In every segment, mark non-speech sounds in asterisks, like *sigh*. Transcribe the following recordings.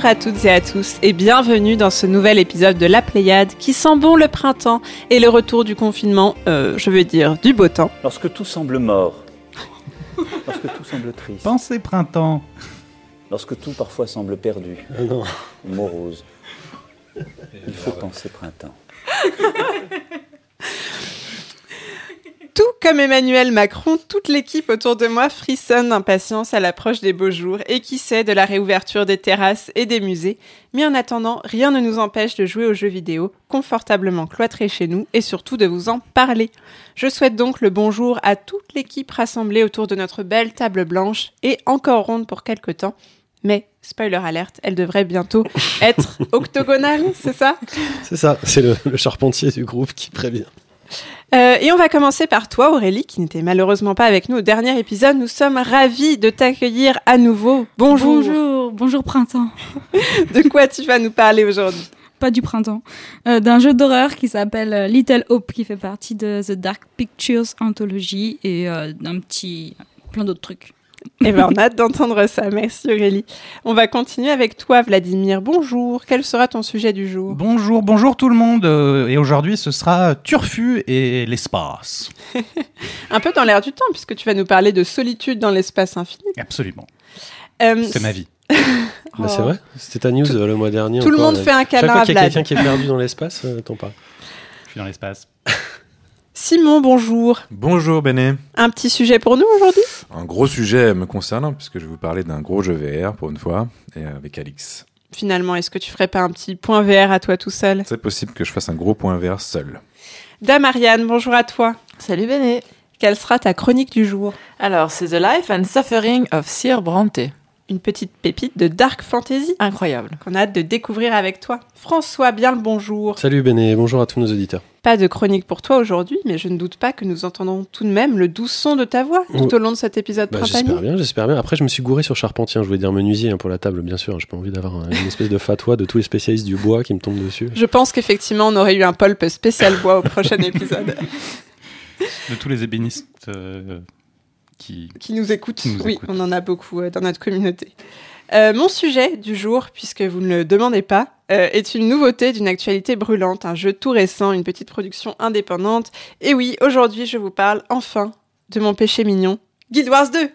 Bonjour à toutes et à tous et bienvenue dans ce nouvel épisode de La Pléiade qui sent bon le printemps et le retour du confinement, euh, je veux dire du beau temps. Lorsque tout semble mort. *laughs* Lorsque tout semble triste. Pensez printemps. Lorsque tout parfois semble perdu. non. Morose. Il faut penser printemps. *laughs* Tout comme Emmanuel Macron, toute l'équipe autour de moi frissonne d'impatience à l'approche des beaux jours et qui sait de la réouverture des terrasses et des musées. Mais en attendant, rien ne nous empêche de jouer aux jeux vidéo, confortablement cloîtrés chez nous et surtout de vous en parler. Je souhaite donc le bonjour à toute l'équipe rassemblée autour de notre belle table blanche et encore ronde pour quelque temps. Mais, spoiler alerte, elle devrait bientôt *laughs* être octogonale, c'est ça? C'est ça, c'est le, le charpentier du groupe qui prévient. Euh, et on va commencer par toi, Aurélie, qui n'était malheureusement pas avec nous au dernier épisode. Nous sommes ravis de t'accueillir à nouveau. Bonjour. Bonjour, bonjour printemps. *laughs* De quoi tu vas nous parler aujourd'hui? Pas du printemps. Euh, D'un jeu d'horreur qui s'appelle euh, Little Hope, qui fait partie de The Dark Pictures Anthology et euh, d'un petit. plein d'autres trucs. *laughs* Eh ben, on a hâte d'entendre ça. Merci, Aurélie. On va continuer avec toi, Vladimir. Bonjour. Quel sera ton sujet du jour? Bonjour, bonjour tout le monde. Euh, Et aujourd'hui, ce sera Turfu et l'espace. *laughs* Un peu dans l'air du temps, puisque tu vas nous parler de solitude dans l'espace infini. Absolument. Euh, C'est ma vie. *laughs* Bah, c'est vrai, c'était ta news Tout- euh, le mois dernier. Tout le monde là. fait un Chaque câlin fois à qu'il y a quelqu'un qui est perdu dans l'espace, euh, t'en parles. Je suis dans l'espace. Simon, bonjour. Bonjour Béné. Un petit sujet pour nous aujourd'hui? Un gros sujet me concernant puisque je vais vous parler d'un gros jeu VR pour une fois et avec Alix. Finalement, est-ce que tu ferais pas un petit point VR à toi tout seul? C'est possible que je fasse un gros point VR seul. Dame Ariane, bonjour à toi. Salut Béné. Quelle sera ta chronique du jour? Alors, c'est The Life and Suffering of Sir Bronte. Une petite pépite de dark fantasy Incroyable. qu'on a hâte de découvrir avec toi. François, bien le bonjour. Salut Béné, bonjour à tous nos auditeurs. Pas de chronique pour toi aujourd'hui, mais je ne doute pas que nous entendons tout de même le doux son de ta voix tout Ouais. au long de cet épisode Bah, j'espère bien, j'espère bien. Après, je me suis gouré sur charpentien, je voulais dire menuisier hein, pour la table, bien sûr. J'ai pas envie d'avoir un- une espèce de fatwa de tous les spécialistes du bois qui me tombent dessus. Je pense qu'effectivement, on aurait eu un pulp spécial bois au prochain *laughs* épisode De tous les ébénistes euh, qui. qui nous écoute. Qui nous oui, on en a beaucoup euh, dans notre communauté. Euh, mon sujet du jour, puisque vous ne le demandez pas, euh, est une nouveauté d'une actualité brûlante, un jeu tout récent, une petite production indépendante. Et oui, aujourd'hui, je vous parle enfin de mon péché mignon, Guild Wars 2.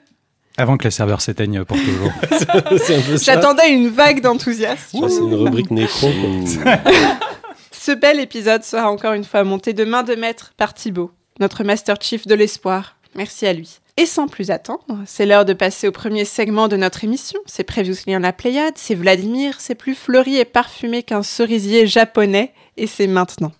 Avant que les serveurs s'éteignent pour toujours. *laughs* un. J'attendais une vague d'enthousiasme. C'est une rubrique nécro. *laughs* Ce bel épisode sera encore une fois monté de main de maître par Thibaut, notre Master Chief de l'espoir. Merci à lui. Et sans plus attendre, c'est l'heure de passer au premier segment de notre émission. C'est Previously en la Pléiade, c'est Vladimir, c'est plus fleuri et parfumé qu'un cerisier japonais, et c'est maintenant.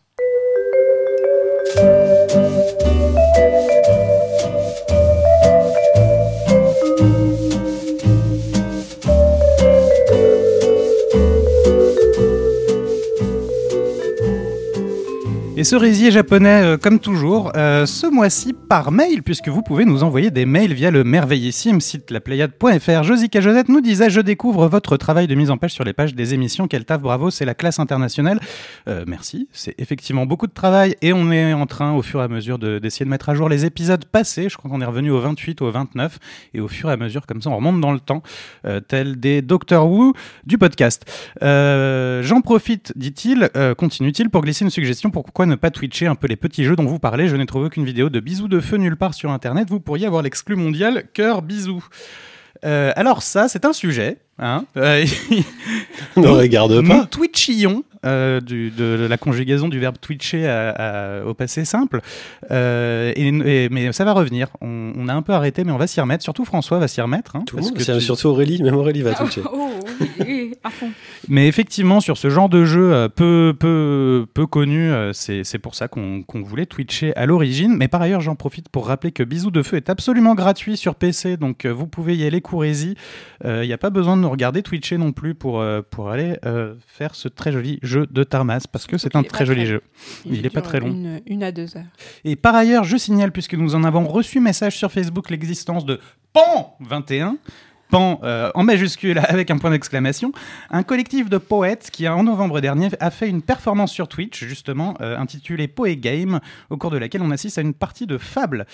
Et cerisier japonais, euh, comme toujours, euh, ce mois-ci par mail, puisque vous pouvez nous envoyer des mails via le merveillissime site lapléiade.fr. Josica Josette nous disait Je découvre votre travail de mise en page sur les pages des émissions. Quel taf, bravo, c'est la classe internationale. Euh, merci, c'est effectivement beaucoup de travail et on est en train, au fur et à mesure, de- d'essayer de, mettre à jour les épisodes passés. Je crois qu'on est revenu au 28 ou au 29 et au fur et à mesure, comme ça, on remonte dans le temps, tel des Doctor Who du podcast. J'en profite, dit-il, continue-t-il, pour glisser une suggestion. Pourquoi ne pas twitcher un peu les petits jeux dont vous parlez? Je n'ai trouvé aucune vidéo de bisous de feu nulle part sur Internet. Vous pourriez avoir l'exclu mondial cœur bisous. Euh, alors ça, c'est un sujet. Hein Euh, *laughs* ne regarde pas. twitchillon, euh, du- de la conjugaison du verbe twitcher à- à- au passé simple. Euh, et- et- mais ça va revenir. On, on a un peu arrêté, mais on va s'y remettre. Surtout François va s'y remettre. hein, Tout le parce monde, que c'est tu- surtout Aurélie, même Aurélie va toucher. Oh, oui, oui, à fond. Mais effectivement, sur ce genre de jeu euh, peu, peu, peu connu, euh, c'est pour ça qu'on qu'on voulait twitcher à l'origine. Mais par ailleurs, j'en profite pour rappeler que Bisous de Feu est absolument gratuit sur PC, donc euh, vous pouvez y aller, courez-y. Il n'y a pas besoin de nous regarder twitcher non plus pour, pour aller euh, faire ce très joli jeu de Tarmas, parce que c'est un est très joli très- jeu. Il est pas très long. Une, une à deux heures. Et par ailleurs, je signale, puisque nous en avons reçu message sur Facebook, l'existence de PAN21, PAN euh, en majuscule *laughs* avec un point d'exclamation, un collectif de poètes qui, en novembre dernier, a fait une performance sur Twitch, justement, euh, intitulée Poe Game, au cours de laquelle on assiste à une partie de fable.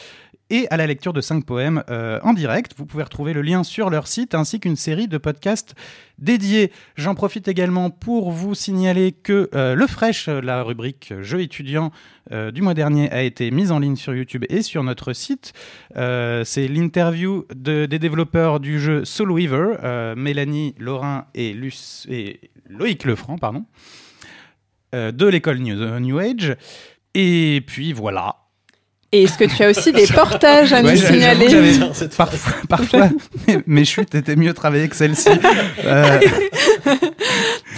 Et à la lecture de cinq poèmes euh, en direct. Vous pouvez retrouver le lien sur leur site ainsi qu'une série de podcasts dédiés. J'en profite également pour vous signaler que euh, le Fresh, la rubrique Jeux étudiants euh, du mois dernier, a été mise en ligne sur YouTube et sur notre site. Euh, C'est l'interview de- des développeurs du jeu Soul Weaver, euh, Mélanie Laurin et, Loïc Lefranc, pardon, euh, de l'école New, New Age. Et puis voilà. Et est-ce que tu as aussi des *laughs* portages à Ouais, nous signaler *laughs* Parfois, parfois *laughs* mes, mes chutes étaient mieux travaillées que celles-ci. Euh,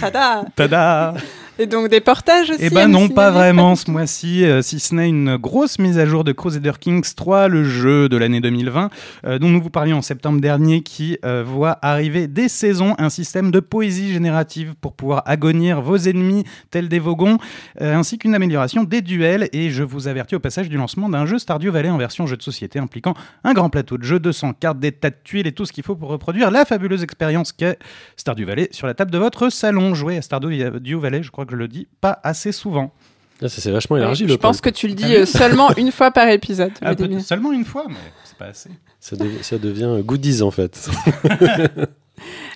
Tada. Tada Et donc des portages aussi Eh ben non, pas vraiment ce mois-ci, euh, si ce n'est une grosse mise à jour de Crusader Kings 3, le jeu de l'année 2020, euh, dont nous vous parlions en septembre dernier, qui euh, voit arriver des saisons un système de poésie générative pour pouvoir agonir vos ennemis tels des Vogons, ainsi qu'une amélioration des duels. Et je vous avertis au passage du lancement d'un jeu Stardew Valley en version jeu de société impliquant un grand plateau de jeu, 200 cartes, des tas de tuiles et tout ce qu'il faut pour reproduire la fabuleuse expérience qu'est Stardew Valley sur la table de votre salon. Jouer à Stardew Valley, je crois que je le dis pas assez souvent. Là, ça s'est vachement Ouais, élargi je le pense que tu le dis euh, seulement une fois par épisode. Ah, seulement une fois, mais c'est pas assez. Ça, dev- ça devient goodies en fait. *laughs*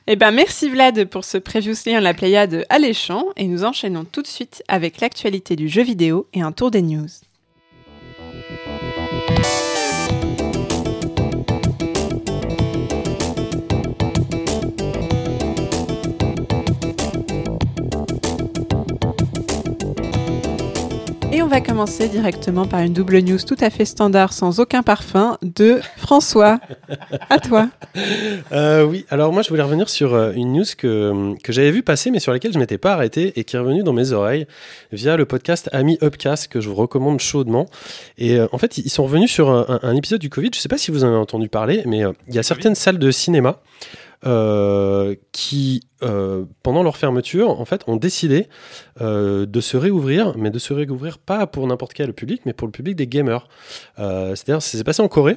Eh ben merci Vlad pour ce previously en la Pléiade alléchant et nous enchaînons tout de suite avec l'actualité du jeu vidéo et un tour des news. Et on va commencer directement par une double news tout à fait standard sans aucun parfum de François. À toi. *laughs* Euh, oui, alors moi je voulais revenir sur euh, une news que, que j'avais vu passer mais sur laquelle je m'étais pas arrêté et qui est revenue dans mes oreilles via le podcast Ami Upcast que je vous recommande chaudement. Et euh, en fait, ils sont revenus sur un, un- un épisode du Covid, je sais pas si vous en avez entendu parler, mais euh, il y a certaines salles de cinéma euh, qui, euh, pendant leur fermeture, en fait, ont décidé euh, de se réouvrir, mais de se réouvrir pas pour n'importe quel public, mais pour le public des gamers. Euh, C'est-à-dire, ça s'est passé en Corée.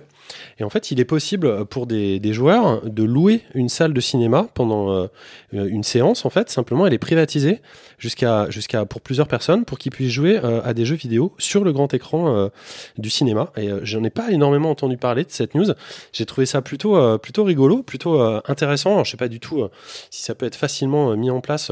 Et en fait, il est possible pour des, joueurs de louer une salle de cinéma pendant euh, une séance. En fait, simplement, elle est privatisée jusqu'à jusqu'à pour plusieurs personnes pour qu'ils puissent jouer à des jeux vidéo sur le grand écran du cinéma. Et j'en ai pas énormément entendu parler de cette news. J'ai trouvé ça plutôt plutôt rigolo, plutôt intéressant. Alors, je sais pas du tout si ça peut être facilement mis en place.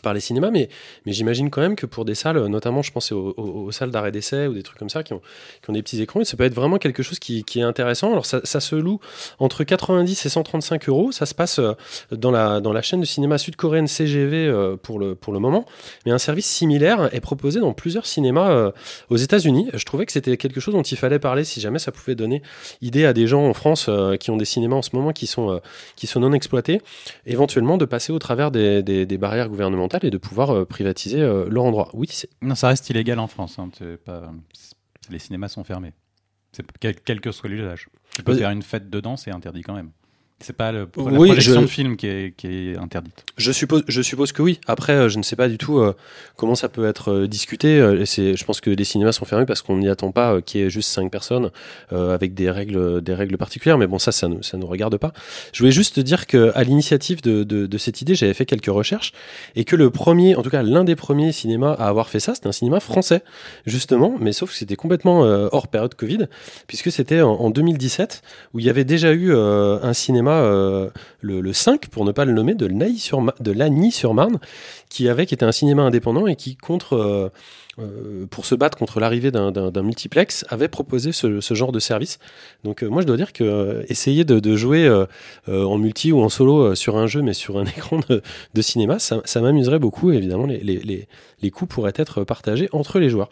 Par les cinémas, mais, mais j'imagine quand même que pour des salles, notamment je pense aux, salles d'arrêt d'essai ou des trucs comme ça qui ont, qui ont des petits écrans, ça peut être vraiment quelque chose qui, est intéressant. Alors ça, se loue entre 90 et 135 euros, ça se passe euh, dans la, dans la chaîne de cinéma sud-coréenne CGV euh, pour le, pour le moment, mais un service similaire est proposé dans plusieurs cinémas euh, aux États-Unis. Je trouvais que c'était quelque chose dont il fallait parler si jamais ça pouvait donner idée à des gens en France qui ont des cinémas en ce moment qui sont, qui sont non exploités, éventuellement de passer au travers des, des barrières gouvernementales et de pouvoir euh, privatiser euh, leur endroit. Oui, c'est Non, ça reste illégal en France. hein, pas... Les cinémas sont fermés. C'est quel, quel que soit l'usage. Tu peux faire une fête dedans, c'est interdit quand même. C'est pas le, la Oui, projection je- de film qui est, qui est interdite. Je suppose, je suppose que oui. Après, euh, je ne sais pas du tout euh, comment ça peut être euh, discuté. Euh, c'est, je pense que les cinémas sont fermés parce qu'on n'y attend pas qu'il y ait juste cinq personnes avec des règles, des règles particulières. Mais bon, ça, ça ne ça nous regarde pas. Je voulais juste te dire que à l'initiative de, de, de cette idée, j'avais fait quelques recherches et que le premier, en tout cas l'un des premiers cinémas à avoir fait ça, c'était un cinéma français justement. Mais sauf que c'était complètement hors période Covid puisque c'était en, en 2017 où il y avait déjà eu un cinéma. Euh, le, le 5, pour ne pas le nommer, de Lagny-sur-Ma- de Lagny-sur-Marne, qui avait, était un cinéma indépendant et qui, contre, euh, euh, pour se battre contre l'arrivée d'un- multiplex, avait proposé ce, genre de service. Donc moi, je dois dire que essayer de, jouer en multi ou en solo sur un jeu, mais sur un *laughs* écran de, cinéma, ça, m'amuserait beaucoup. Évidemment, les, les, les, les coûts pourraient être partagés entre les joueurs.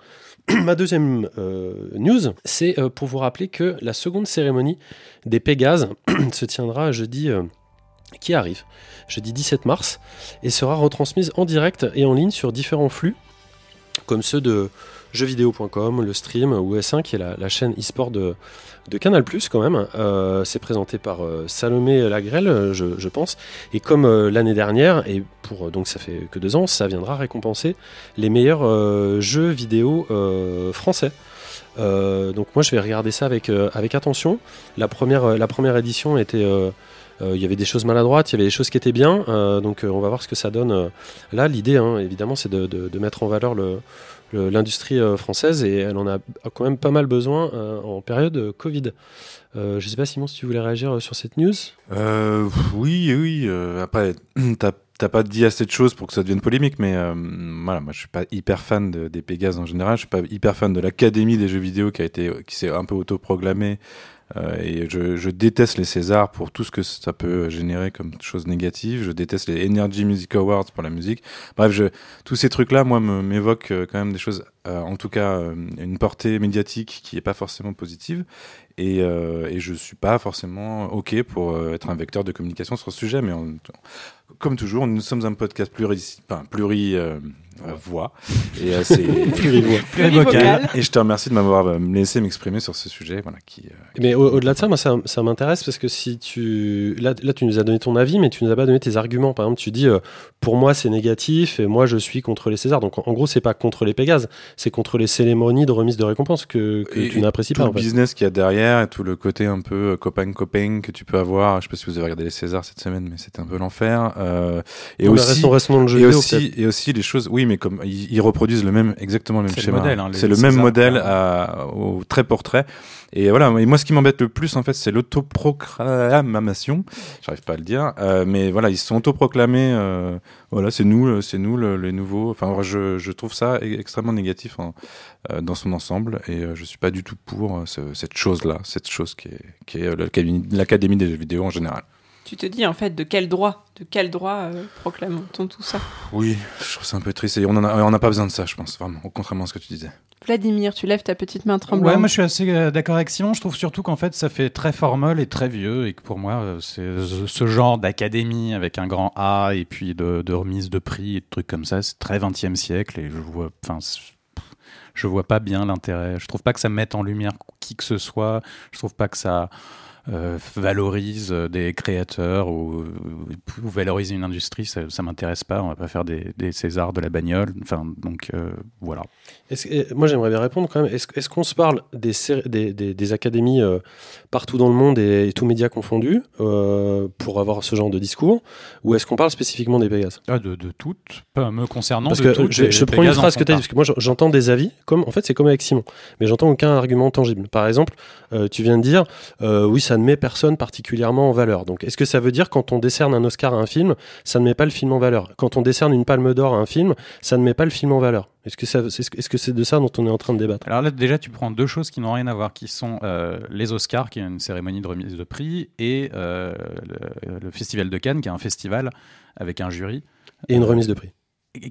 *clears throat* Ma deuxième euh, news, c'est euh, pour vous rappeler que la seconde cérémonie des Pégases *clears throat* se tiendra jeudi euh, qui arrive, jeudi 17 mars, et sera retransmise en direct et en ligne sur différents flux, comme ceux de jeuxvideo.com, le stream ou S1 qui est la, chaîne e-sport de, Canal quand même. Euh, c'est présenté par euh, Salomé Lagrelle, euh, je, pense. Et comme euh, l'année dernière, et pour euh, donc ça fait que deux ans, ça viendra récompenser les meilleurs euh, jeux vidéo euh, français. Euh, donc moi je vais regarder ça avec, euh, attention. La première, euh, la première édition était, euh, Euh, Il y avait des choses maladroites, il y avait des choses qui étaient bien. euh, donc, euh, on va voir ce que ça donne. euh. Là, l'idée, hein, évidemment, c'est de, mettre en valeur le- le- l'industrie euh, française et elle en a quand même pas mal besoin euh, en période euh, Covid. Je sais pas, Simon, si tu voulais réagir sur cette news. Oui, oui. euh, après, *clears throat* t'as pas dit assez de choses pour que ça devienne polémique, mais voilà, moi je suis pas hyper fan de- des Pégases en général. Je suis pas hyper fan de l'académie des jeux vidéo qui qui s'est un peu autoproclamée. Euh, et je, déteste les Césars pour tout ce que ça peut générer comme chose négative. Je déteste les Energy Music Awards pour la musique. Bref, tous ces trucs-là, moi, m'évoquent euh, quand même des choses, euh, en tout cas, une portée médiatique qui est pas forcément positive. Et, je suis pas forcément OK pour être un vecteur de communication sur ce sujet. Mais comme toujours, nous sommes un podcast pluri, enfin, pluri euh, voix. Et euh, c'est. *laughs* Plurivocal. Et je te remercie de m'avoir euh, laissé m'exprimer sur ce sujet. Voilà, qui, euh, Mais au- au-delà de ça, moi, ça, ça m'intéresse parce que si tu. Là, là, tu nous as donné ton avis, mais tu nous as pas donné tes arguments. Par exemple, tu dis, euh, pour moi, c'est négatif et moi, je suis contre les Césars. Donc, en, en gros, c'est pas contre les Pégases, c'est contre les cérémonies de remise de récompenses que, que Et- tu n'apprécies tout pas. le En fait. business qu'il y a derrière et tout le côté un peu copain-copain que tu peux avoir. Je sais pas si vous avez regardé les Césars cette semaine, mais c'était un peu l'enfer. Et aussi, dans le jeu et vidéo, aussi, et aussi les choses, oui, mais comme ils, ils reproduisent le même, exactement le même schéma. hein, c'est le même Césars, modèle à, au trait pour trait. Et voilà. Et moi, ce qui m'embête le plus, en fait, c'est l'autoproclamation. J'arrive pas à le dire, euh, mais voilà, ils se sont autoproclamés. Euh, voilà, c'est nous, le- c'est nous le- les nouveaux. Enfin, je, je trouve ça e- extrêmement négatif en- euh, dans son ensemble, et euh, je suis pas du tout pour euh, ce- cette chose-là, cette chose qui est, qui est euh, l'académie des jeux vidéo en général. Tu te dis en fait de quel droit, de quel droit euh, proclame-t-on tout ça? Oui, je trouve ça un peu triste et on en a, on n'a pas besoin de ça, je pense, vraiment, contrairement à ce que tu disais. Vladimir, tu lèves ta petite main tremblante. Ouais, moi je suis assez euh, d'accord avec Simon. Je trouve surtout qu'en fait ça fait très formol et très vieux et que pour moi euh, c'est ce- ce genre d'académie avec un grand A et puis de, de remise de prix et de trucs comme ça, c'est très 20e siècle et je vois, enfin, je vois pas bien l'intérêt. Je trouve pas que ça mette en lumière qui que ce soit. Je trouve pas que ça euh, valorise euh, des créateurs ou, ou valorise une industrie. Ça, ça m'intéresse pas. On va pas faire des, des Césars de la bagnole. Enfin, donc euh, voilà. Moi, j'aimerais bien répondre quand même. Est-ce qu'on se parle des, des, des- des académies euh, partout dans le monde et, et tous médias confondus euh, pour avoir ce genre de discours Ou est-ce qu'on parle spécifiquement des Pégases? Ah, de, de toutes, pas me concernant. Parce de que toutes, je, je prends une phrase que tu as dit, parce que moi j'en- j'entends des avis, comme en fait c'est comme avec Simon, mais j'entends aucun argument tangible. Par exemple, euh, tu viens de dire, euh, oui, ça ne met personne particulièrement en valeur. Donc est-ce que ça veut dire quand on décerne un Oscar à un film, ça ne met pas le film en valeur? Quand on décerne une palme d'or à un film, ça ne met pas le film en valeur Est-ce que ça- c'est est -ce c'est de ça dont on est en train de débattre? Alors là, déjà, tu prends deux choses qui n'ont rien à voir, qui sont euh, les Oscars, qui est une cérémonie de remise de prix, et euh, le, le Festival de Cannes, qui est un festival avec un jury. Et une remise de prix.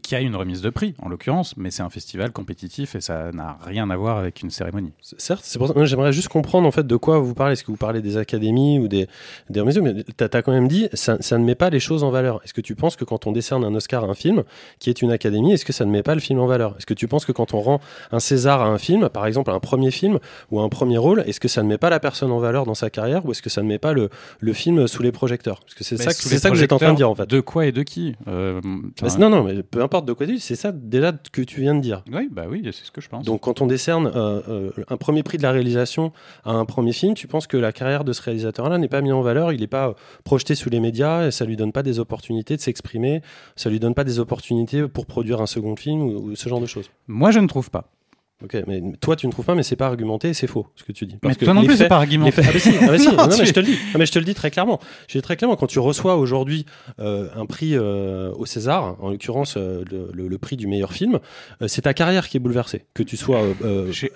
Qui a une remise de prix, en l'occurrence, mais c'est un festival compétitif et ça n'a rien à voir avec une cérémonie. Certes, c'est pour ça. J'aimerais juste comprendre en fait de quoi vous parlez. Est-ce que vous parlez des académies ou des, des remises Mais tu as, quand même dit, ça, ça ne met pas les choses en valeur. Est-ce que tu penses que quand on décerne un Oscar à un film, qui est une académie, est-ce que ça ne met pas le film en valeur? Est-ce que tu penses que quand on rend un César à un film, par exemple un premier film ou un premier rôle, est-ce que ça ne met pas la personne en valeur dans sa carrière ou est-ce que ça ne met pas le, le film sous les projecteurs? Parce que c'est Mais ça, les ça que j'étais en train de dire en fait. De quoi et de qui? Euh, c'est- non, non, mais peu importe de quoi tu dis, c'est ça déjà que tu viens de dire. Oui, bah oui, c'est ce que je pense. Donc, quand on décerne euh, euh, un premier prix de la réalisation à un premier film, tu penses que la carrière de ce réalisateur-là n'est pas mise en valeur, il n'est pas projeté sous les médias, et ça lui donne pas des opportunités de s'exprimer, ça lui donne pas des opportunités pour produire un second film ou, ou ce genre de choses? Moi, je ne trouve pas. Ok, mais toi tu ne trouves pas, mais c'est pas argumenté, c'est faux ce que tu dis. mais que toi non les plus, faits- c'est pas argumenté. faits- ah bah si, ah si. Non, *laughs* Non, non, mais je te le dis. Non, mais je te le dis très clairement. Je dis très clairement quand tu reçois aujourd'hui euh, un prix euh, au César, en l'occurrence euh, le, le- le prix du meilleur film, c'est ta carrière qui est bouleversée. Que tu sois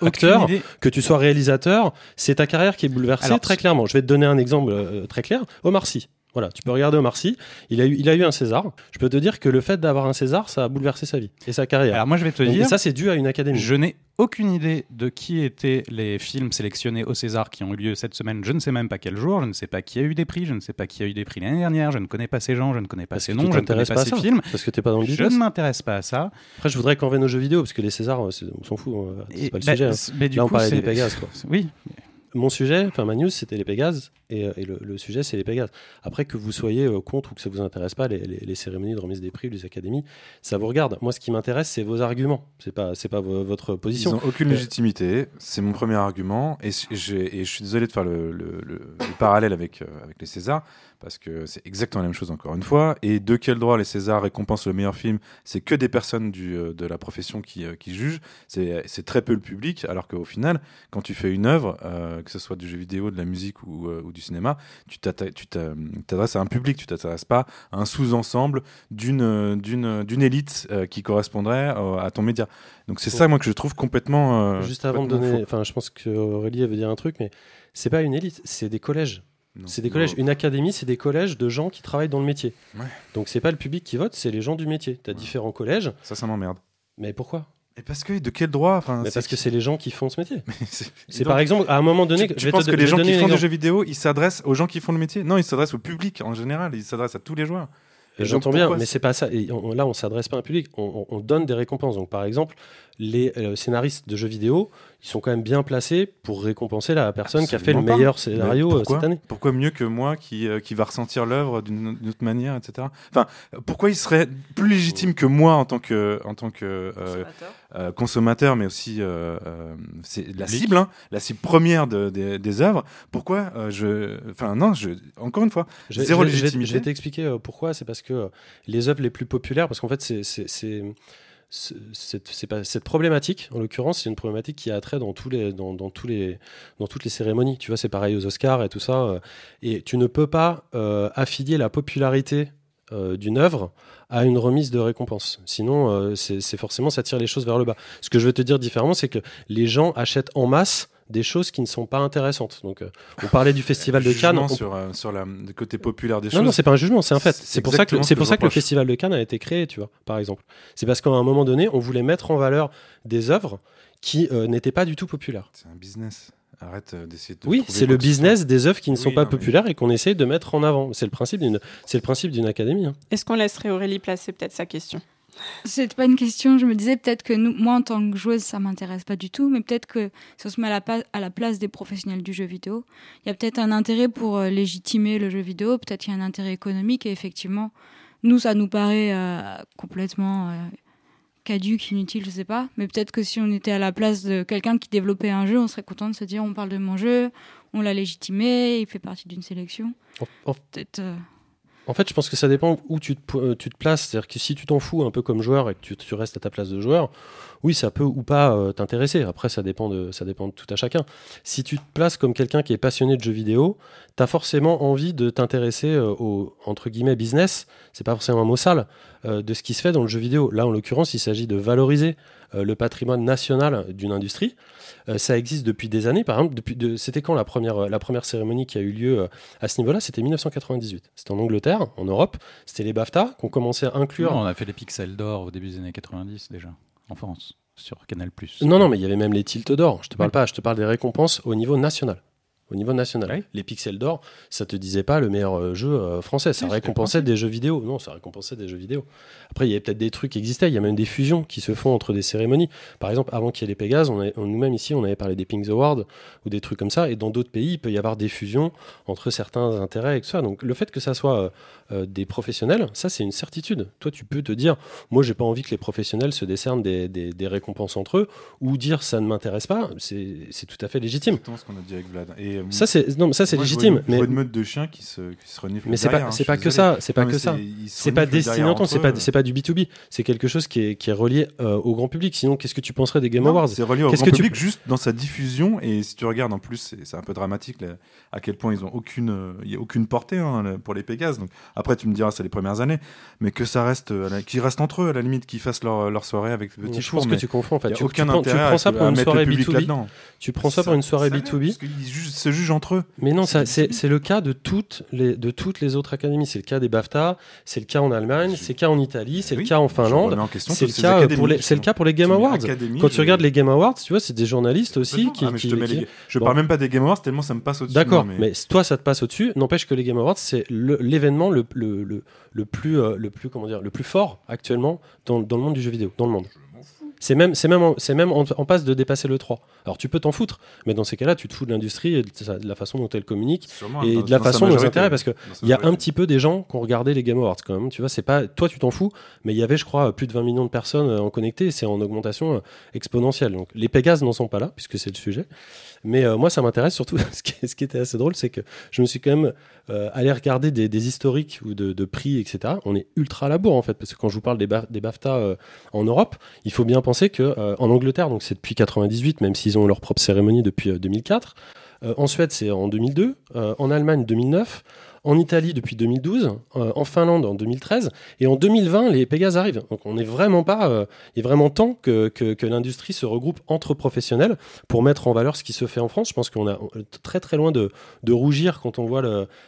acteur, que tu sois réalisateur, c'est ta carrière qui est bouleversée Alors, très clairement. Je vais te donner un exemple très clair. Omar Sy. Voilà, tu peux regarder Omar Sy. Il a eu, il a eu un César. Je peux te dire que le fait d'avoir un César, ça a bouleversé sa vie et sa carrière. Alors moi, je vais te Donc, dire. et ça, c'est dû à une académie. Je n'ai aucune idée de qui étaient les films sélectionnés au César qui ont eu lieu cette semaine. Je ne sais même pas quel jour, je ne sais pas qui a eu des prix, je ne sais pas qui a eu des prix l'année dernière, je ne connais pas ces gens, je ne connais pas Parce ces noms, je ne connais pas pas à ces ça. films. Parce que t'es pas dans le Je business. ne m'intéresse pas à ça. Après, je voudrais qu'on revienne aux jeux vidéo parce que les Césars, euh, on s'en fout. C'est pas le bah, sujet. hein. mais du Là, on coup, parlait des Pégases, quoi. *laughs* Oui. Mon sujet, enfin ma news, c'était les Pégases, et, euh, et le, le sujet, c'est les Pégases. Après, que vous soyez euh, contre ou que ça vous intéresse pas, les, les- les cérémonies de remise des prix, les académies, ça vous regarde. Moi, ce qui m'intéresse, c'est vos arguments. C'est pas, c'est pas vo- votre Ils position. n'ont aucune Euh, légitimité, c'est mon premier argument, et, je suis désolé de faire le, le- le- le parallèle avec, euh, avec les Césars, parce que c'est exactement la même chose encore une fois, et de quel droit les Césars récompensent le meilleur film C'est que des personnes du, euh, de la profession qui, euh, qui jugent, c'est très peu le public, alors qu'au final, quand tu fais une œuvre, euh, que ce soit du jeu vidéo, de la musique ou, euh, ou du cinéma, tu t'adresses à un public, tu t'adresses pas à un sous-ensemble d'une élite euh, qui correspondrait à ton média. Donc c'est ça moi que je trouve complètement Juste avant de donner, enfin, je pense que Aurélie veut dire un truc, mais c'est pas une élite, c'est des collèges. C'est des collèges. Une académie, c'est des collèges de gens qui travaillent dans le métier. Ouais. Donc c'est pas le public qui vote, c'est les gens du métier. Tu as Ouais. différents collèges. Ça ça m'emmerde. Mais pourquoi? Et parce que de quel droit? Enfin Mais Parce que c'est les gens qui font ce métier. *laughs* c'est par exemple, à un moment donné, tu, tu je te, que les gens qui font des jeux vidéo, ils s'adressent aux gens qui font le métier? Non, ils s'adressent au public en général, ils s'adressent à tous les joueurs. J'entends bien, mais c'est pas ça. Et on- là, on s'adresse pas à un public, on, on- on donne des récompenses. Donc, par exemple, les euh, scénaristes de jeux vidéo, ils sont quand même bien placés pour récompenser la personne qui a fait le pas. meilleur scénario euh, pourquoi cette année. Pourquoi mieux que moi qui, euh, qui va ressentir l'œuvre d'une autre manière, etc. Enfin, pourquoi il serait plus légitime que moi en tant que, en tant que euh, euh, consommateur, mais aussi euh, euh, c'est la cible, hein, la cible première de- des- des œuvres. Pourquoi euh, je, enfin non, je, encore une fois, Je, zéro je vais- je vais, légitimité. je vais t'expliquer pourquoi. C'est parce que les œuvres les plus populaires, parce qu'en fait, c'est pas- cette problématique, en l'occurrence, c'est une problématique qui a trait dans, tous les, dans, toutes les cérémonies. Tu vois, c'est pareil aux Oscars et tout ça. euh, et tu ne peux pas euh, affilier la popularité euh, d'une œuvre à une remise de récompense. Sinon, c'est forcément, ça tire les choses vers le bas. Ce que je veux te dire différemment, c'est que les gens achètent en masse des choses qui ne sont pas intéressantes. Donc, euh, on parlait du *laughs* festival de Cannes. On- sur, euh, sur la, le côté populaire des non, choses. non, c'est pas un jugement, c'est un fait. C'est pour ça que c'est que pour ça que le festival de Cannes a été créé, tu vois, par exemple. C'est parce qu'à un moment donné, on voulait mettre en valeur des œuvres qui euh, n'étaient pas du tout populaires. C'est un business. Arrête euh, d'essayer de. Oui, c'est le soit. business des œuvres qui ne sont Oui, pas non, mais- populaires et qu'on essaye de mettre en avant. C'est le principe d'une, c'est le principe d'une académie. hein. Est-ce qu'on laisserait Aurélie placer peut-être sa question? C'est pas une question. Je me disais peut-être que nous, moi en tant que joueuse, ça m'intéresse pas du tout, mais peut-être que si on se met à la, pa- à la place des professionnels du jeu vidéo, il y a peut-être un intérêt pour euh, légitimer le jeu vidéo. Peut-être qu'il y a un intérêt économique et effectivement, nous, ça nous paraît euh, complètement euh, caduque, inutile, je sais pas. Mais peut-être que si on était à la place de quelqu'un qui développait un jeu, on serait content de se dire, on parle de mon jeu, on l'a légitimé, il fait partie d'une sélection. En- en- Peut-être. En fait, je pense que ça dépend où tu te, po- euh, tu te places. C'est-à-dire que si tu t'en fous un peu comme joueur et que tu, restes à ta place de joueur, oui, ça peut ou pas euh, t'intéresser. Après, ça dépend, de, ça dépend tout à chacun. Si tu te places comme quelqu'un qui est passionné de jeux vidéo, tu as forcément envie de t'intéresser euh, au, entre guillemets, business, c'est pas forcément un mot sale, de ce qui se fait dans le jeu vidéo. Là, en l'occurrence, il s'agit de valoriser le patrimoine national d'une industrie. Euh, ça existe depuis des années. Par exemple, depuis de, c'était quand la première, euh, la première cérémonie qui a eu lieu euh, à ce niveau-là? C'était 1998. C'était en Angleterre, en Europe. C'était les BAFTA qu'on commençait à inclure. Non, on a fait les pixels d'or au début des années 90 déjà, en France, sur Canal+. Non, non, mais il y avait même les tilts d'or. Je te parle pas, je te parle des récompenses au niveau national. Au niveau national. Les pixels d'or, ça te disait pas le meilleur euh, jeu euh, français. Ça Oui, récompensait des jeux vidéo. Non, ça récompensait des jeux vidéo. Après, il y avait peut-être des trucs qui existaient. Il y a même des fusions qui se font entre des cérémonies. Par exemple, avant qu'il y ait les Pégases, on avait- on- nous-mêmes ici, on avait parlé des Pings Awards ou des trucs comme ça. Et dans d'autres pays, il peut y avoir des fusions entre certains intérêts et tout ça. Donc, le fait que ça soit euh, euh, des professionnels, ça, c'est une certitude. Toi, tu peux te dire, moi, j'ai pas envie que les professionnels se décernent des, des- des récompenses entre eux ou dire ça ne m'intéresse pas. C'est c'est tout à fait légitime. Exactement ce qu'on a dit avec Vlad. Et, euh, Ça, c'est non, mais ça, c'est vois légitime. mais une meute de chiens qui se, qui se mais c'est pas, hein, c'est pas que désolé. ça. C'est pas Non, que ça. c'est- pas destiné. derrière Attends, c'est pas, c'est pas du B2B. C'est quelque chose qui est, qui est relié euh, au grand public. Sinon, qu'est-ce que tu penserais des Game Non, Awards? C'est relié au grand que tu- public juste dans sa diffusion et si tu regardes en plus c'est un peu dramatique là, à quel point ils ont aucune euh, il y a aucune portée hein, pour les Pégases donc après tu me diras c'est les premières années mais que ça reste euh, qu'ils restent entre eux à la limite qu'ils fassent leur, leur soirée avec le petit Je pense que tu confonds. En tu, tu prends, tu ça pour une soirée B2B. là-dedans. Tu prends ça pour une soirée Ça l'est, B2B. Se jugent entre eux Mais non, C'est le cas de toutes les de toutes les autres académies. C'est le cas des BAFTA, c'est le cas en Allemagne, c'est le cas en Italie, c'est Oui, le cas en Finlande. question C'est le cas pour les c'est le cas pour les Game Awards. Quand tu regardes les Game Awards, tu vois, c'est des journalistes aussi qui, Ah, je qui- les- je Bon. parle même pas des Game Awards tellement ça me passe au-dessus D'accord, mais... toi ça te passe au-dessus. N'empêche que les Game Awards c'est l'événement le, le, le, le plus euh, le plus comment dire le plus fort actuellement dans, dans le monde du jeu vidéo, dans le monde. C'est même, c'est même, c'est même en, en passe de dépasser le 3. Alors tu peux t'en foutre, mais dans ces cas-là, tu te fous de l'industrie et de, la façon dont elle communique Sûrement, et dans- de la façon dont majorité. intérêt, parce que Dans sa il y a un petit peu des gens qui ont regardé les Game Awards quand même. Tu vois, c'est pas toi tu t'en fous, mais il y avait, je crois, plus de 20 millions de personnes euh, en connecté. et C'est en augmentation euh, exponentielle. Donc les Pégases n'en sont pas là puisque c'est le sujet. Mais euh, moi, ça m'intéresse surtout. *laughs* ce, qui, était assez drôle, c'est que je me suis quand même euh, allé regarder des, historiques ou de, prix, etc. On est ultra à la bourre en fait, parce que quand je vous parle des, ba- des BAFTA euh, en Europe, il faut bien penser que en Angleterre, donc c'est depuis 98, même s'ils ont leur propre cérémonie depuis euh, 2004. Euh, en Suède, c'est en 2002. euh, en Allemagne, 2009. En Italie, depuis 2012. euh, en Finlande, en 2013. Et en 2020, les Pégases arrivent. Donc on n'est vraiment pas. euh, il est vraiment temps que, que, l'industrie se regroupe entre professionnels pour mettre en valeur ce qui se fait en France. Je pense qu'on est très très loin de, de rougir quand on voit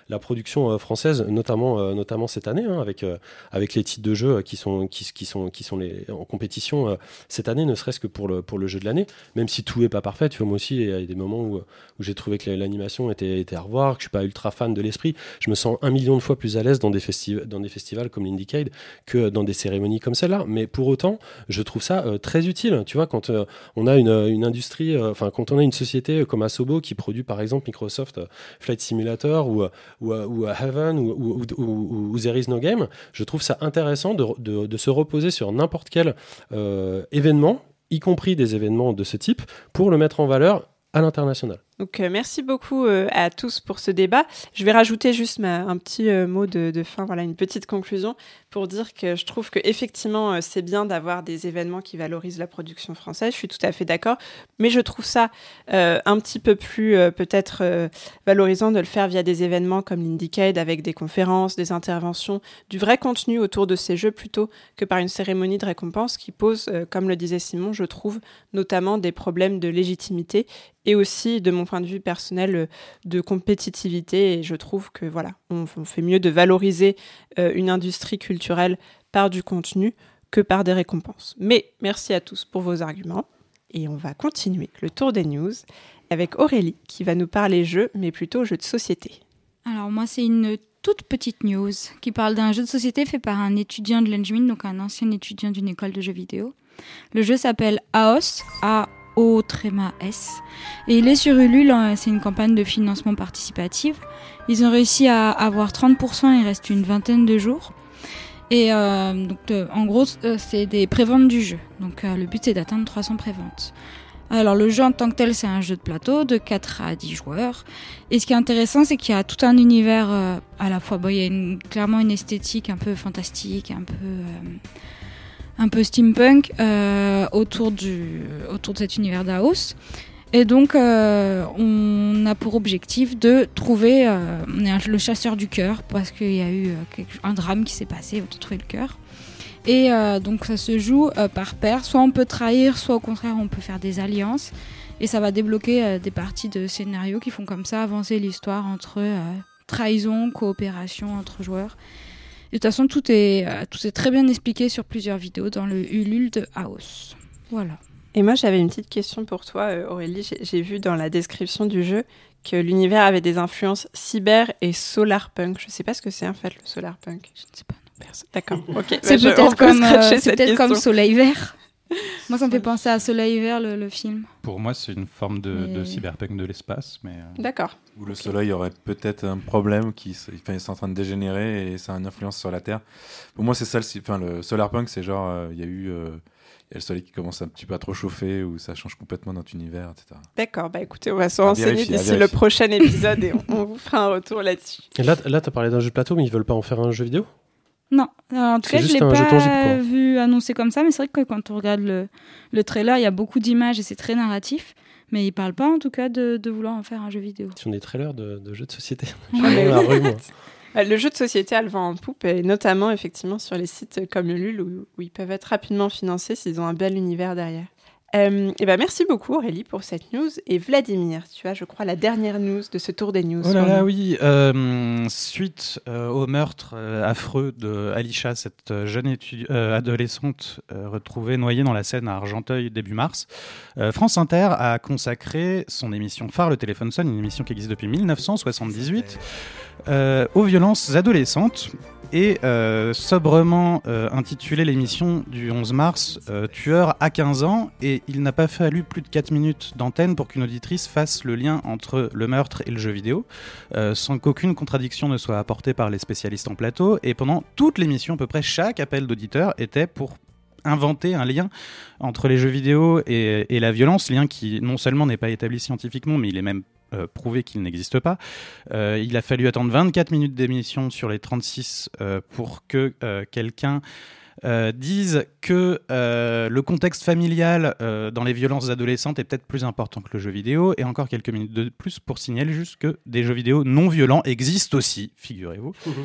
la production euh, française, notamment, euh, notamment cette année, hein, avec, avec les titres de jeu qui sont, qui, sont, qui sont les, en compétition cette année, ne serait-ce que pour le, pour le jeu de l'année. Même si tout est pas parfait, moi aussi, il y a des moments où, où j'ai trouvé que l'animation était, était à revoir, que je suis pas ultra fan de l'esprit. Me sens un million de fois plus à l'aise dans des, dans des festivals comme l'Indiecade que dans des cérémonies comme celle-là. Mais pour autant, je trouve ça euh, très utile. Tu vois, quand euh, on a une, une industrie, euh, enfin, quand on a une société comme Asobo qui produit par exemple Microsoft euh, Flight Simulator ou, euh, ou, euh, ou euh, Heaven There is no game, je trouve ça intéressant de, se reposer sur n'importe quel euh, événement, y compris des événements de ce type, pour le mettre en valeur à l'international. Donc euh, merci beaucoup euh, à tous pour ce débat. Je vais rajouter juste un petit euh, mot de, fin, voilà une petite conclusion pour dire que je trouve que effectivement c'est bien d'avoir des événements qui valorisent la production française. Je suis tout à fait d'accord, mais je trouve ça un petit peu plus peut-être valorisant de le faire via des événements comme l'Indiecade avec des conférences, des interventions, du vrai contenu autour de ces jeux plutôt que par une cérémonie de récompense qui pose, comme le disait Simon, je trouve notamment des problèmes de légitimité et aussi de mon point de vue personnel euh, de compétitivité et je trouve que voilà on, fait mieux de valoriser euh, une industrie culturelle par du contenu que par des récompenses. Mais merci à tous pour vos arguments et on va continuer le tour des news avec Aurélie qui va nous parler jeux mais plutôt jeux de société. Alors moi, c'est une toute petite news qui parle d'un jeu de société fait par un étudiant de l'Engmin, donc un ancien étudiant d'une école de jeux vidéo. Le jeu s'appelle AOS, A-O tréma S, et il est sur Ulule, hein, c'est une campagne de financement participative. Ils ont réussi à avoir 30%, il reste une vingtaine de jours. Et euh, donc, euh, en gros, euh, c'est des préventes du jeu. Donc le but c'est d'atteindre 300 préventes. Alors le jeu en tant que tel, c'est un jeu de plateau de 4 à 10 joueurs. Et ce qui est intéressant, c'est qu'il y a tout un univers à la fois. Il y a clairement une esthétique un peu fantastique, un peu, un peu steampunk euh, autour, du, autour de cet univers d'Aos. Et donc, euh, on a pour objectif de trouver. euh, le chasseur du cœur parce qu'il y a eu un drame qui s'est passé, on doit trouver le cœur. Et donc, ça se joue par paire. Soit on peut trahir, soit au contraire, on peut faire des alliances. Et ça va débloquer des parties de scénario qui font comme ça avancer l'histoire entre trahison, coopération entre joueurs. De toute façon, tout est, euh, tout est très bien expliqué sur plusieurs vidéos dans le Ulule de House. Voilà. Et moi j'avais une petite question pour toi euh, Aurélie, j'ai vu dans la description du jeu que l'univers avait des influences cyber et solarpunk. Je sais pas ce que c'est en fait le solarpunk. Je ne sais pas. D'accord. *laughs* Ok. C'est bah, peut-être peut comme, euh, comme. Soleil Vert. *laughs* Moi, ça me fait penser à Soleil Vert, le, le film. Pour moi, c'est une forme de, cyberpunk de l'espace, mais euh, D'accord. Où le soleil aurait peut-être un problème qui sont en train de dégénérer et ça a une influence sur la Terre. Pour moi, c'est ça le, enfin, le solarpunk, c'est genre, euh, il y a eu euh, il y a le soleil qui commence un petit peu à trop chauffer ou ça change complètement notre univers, etc. D'accord. Bah écoutez, on va se renseigner d'ici le prochain *laughs* épisode et on, on vous fera un retour là-dessus. Et là, là tu as parlé d'un jeu de plateau, mais ils veulent pas en faire un jeu vidéo? Non, Alors, en tout cas, je juste l'ai pas vu annoncé comme ça, mais c'est vrai que quand on regarde le, le trailer, il y a beaucoup d'images et c'est très narratif. Mais il parle pas en tout cas de, de vouloir en faire un jeu vidéo. Sur des trailers de, de jeux de société. *laughs* Ouais. Rue. Euh, Le jeu de société a le vent en poupe, et notamment effectivement sur les sites comme Ulule où, où ils peuvent être rapidement financés s'ils ont un bel univers derrière. Euh, et ben merci beaucoup Aurélie pour cette news. Et Vladimir, tu as je crois la dernière news de ce tour des news. Oh là là, oui. euh, suite euh, au meurtre affreux de Alisha, cette jeune adolescente retrouvée noyée dans la Seine à Argenteuil début mars, France Inter a consacré son émission phare, le téléphone sonne, une émission qui existe depuis 1978, euh, aux violences adolescentes. Et euh, sobrement euh, intitulé l'émission du 11 mars euh, Tueur à 15 ans. Et il n'a pas fallu plus de 4 minutes d'antenne pour qu'une auditrice fasse le lien entre le meurtre et le jeu vidéo, euh, sans qu'aucune contradiction ne soit apportée par les spécialistes en plateau. Et pendant toute l'émission, à peu près chaque appel d'auditeur était pour inventer un lien entre les jeux vidéo et, et la violence, lien qui non seulement n'est pas établi scientifiquement, mais il est même euh, prouvé qu'il n'existe pas. Euh, il a fallu attendre 24 minutes d'émission sur les 36 euh, pour que euh, quelqu'un euh, dise que euh, le contexte familial euh, dans les violences adolescentes est peut-être plus important que le jeu vidéo, et encore quelques minutes de plus pour signaler juste que des jeux vidéo non violents existent aussi, figurez-vous. *laughs*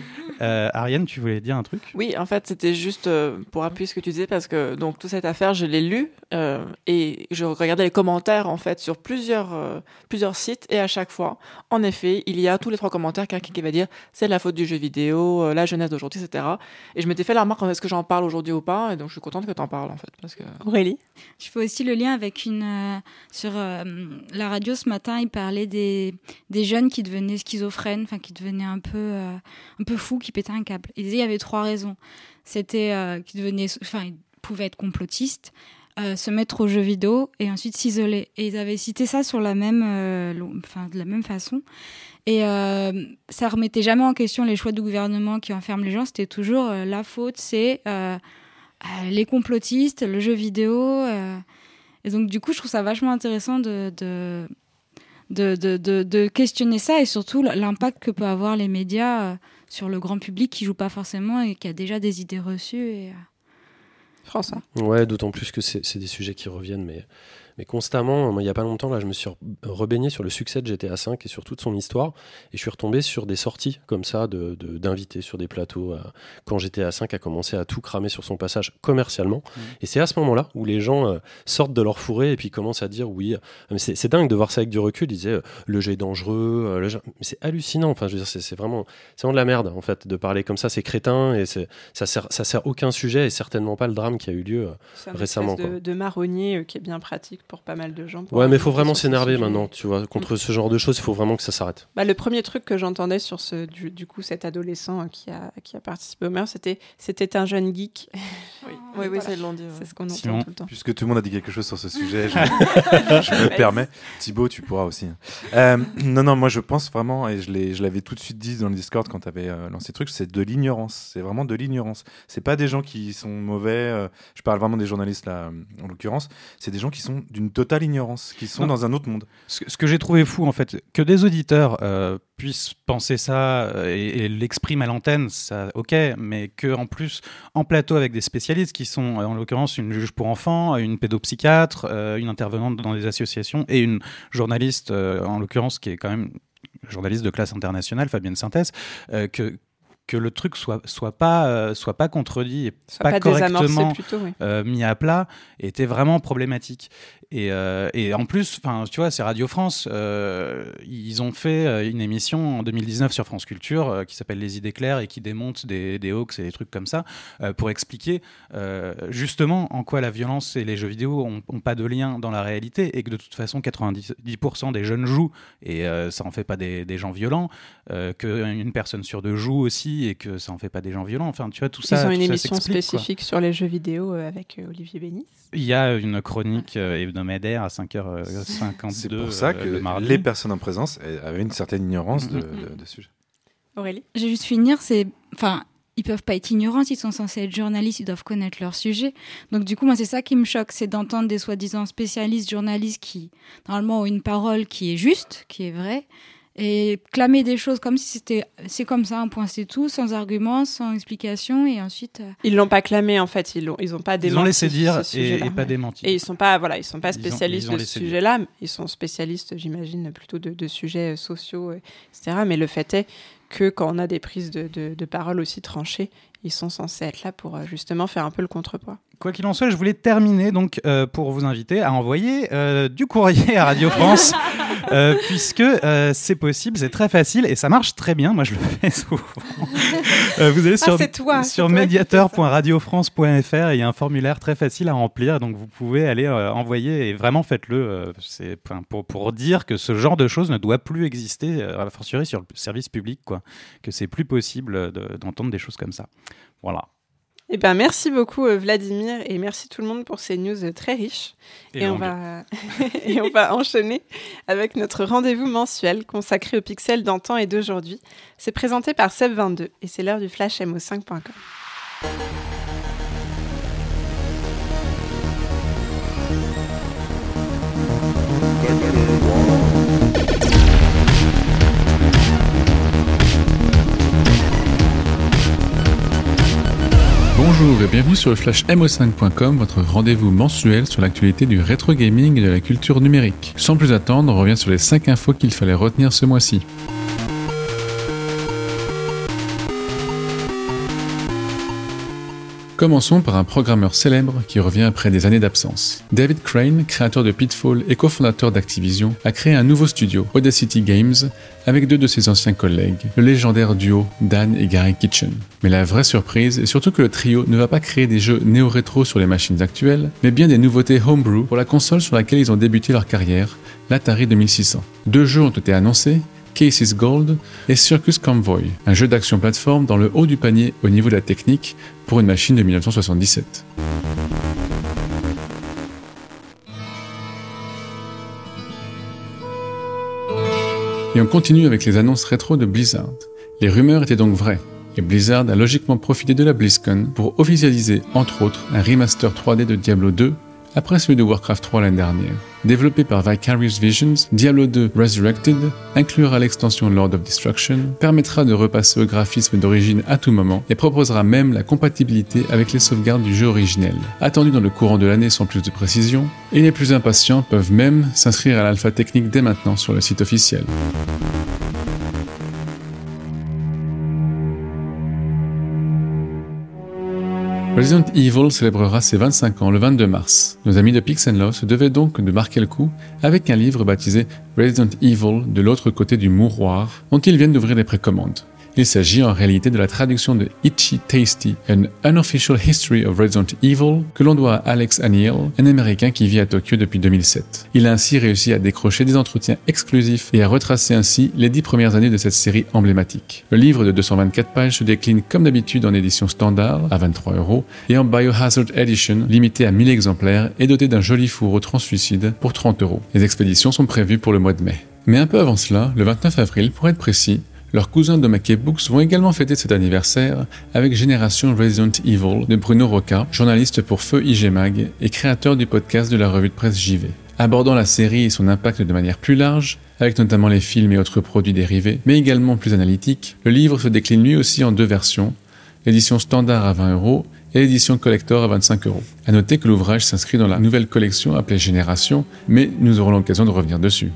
Euh, Ariane, tu voulais dire un truc? Oui, en fait, c'était juste pour appuyer ce que tu disais parce que donc toute cette affaire, je l'ai lue euh, et je regardais les commentaires en fait sur plusieurs euh, plusieurs sites et à chaque fois, en effet, il y a tous les trois commentaires quelqu'un qui va dire c'est la faute du jeu vidéo, euh, la jeunesse d'aujourd'hui, etc. Et je m'étais fait la remarque est-ce que j'en parle? Aujourd'hui ou pas et donc je suis contente que tu en parles en fait parce que Aurélie Je fais aussi le lien avec une. euh, sur euh, la radio ce matin, il parlait des, des jeunes qui devenaient schizophrènes, enfin qui devenaient un peu, euh, un peu fous, qui pétaient un câble. Il disait il y avait trois raisons. C'était euh, qu'ils devenaient. Enfin, ils pouvaient être complotistes, euh, se mettre aux jeux vidéo et ensuite s'isoler. Et ils avaient cité ça sur la même, euh, lo- enfin, de la même façon. Et euh, ça remettait jamais en question les choix du gouvernement qui enferment les gens. C'était toujours euh, la faute, c'est euh, euh, les complotistes, le jeu vidéo. euh. Et donc, du coup, je trouve ça vachement intéressant de, de, de, de, de- de questionner ça et surtout l'impact que peut avoir les médias euh, sur le grand public qui joue pas forcément et qui a déjà des idées reçues. Et, euh, François. Ouais, d'autant plus que c'est c'est des sujets qui reviennent, mais, mais constamment. Moi, il n'y a pas longtemps, là, je me suis re- rebaigné sur le succès de GTA V et sur toute son histoire. Et je suis retombé sur des sorties comme ça de- de- d'invités sur des plateaux. euh, quand GTA V a commencé à tout cramer sur son passage commercialement. Et c'est à ce moment-là où les gens euh, sortent de leur fourré et puis commencent à dire oui. euh, mais c'est c'est dingue de voir ça avec du recul. Ils disaient euh, le jeu est dangereux. euh, le jeu- Mais c'est hallucinant. Enfin, je veux dire, c'est c'est vraiment, c'est vraiment de la merde, en fait, de parler comme ça. C'est crétin et c'est- ça sert, ça sert aucun sujet et certainement pas le drame qui a eu lieu. C'est Récemment, espèce de, de marronnier qui est bien pratique pour pas mal de gens. Ouais, mais il faut vraiment s'énerver maintenant, tu vois. Contre ce genre de choses, il faut vraiment que ça s'arrête. Bah, le premier truc que j'entendais sur ce, du, du coup, cet adolescent euh, qui a, qui a participé au meurtre, c'était c'était un jeune geek. oui, *laughs* oui, oui, ça ils l'ont dit. ouais. C'est ce qu'on entend Simon. tout le temps. Puisque tout le monde a dit quelque chose sur ce sujet, je, *laughs* je me permets. Thibaut, tu pourras aussi. Euh, *laughs* non, non, moi je pense vraiment, et je l'ai- je l'avais tout de suite dit dans le Discord quand tu avais lancé le truc, c'est de l'ignorance. C'est vraiment de l'ignorance. C'est pas des gens qui sont mauvais. euh, je parle vraiment des journalistes là, en l'occurrence. C'est des gens qui sont d'une totale ignorance, qui sont Non. dans un autre monde. Ce, ce que j'ai trouvé fou, en fait, que des auditeurs euh, puissent penser ça euh, et, et l'expriment à l'antenne, ça, ok, mais que en plus, en plateau avec des spécialistes qui sont, en l'occurrence, une juge pour enfants, une pédopsychiatre, euh, une intervenante dans des associations et une journaliste, euh, en l'occurrence, qui est quand même journaliste de classe internationale, Fabienne Synthèse, euh, que que le truc soit soit pas euh, soit pas contredit et Soit pas, correctement plutôt, oui. euh, mis à plat était vraiment problématique. Et, euh, et en plus, tu vois, c'est Radio France. euh, ils ont fait euh, une émission en 2019 sur France Culture euh, qui s'appelle Les idées claires et qui démonte des, des hoax et des trucs comme ça pour expliquer justement en quoi la violence et les jeux vidéo ont, ont pas de lien dans la réalité et que de toute façon 90% des jeunes jouent et ça en fait pas des, des gens violents, qu'une personne sur deux joue aussi et que ça en fait pas des gens violents. Enfin, tu vois, tout ça. Ils ont une ça émission quoi. spécifique sur les jeux vidéo avec Olivier Bénis. Il y a une chronique hebdomadaire à 5h52 C'est pour ça euh, que le mardi. les personnes en présence euh, avaient une certaine ignorance de, Mhm. de, de ce sujet. Aurélie? Je vais juste finir, c'est. Enfin, ils peuvent pas être ignorants, ils sont censés être journalistes, ils doivent connaître leur sujet. Donc, du coup, moi, c'est ça qui me choque, c'est d'entendre des soi-disant spécialistes, journalistes qui, normalement, ont une parole qui est juste, qui est vraie, et clamer des choses comme si c'était. C'est comme ça, un point, c'est tout, sans argument, sans explication, et ensuite. euh, Ils l'ont pas clamé en fait, ils l'ont ils ont pas démenti. Ils ont laissé dire et, pas démenti. Et ils sont pas voilà, ils sont pas Ils ont- spécialistes ils ont de ce sujet-là, mais ils sont spécialistes, j'imagine, plutôt de, de sujets euh, sociaux, euh, etc. Mais le fait est que quand on a des prises de, de, de parole aussi tranchées, ils sont censés être là pour euh, justement faire un peu le contrepoids. Quoi qu'il en soit, je voulais terminer donc euh, pour vous inviter à envoyer euh, du courrier à Radio France *laughs* Euh, puisque c'est possible, c'est très facile et ça marche très bien. Moi, je le fais souvent. Vous allez Ah, sur, sur mediator.radiofrance.fr et il y a un formulaire très facile à remplir. Donc, vous pouvez aller envoyer et vraiment faites-le. c'est pour, pour dire que ce genre de choses ne doit plus exister, a fortiori sur le service public, quoi. Que c'est plus possible de- d'entendre des choses comme ça. Voilà. Eh ben, merci beaucoup euh, Vladimir et merci tout le monde pour ces news euh, très riches. Et, on va *laughs* et on va enchaîner avec notre rendez-vous mensuel consacré aux pixels d'antan et d'aujourd'hui. C'est présenté par Seb22 et c'est l'heure du flash mo5.com. Bonjour et bienvenue sur le flash mo5.com, votre rendez-vous mensuel sur l'actualité du rétro gaming et de la culture numérique. Sans plus attendre, on revient sur les 5 infos qu'il fallait retenir ce mois-ci. Commençons par un programmeur célèbre qui revient après des années d'absence. David Crane, créateur de Pitfall et cofondateur d'Activision, a créé un nouveau studio, Audacity Games, avec deux de ses anciens collègues, le légendaire duo Dan et Gary Kitchen. Mais la vraie surprise est surtout que le trio ne va pas créer des jeux néo-rétro sur les machines actuelles, mais bien des nouveautés homebrew pour la console sur laquelle ils ont débuté leur carrière, l'Atari 2600. Deux jeux ont été annoncés, Cases Gold et Circus Convoy, un jeu d'action plateforme dans le haut du panier au niveau de la technique pour une machine de 1977. Et on continue avec les annonces rétro de Blizzard. Les rumeurs étaient donc vraies, et Blizzard a logiquement profité de la BlizzCon pour officialiser, entre autres, un remaster 3D de Diablo 2 après celui de Warcraft 3 l'année dernière. Développé par Vicarious Visions, Diablo 2 Resurrected inclura l'extension Lord of Destruction, permettra de repasser au graphisme d'origine à tout moment et proposera même la compatibilité avec les sauvegardes du jeu originel. Attendu dans le courant de l'année sans plus de précision, et les plus impatients peuvent même s'inscrire à l'alpha technique dès maintenant sur le site officiel. Resident Evil célébrera ses 25 ans le 22 mars. Nos amis de Pixenlaw se devaient donc de marquer le coup avec un livre baptisé Resident Evil de l'autre côté du mouroir, dont ils viennent d'ouvrir les précommandes. Il s'agit en réalité de la traduction de Itchy Tasty, An Unofficial History of Resident Evil, que l'on doit à Alex Aniel, un Américain qui vit à Tokyo depuis 2007. Il a ainsi réussi à décrocher des entretiens exclusifs et à retracer ainsi les dix premières années de cette série emblématique. Le livre de 224 pages se décline comme d'habitude en édition standard, à 23 euros, et en Biohazard Edition, limité à 1000 exemplaires et doté d'un joli fourreau translucide pour 30 euros. Les expéditions sont prévues pour le mois de mai. Mais un peu avant cela, le 29 avril, pour être précis, leurs cousins de Mackey Books vont également fêter cet anniversaire avec Génération Resident Evil de Bruno Roca, journaliste pour Feu IG Mag et créateur du podcast de la revue de presse JV. Abordant la série et son impact de manière plus large, avec notamment les films et autres produits dérivés, mais également plus analytique, le livre se décline lui aussi en deux versions, l'édition standard à 20 euros et l'édition collector à 25 euros. À noter que l'ouvrage s'inscrit dans la nouvelle collection appelée Génération, mais nous aurons l'occasion de revenir dessus.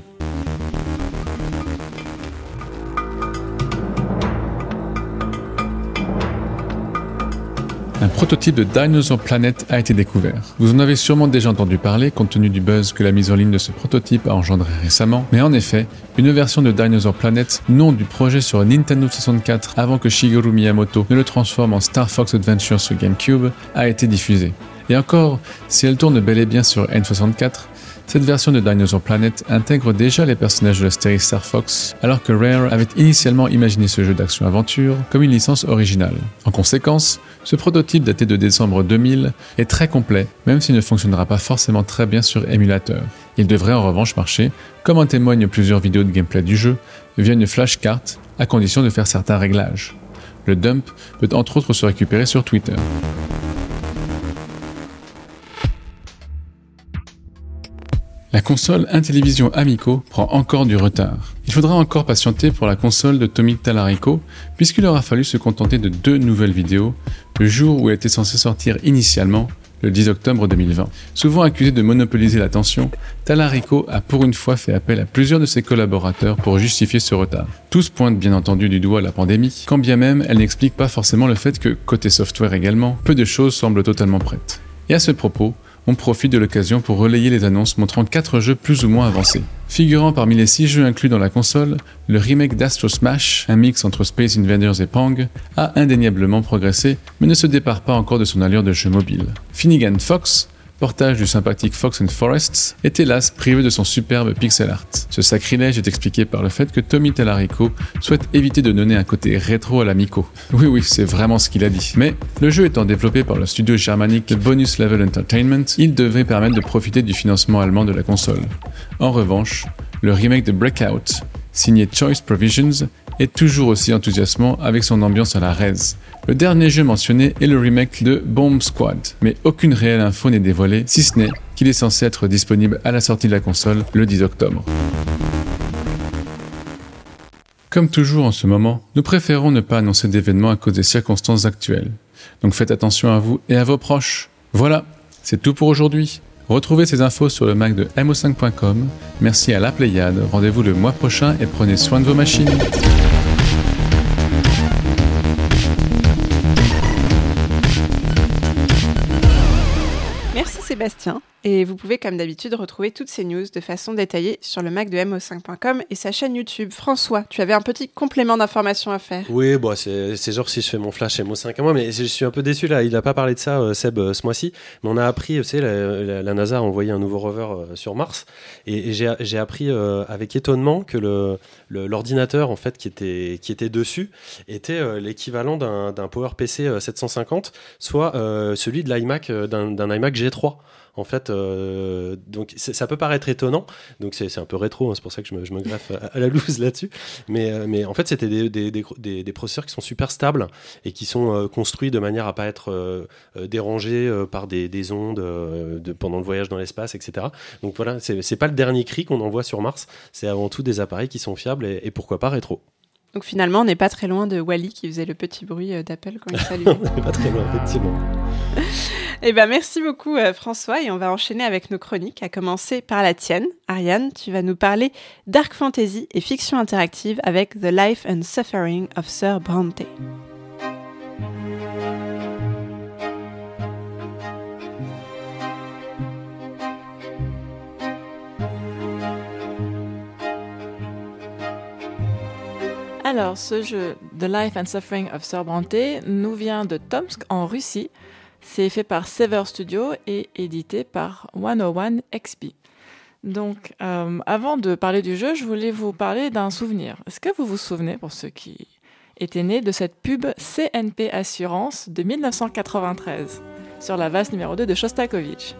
Prototype de Dinosaur Planet a été découvert. Vous en avez sûrement déjà entendu parler compte tenu du buzz que la mise en ligne de ce prototype a engendré récemment, mais en effet, une version de Dinosaur Planet, nom du projet sur Nintendo 64 avant que Shigeru Miyamoto ne le transforme en Star Fox Adventure sur GameCube, a été diffusée. Et encore, si elle tourne bel et bien sur N64, cette version de Dinosaur Planet intègre déjà les personnages de la série Star Fox, alors que Rare avait initialement imaginé ce jeu d'action-aventure comme une licence originale. En conséquence, ce prototype daté de décembre 2000 est très complet, même s'il ne fonctionnera pas forcément très bien sur émulateur. Il devrait en revanche marcher, comme en témoignent plusieurs vidéos de gameplay du jeu, via une flashcard, à condition de faire certains réglages. Le dump peut entre autres se récupérer sur Twitter. La console Intellivision Amico prend encore du retard. Il faudra encore patienter pour la console de Tommy Talarico, puisqu'il aura fallu se contenter de deux nouvelles vidéos, le jour où elle était censée sortir initialement, le 10 octobre 2020. Souvent accusé de monopoliser l'attention, Talarico a pour une fois fait appel à plusieurs de ses collaborateurs pour justifier ce retard. Tous pointent bien entendu du doigt la pandémie, quand bien même elle n'explique pas forcément le fait que, côté software également, peu de choses semblent totalement prêtes. Et à ce propos, on profite de l'occasion pour relayer les annonces montrant 4 jeux plus ou moins avancés. Figurant parmi les 6 jeux inclus dans la console, le remake d'Astro Smash, un mix entre Space Invaders et Pong, a indéniablement progressé, mais ne se départ pas encore de son allure de jeu mobile. Finnegan Fox, portage du sympathique Fox and Forests, est hélas privé de son superbe pixel art. Ce sacrilège est expliqué par le fait que Tommy Tallarico souhaite éviter de donner un côté rétro à l'Amico. Oui oui, c'est vraiment ce qu'il a dit. Mais le jeu étant développé par le studio germanique Bonus Level Entertainment, il devrait permettre de profiter du financement allemand de la console. En revanche, le remake de Breakout, signé Choice Provisions, est toujours aussi enthousiasmant avec son ambiance à la Rez. Le dernier jeu mentionné est le remake de Bomb Squad, mais aucune réelle info n'est dévoilée, si ce n'est qu'il est censé être disponible à la sortie de la console le 10 octobre. Comme toujours en ce moment, nous préférons ne pas annoncer d'événements à cause des circonstances actuelles. Donc faites attention à vous et à vos proches. Voilà, c'est tout pour aujourd'hui. Retrouvez ces infos sur le Mac de mo5.com. Merci à la Pléiade. Rendez-vous le mois prochain et prenez soin de vos machines. Sébastien. Et vous pouvez, comme d'habitude, retrouver toutes ces news de façon détaillée sur le Mac de mo5.com et sa chaîne YouTube. François, tu avais un petit complément d'information à faire. Oui, bon, c'est genre si je fais mon flash MO5 à moi, mais je suis un peu déçu là. Il n'a pas parlé de ça, euh, Seb, euh, ce mois-ci. Mais on a appris, tu sais, la, la- NASA a envoyé un nouveau rover euh, sur Mars. Et, j'ai appris euh, avec étonnement que l'ordinateur en fait qui était, dessus était euh, l'équivalent d'un PowerPC euh, 750, soit euh, celui de l'iMac, euh, d'un iMac G3. En fait, euh, donc ça peut paraître étonnant, donc c'est un peu rétro, hein, c'est pour ça que je me, je me greffe à, à la loose là-dessus. Mais, euh, mais en fait, c'était des, des, des, des- des processeurs qui sont super stables et qui sont euh, construits de manière à pas être dérangés par des, des ondes de, pendant le voyage dans l'espace, etc. Donc voilà, c'est pas le dernier cri qu'on envoie sur Mars, c'est avant tout des appareils qui sont fiables et, et pourquoi pas rétro. Donc finalement, on n'est pas très loin de Wally qui faisait le petit bruit d'appel quand il *laughs* saluait. On n'est pas très loin, effectivement. *laughs* Eh ben, merci beaucoup euh, François et on va enchaîner avec nos chroniques, à commencer par la tienne. Ariane, tu vas nous parler dark fantasy et fiction interactive avec The Life and Suffering of Sir Bronte. Alors, ce jeu, The Life and Suffering of Sir Bronte, nous vient de Tomsk, en Russie. C'est fait par Sever Studio et édité par 101 XP. Donc, euh, avant de parler du jeu, je voulais vous parler d'un souvenir. Est-ce que vous vous souvenez, pour ceux qui étaient nés, de cette pub CNP Assurance de 1993 sur la vase numéro 2 de Shostakovich?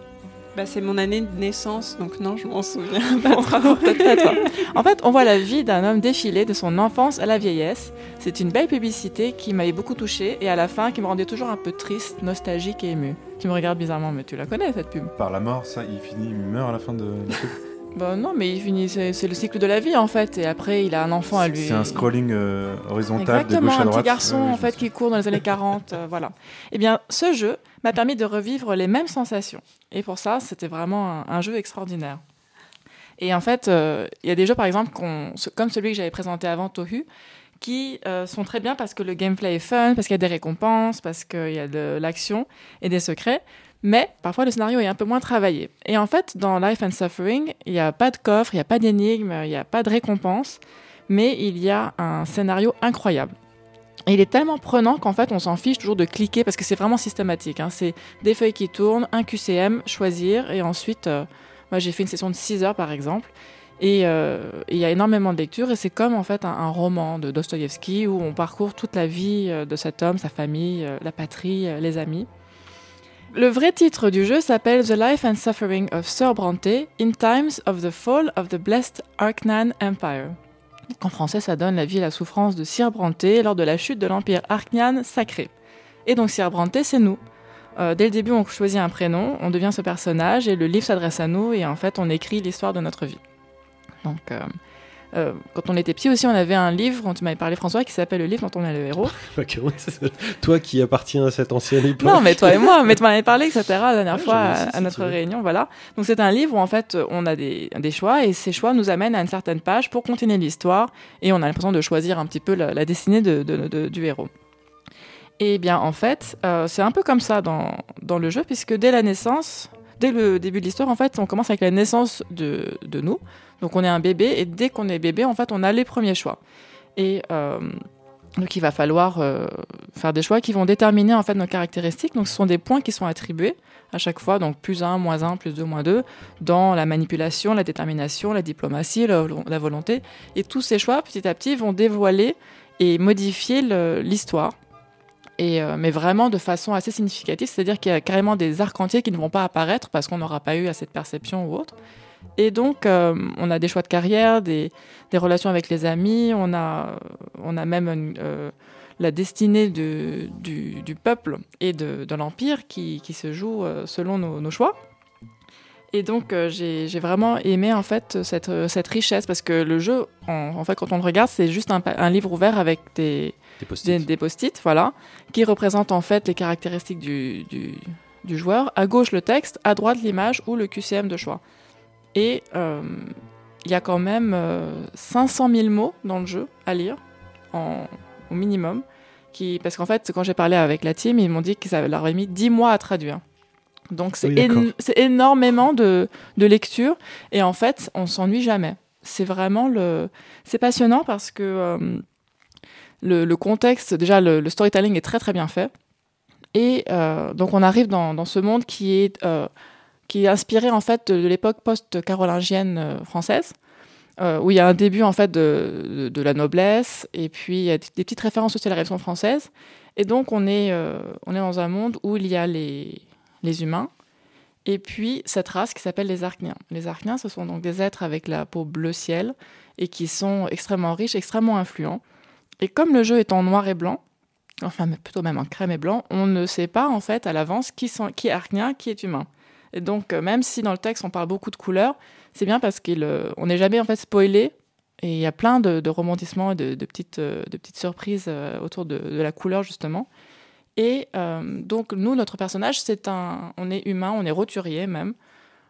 Bah, c'est mon année de naissance, donc non, je m'en souviens Bon, *laughs* pas trop. peut-être pas toi. En fait, on voit la vie d'un homme défiler de son enfance à la vieillesse. C'est une belle publicité qui m'avait beaucoup touchée et à la fin qui me rendait toujours un peu triste, nostalgique et ému. Tu me regardes bizarrement, mais tu la connais cette pub Par la mort, ça, il finit, il meurt à la fin de. *laughs* Bah non, mais il finit, c'est le cycle de la vie en fait, et après il a un enfant à lui. C'est un scrolling euh, horizontal Exactement, de gauche à un droite. petit garçon Ouais, en fait qui court dans les années 40, euh, voilà. Eh bien, ce jeu m'a permis de revivre les mêmes sensations. Et pour ça, c'était vraiment un, un jeu extraordinaire. Et en fait, euh, il y a des jeux par exemple comme celui que j'avais présenté avant, Tohu, qui sont très bien parce que le gameplay est fun, parce qu'il y a des récompenses, parce qu'il y a de l'action et des secrets. Mais parfois le scénario est un peu moins travaillé. Et en fait, dans Life and Suffering, il n'y a pas de coffre, il n'y a pas d'énigme, il n'y a pas de récompense, mais il y a un scénario incroyable. Et il est tellement prenant qu'en fait, on s'en fiche toujours de cliquer parce que c'est vraiment systématique. hein. C'est des feuilles qui tournent, un QCM, choisir, et ensuite, euh, moi j'ai fait une session de 6 heures par exemple. Et euh, et il y a énormément de lectures, et c'est comme en fait un, un roman de Dostoïevski où on parcourt toute la vie euh, de cet homme, sa famille, la patrie, les amis. Le vrai titre du jeu s'appelle The Life and Suffering of Sir Bronte in Times of the Fall of the Blessed Arknan Empire. En français, ça donne la vie et la souffrance de Sir Bronte lors de la chute de l'Empire Arknan sacré. Et donc Sir Bronte, c'est nous. Euh, dès le début, on choisit un prénom, on devient ce personnage et le livre s'adresse à nous et en fait, on écrit l'histoire de notre vie. Donc, euh, euh, quand on était petit aussi, on avait un livre, dont tu m'avais parlé François, qui s'appelle Le livre dont on est le héros. *laughs* Toi qui appartiens à cette ancienne époque. Non, mais toi et moi, mais tu m'en avais parlé, etc. la dernière Ouais, fois à, notre réunion, voilà. Donc c'est un livre où en fait on a des, des choix et ces choix nous amènent à une certaine page pour continuer l'histoire et on a l'impression de choisir un petit peu la, la destinée de- de- de- du héros. Et bien en fait, euh, c'est un peu comme ça dans, dans le jeu puisque dès la naissance, dès le début de l'histoire, en fait, on commence avec la naissance de, de nous. Donc on est un bébé et dès qu'on est bébé, en fait, on a les premiers choix. Et euh, donc il va falloir euh, faire des choix qui vont déterminer en fait nos caractéristiques. Donc ce sont des points qui sont attribués à chaque fois, donc plus 1, moins 1, plus 2, moins 2, dans la manipulation, la détermination, la diplomatie, la, volonté. Et tous ces choix, petit à petit, vont dévoiler et modifier l'histoire. Euh, mais vraiment de façon assez significative, c'est-à-dire qu'il y a carrément des arcs entiers qui ne vont pas apparaître parce qu'on n'aura pas eu assez de perception ou autre. Et donc, euh, on a des choix de carrière, des, relations avec les amis, on a, on a même euh, la destinée de- du, peuple et de, l'Empire qui, se joue selon nos, choix. Et donc, j'ai vraiment aimé en fait cette, richesse parce que le jeu, en, fait, quand on le regarde, c'est juste un livre ouvert avec des, Des post-it. des, des post-it, voilà, qui représentent en fait les caractéristiques du, du, du joueur. À gauche, le texte, à droite, l'image ou le QCM de choix. Et euh, il y a quand même euh, 500 000 mots dans le jeu à lire, en, au minimum. Qui, parce qu'en fait, quand j'ai parlé avec la team, ils m'ont dit que ça leur avait mis 10 mois à traduire. Donc Oui, c'est énormément de, de lecture. Et en fait, on s'ennuie jamais. C'est vraiment le. C'est passionnant parce que euh, le, contexte, déjà, le, storytelling est très très bien fait. Et euh, donc, on arrive dans, ce monde qui est, euh, qui est inspiré en fait de, l'époque post-carolingienne euh, française, où il y a un début en fait de, de, la noblesse, et puis il y a des, petites références aussi à la Révolution française. Et donc, on est, on est dans un monde où il y a les, les humains, et puis cette race qui s'appelle les Archniens. Les Archniens, ce sont donc des êtres avec la peau bleu ciel et qui sont extrêmement riches, extrêmement influents. Et comme le jeu est en noir et blanc, enfin plutôt même en crème et blanc, on ne sait pas en fait à l'avance qui, sont, qui est Archnien, qui est humain. Et donc euh, même si dans le texte on parle beaucoup de couleurs, c'est bien parce qu'on n'est jamais en fait spoilé. Et il y a plein de, de rebondissements et de, petites, euh, de petites surprises euh, autour de, la couleur justement. Et euh, donc nous, notre personnage, c'est un, on est humain, on est roturier même.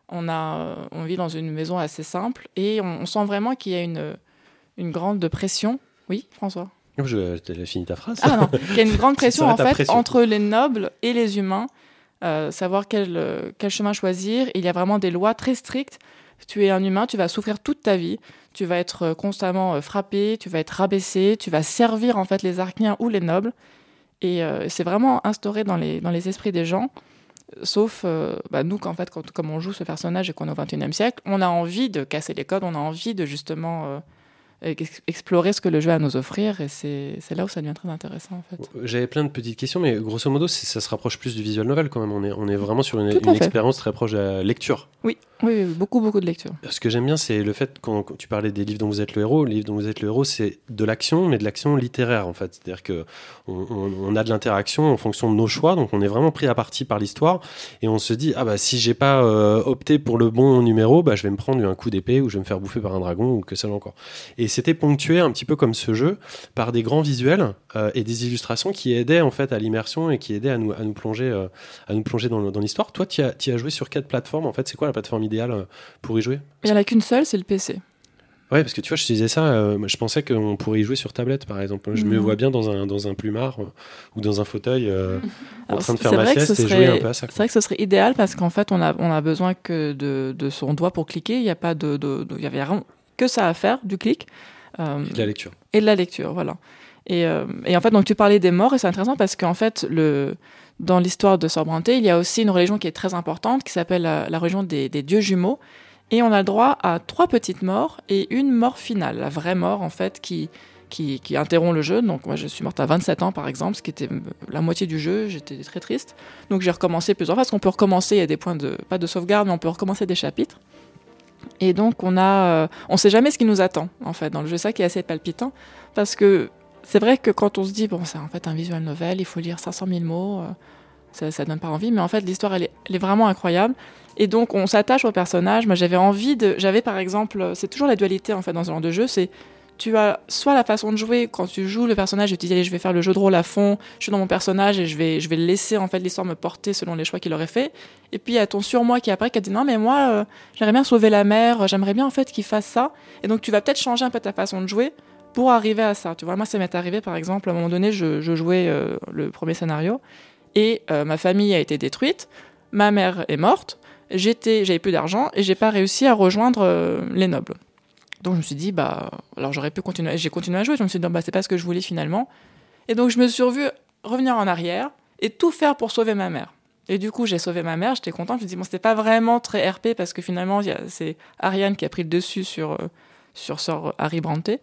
On a, euh, on vit dans une maison assez simple et on, on sent vraiment qu'il y a une, une grande pression. Oui, François? Je, t'as fini ta phrase Ah non, qu'il y a une grande *laughs* pression en fait pression. entre les nobles et les humains, euh, savoir quel, quel chemin choisir. Il y a vraiment des lois très strictes. Tu es un humain, tu vas souffrir toute ta vie. Tu vas être euh, constamment euh, frappé, tu vas être rabaissé, tu vas servir en fait les archniens ou les nobles. Et euh, c'est vraiment instauré dans les, dans les esprits des gens. Sauf euh, bah, nous, qu'en fait, quand, comme on joue ce personnage et qu'on est au XXIe siècle, on a envie de casser les codes, on a envie de justement explorer ce que le jeu a à nous offrir. Et c'est là où ça devient très intéressant en fait. J'avais plein de petites questions, mais grosso modo, ça se rapproche plus du visual novel quand même. On est, on est vraiment sur une, une expérience très proche de la lecture. Oui, oui, beaucoup, beaucoup de lecture. Ce que j'aime bien, c'est le fait, quand, tu parlais des livres dont vous êtes le héros, les livres dont vous êtes le héros, c'est de l'action, mais de l'action littéraire en fait. C'est-à-dire que on, a de l'interaction en fonction de nos choix, donc on est vraiment pris à partie par l'histoire, et on se dit ah bah si j'ai pas euh, opté pour le bon numéro, bah je vais me prendre un coup d'épée ou je vais me faire bouffer par un dragon ou que sais-je encore. Et c'était ponctué un petit peu comme ce jeu par des grands visuels euh, et des illustrations qui aidaient en fait à l'immersion et qui aidaient à nous à nous plonger euh, à nous plonger dans, l'histoire. Toi, tu as, as joué sur quelle plateforme en fait C'est quoi la plateforme euh, pour y jouer Il n'y en a qu'une seule, c'est le PC. Ouais, parce que tu vois, je te disais ça, euh, je pensais qu'on pourrait y jouer sur tablette, par exemple. Je me Non. vois bien dans un, dans un plumard euh, ou dans un fauteuil euh, *laughs* en train de faire ma sieste et jouer un peu à ça. C'est vrai que ce serait idéal parce qu'en fait, on a, on a besoin que de, de son doigt pour cliquer. Il n'y a pas de, de, de- y avait rien que ça à faire, du clic. Et de la lecture. et de la lecture, voilà. Et, et en fait, donc tu parlais des morts, et c'est intéressant parce qu'en fait, le, dans l'histoire de Sorbranté, il y a aussi une religion qui est très importante, qui s'appelle la, la religion des, dieux jumeaux. Et on a le droit à trois petites morts et une mort finale, la vraie mort, en fait, qui, qui, qui interrompt le jeu. Donc, moi, je suis morte à 27 ans, par exemple, ce qui était euh, la moitié du jeu. J'étais très triste. Donc, j'ai recommencé plusieurs fois, parce qu'on peut recommencer, il y a des points de, pas de sauvegarde, mais on peut recommencer des chapitres. Et donc, on a, euh, on sait jamais ce qui nous attend, en fait, dans le jeu. Ça qui est assez palpitant, parce que c'est vrai que quand on se dit, bon, c'est en fait un visual novel, il faut lire 500 000 mots, euh, ça, ça donne pas envie, mais en fait, l'histoire, elle est, vraiment incroyable. Et donc, on s'attache au personnage. Moi, j'avais envie de. J'avais, par exemple, c'est toujours la dualité, en fait, dans ce genre de jeu, c'est. Tu as soit la façon de jouer, quand tu joues le personnage, tu dis, allez, je vais faire le jeu de rôle à fond, je suis dans mon personnage et je vais, je vais laisser, en fait, l'histoire me porter selon les choix qu'il aurait fait. Et puis, il y a ton surmoi qui, après, qui a dit, non, mais moi, euh, j'aimerais bien sauver la mer, j'aimerais bien, en fait, qu'il fasse ça. Et donc, tu vas peut-être changer un peu ta façon de jouer pour arriver à ça. Tu vois, moi, ça m'est arrivé, par exemple, à un moment donné, je, jouais euh, le premier scénario et euh, ma famille a été détruite, ma mère est morte, j'étais, j'avais plus d'argent et j'ai pas réussi à rejoindre euh, les nobles. Donc je me suis dit, bah, alors j'aurais pu continuer. J'ai continué à jouer. Je me suis dit, bah, c'est pas ce que je voulais finalement. Et donc je me suis revu revenir en arrière et tout faire pour sauver ma mère. Et du coup, j'ai sauvé ma mère, j'étais contente. Je me suis dit, bon, c'était pas vraiment très RP parce que finalement, c'est Ariane qui a pris le dessus sur, sur Sir Harry Branté.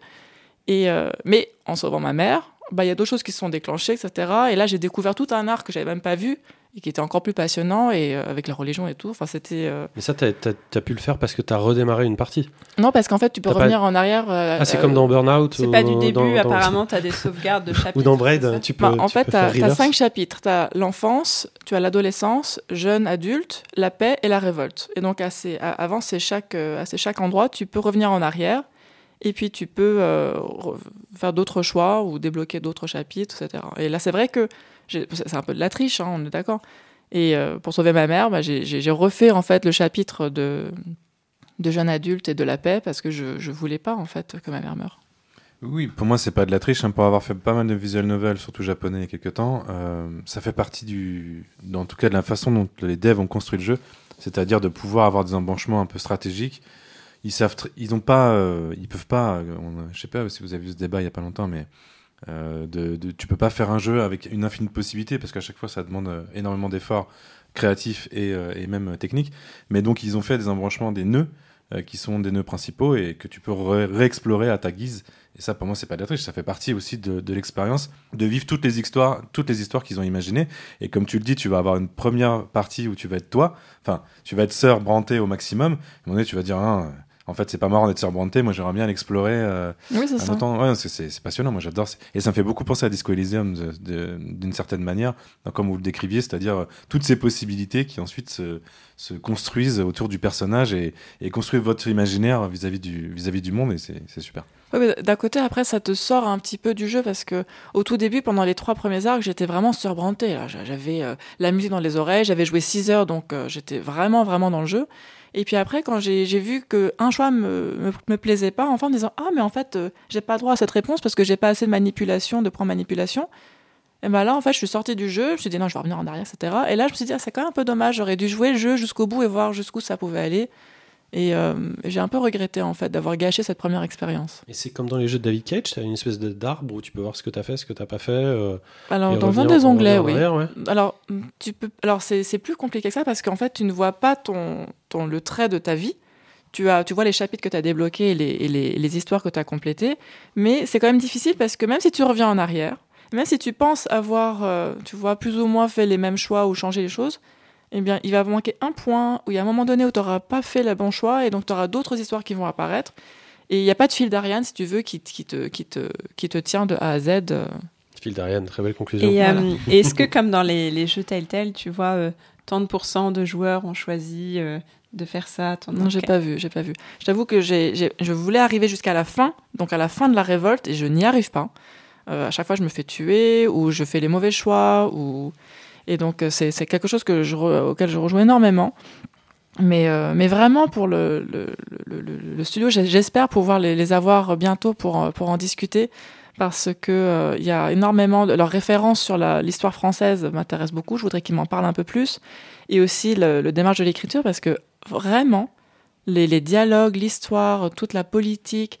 Et, euh, mais en sauvant ma mère, bah, il y a d'autres choses qui se sont déclenchées, etc. Et là, j'ai découvert tout un art que j'avais même pas vu et qui était encore plus passionnant et euh, avec la religion et tout. Enfin, c'était. euh, Mais ça, t'as as, pu le faire parce que t'as redémarré une partie. Non, parce qu'en fait, tu peux T'as pas- revenir en arrière. euh, Ah, c'est euh, comme dans Burnout C'est pas du début, dans- apparemment, *laughs* t'as des sauvegardes de chapitres. Ou dans Braid, tu peux. Bah, en tu fait, tu faire as, cinq chapitres. Tu as l'enfance, tu as l'adolescence, jeune adulte, la paix et la révolte. Et donc, à ces- à- avant, c'est chaque, euh, à ces chaque endroit, tu peux revenir en arrière et puis tu peux euh, re- faire d'autres choix ou débloquer d'autres chapitres, etc. Et là, c'est vrai que c'est un peu de la triche, hein, on est d'accord. Et euh, pour sauver ma mère, bah, j'ai refait en fait le chapitre de, de jeune adulte et de la paix parce que je, je voulais pas en fait que ma mère meure. Oui, pour moi, c'est pas de la triche. hein, pour avoir fait pas mal de visual novels, surtout japonais, il y a quelques temps, euh, ça fait partie du. En tout cas, de la façon dont les devs ont construit le jeu, c'est-à-dire de pouvoir avoir des embranchements un peu stratégiques. Ils savent, ils ont pas, euh, ils peuvent pas. euh, on- je sais pas si vous avez vu ce débat il y a pas longtemps, mais euh, de, tu peux pas faire un jeu avec une infinie possibilité parce qu'à chaque fois, ça demande euh, énormément d'efforts créatifs et, euh, même techniques. Mais donc, ils ont fait des embranchements des nœuds qui sont des nœuds principaux et que tu peux ré- réexplorer à ta guise. Et ça, pour moi, c'est pas de la triche. Ça fait partie aussi de, l'expérience de vivre toutes les histoires, toutes les histoires qu'ils ont imaginées. Et comme tu le dis, tu vas avoir une première partie où tu vas être toi. Enfin, tu vas être sœur Branté au maximum. À un moment donné, tu vas dire, Ah, en fait, c'est pas marrant d'être sœur Branté. Moi, j'aimerais bien l'explorer. euh, Oui, c'est ça. Ouais, c'est- passionnant. Moi, j'adore. Et ça me fait beaucoup penser à Disco Elysium d'une certaine manière, comme vous le décriviez, c'est-à-dire euh, toutes ces possibilités qui ensuite se, se construisent autour du personnage et, et construisent votre imaginaire vis-à-vis du, vis-à-vis du monde. Et c'est super. Ouais, mais d'un côté, après, ça te sort un petit peu du jeu parce que au tout début, pendant les trois premiers arcs, j'étais vraiment. J'a- J'avais euh, la musique dans les oreilles, j'avais joué 6 heures, donc euh, j'étais vraiment, vraiment dans le jeu. Et puis après, quand j'ai vu qu'un choix me, me, me plaisait pas, enfin, en me disant Ah, mais en fait, euh, j'ai pas droit à cette réponse parce que j'ai pas assez de manipulation, de point manipulation. Et ben là, en fait, je suis sortie du jeu, je me suis dit non, je vais revenir en arrière, etc. Et là, je me suis dit, ah, c'est quand même un peu dommage, j'aurais dû jouer le jeu jusqu'au bout et voir jusqu'où ça pouvait aller. Et euh, j'ai un peu regretté, en fait, d'avoir gâché cette première expérience. Et c'est comme dans les jeux de David Cage, t'as une espèce d'arbre où tu peux voir ce que t'as fait, ce que t'as pas fait. euh, Alors, dans un des onglets, oui. arrière, ouais. Alors, tu peux. Alors, c'est c'est plus compliqué que ça parce qu'en fait, tu ne vois pas ton, ton le trait de ta vie. Tu as, tu vois les chapitres que tu as débloqués et les, et les, les histoires que tu as complétées, mais c'est quand même difficile parce que même si tu reviens en arrière, même si tu penses avoir, euh, tu vois, plus ou moins fait les mêmes choix ou changé les choses, eh bien, il va manquer un point où il y a un moment donné où tu n'auras pas fait le bon choix et donc tu auras d'autres histoires qui vont apparaître. Et il n'y a pas de fil d'Ariane, si tu veux, qui, qui, te, qui, te, qui te tient de A à Z. euh, Phil d'Ariane, très belle conclusion. Et euh, Voilà. est-ce que, comme dans les, les jeux Telltale, tu vois, euh, tant de pourcents de joueurs ont choisi euh, de faire ça tant Non, j'ai pas vu, j'ai pas vu. Je t'avoue que j'ai, j'ai- je voulais arriver jusqu'à la fin, donc à la fin de la révolte, et je n'y arrive pas. Euh, à chaque fois, je me fais tuer, ou je fais les mauvais choix, ou... Et donc, euh, c'est, quelque chose auquel je rejoue énormément. Mais, euh, mais vraiment, pour le, studio, j'espère pouvoir les, avoir bientôt pour, en- pour en discuter, parce que euh, il y a énormément de leurs références sur l'histoire française m'intéressent beaucoup. Je voudrais qu'ils m'en parlent un peu plus, et aussi le, le démarche de l'écriture, parce que vraiment, les dialogues, l'histoire, toute la politique,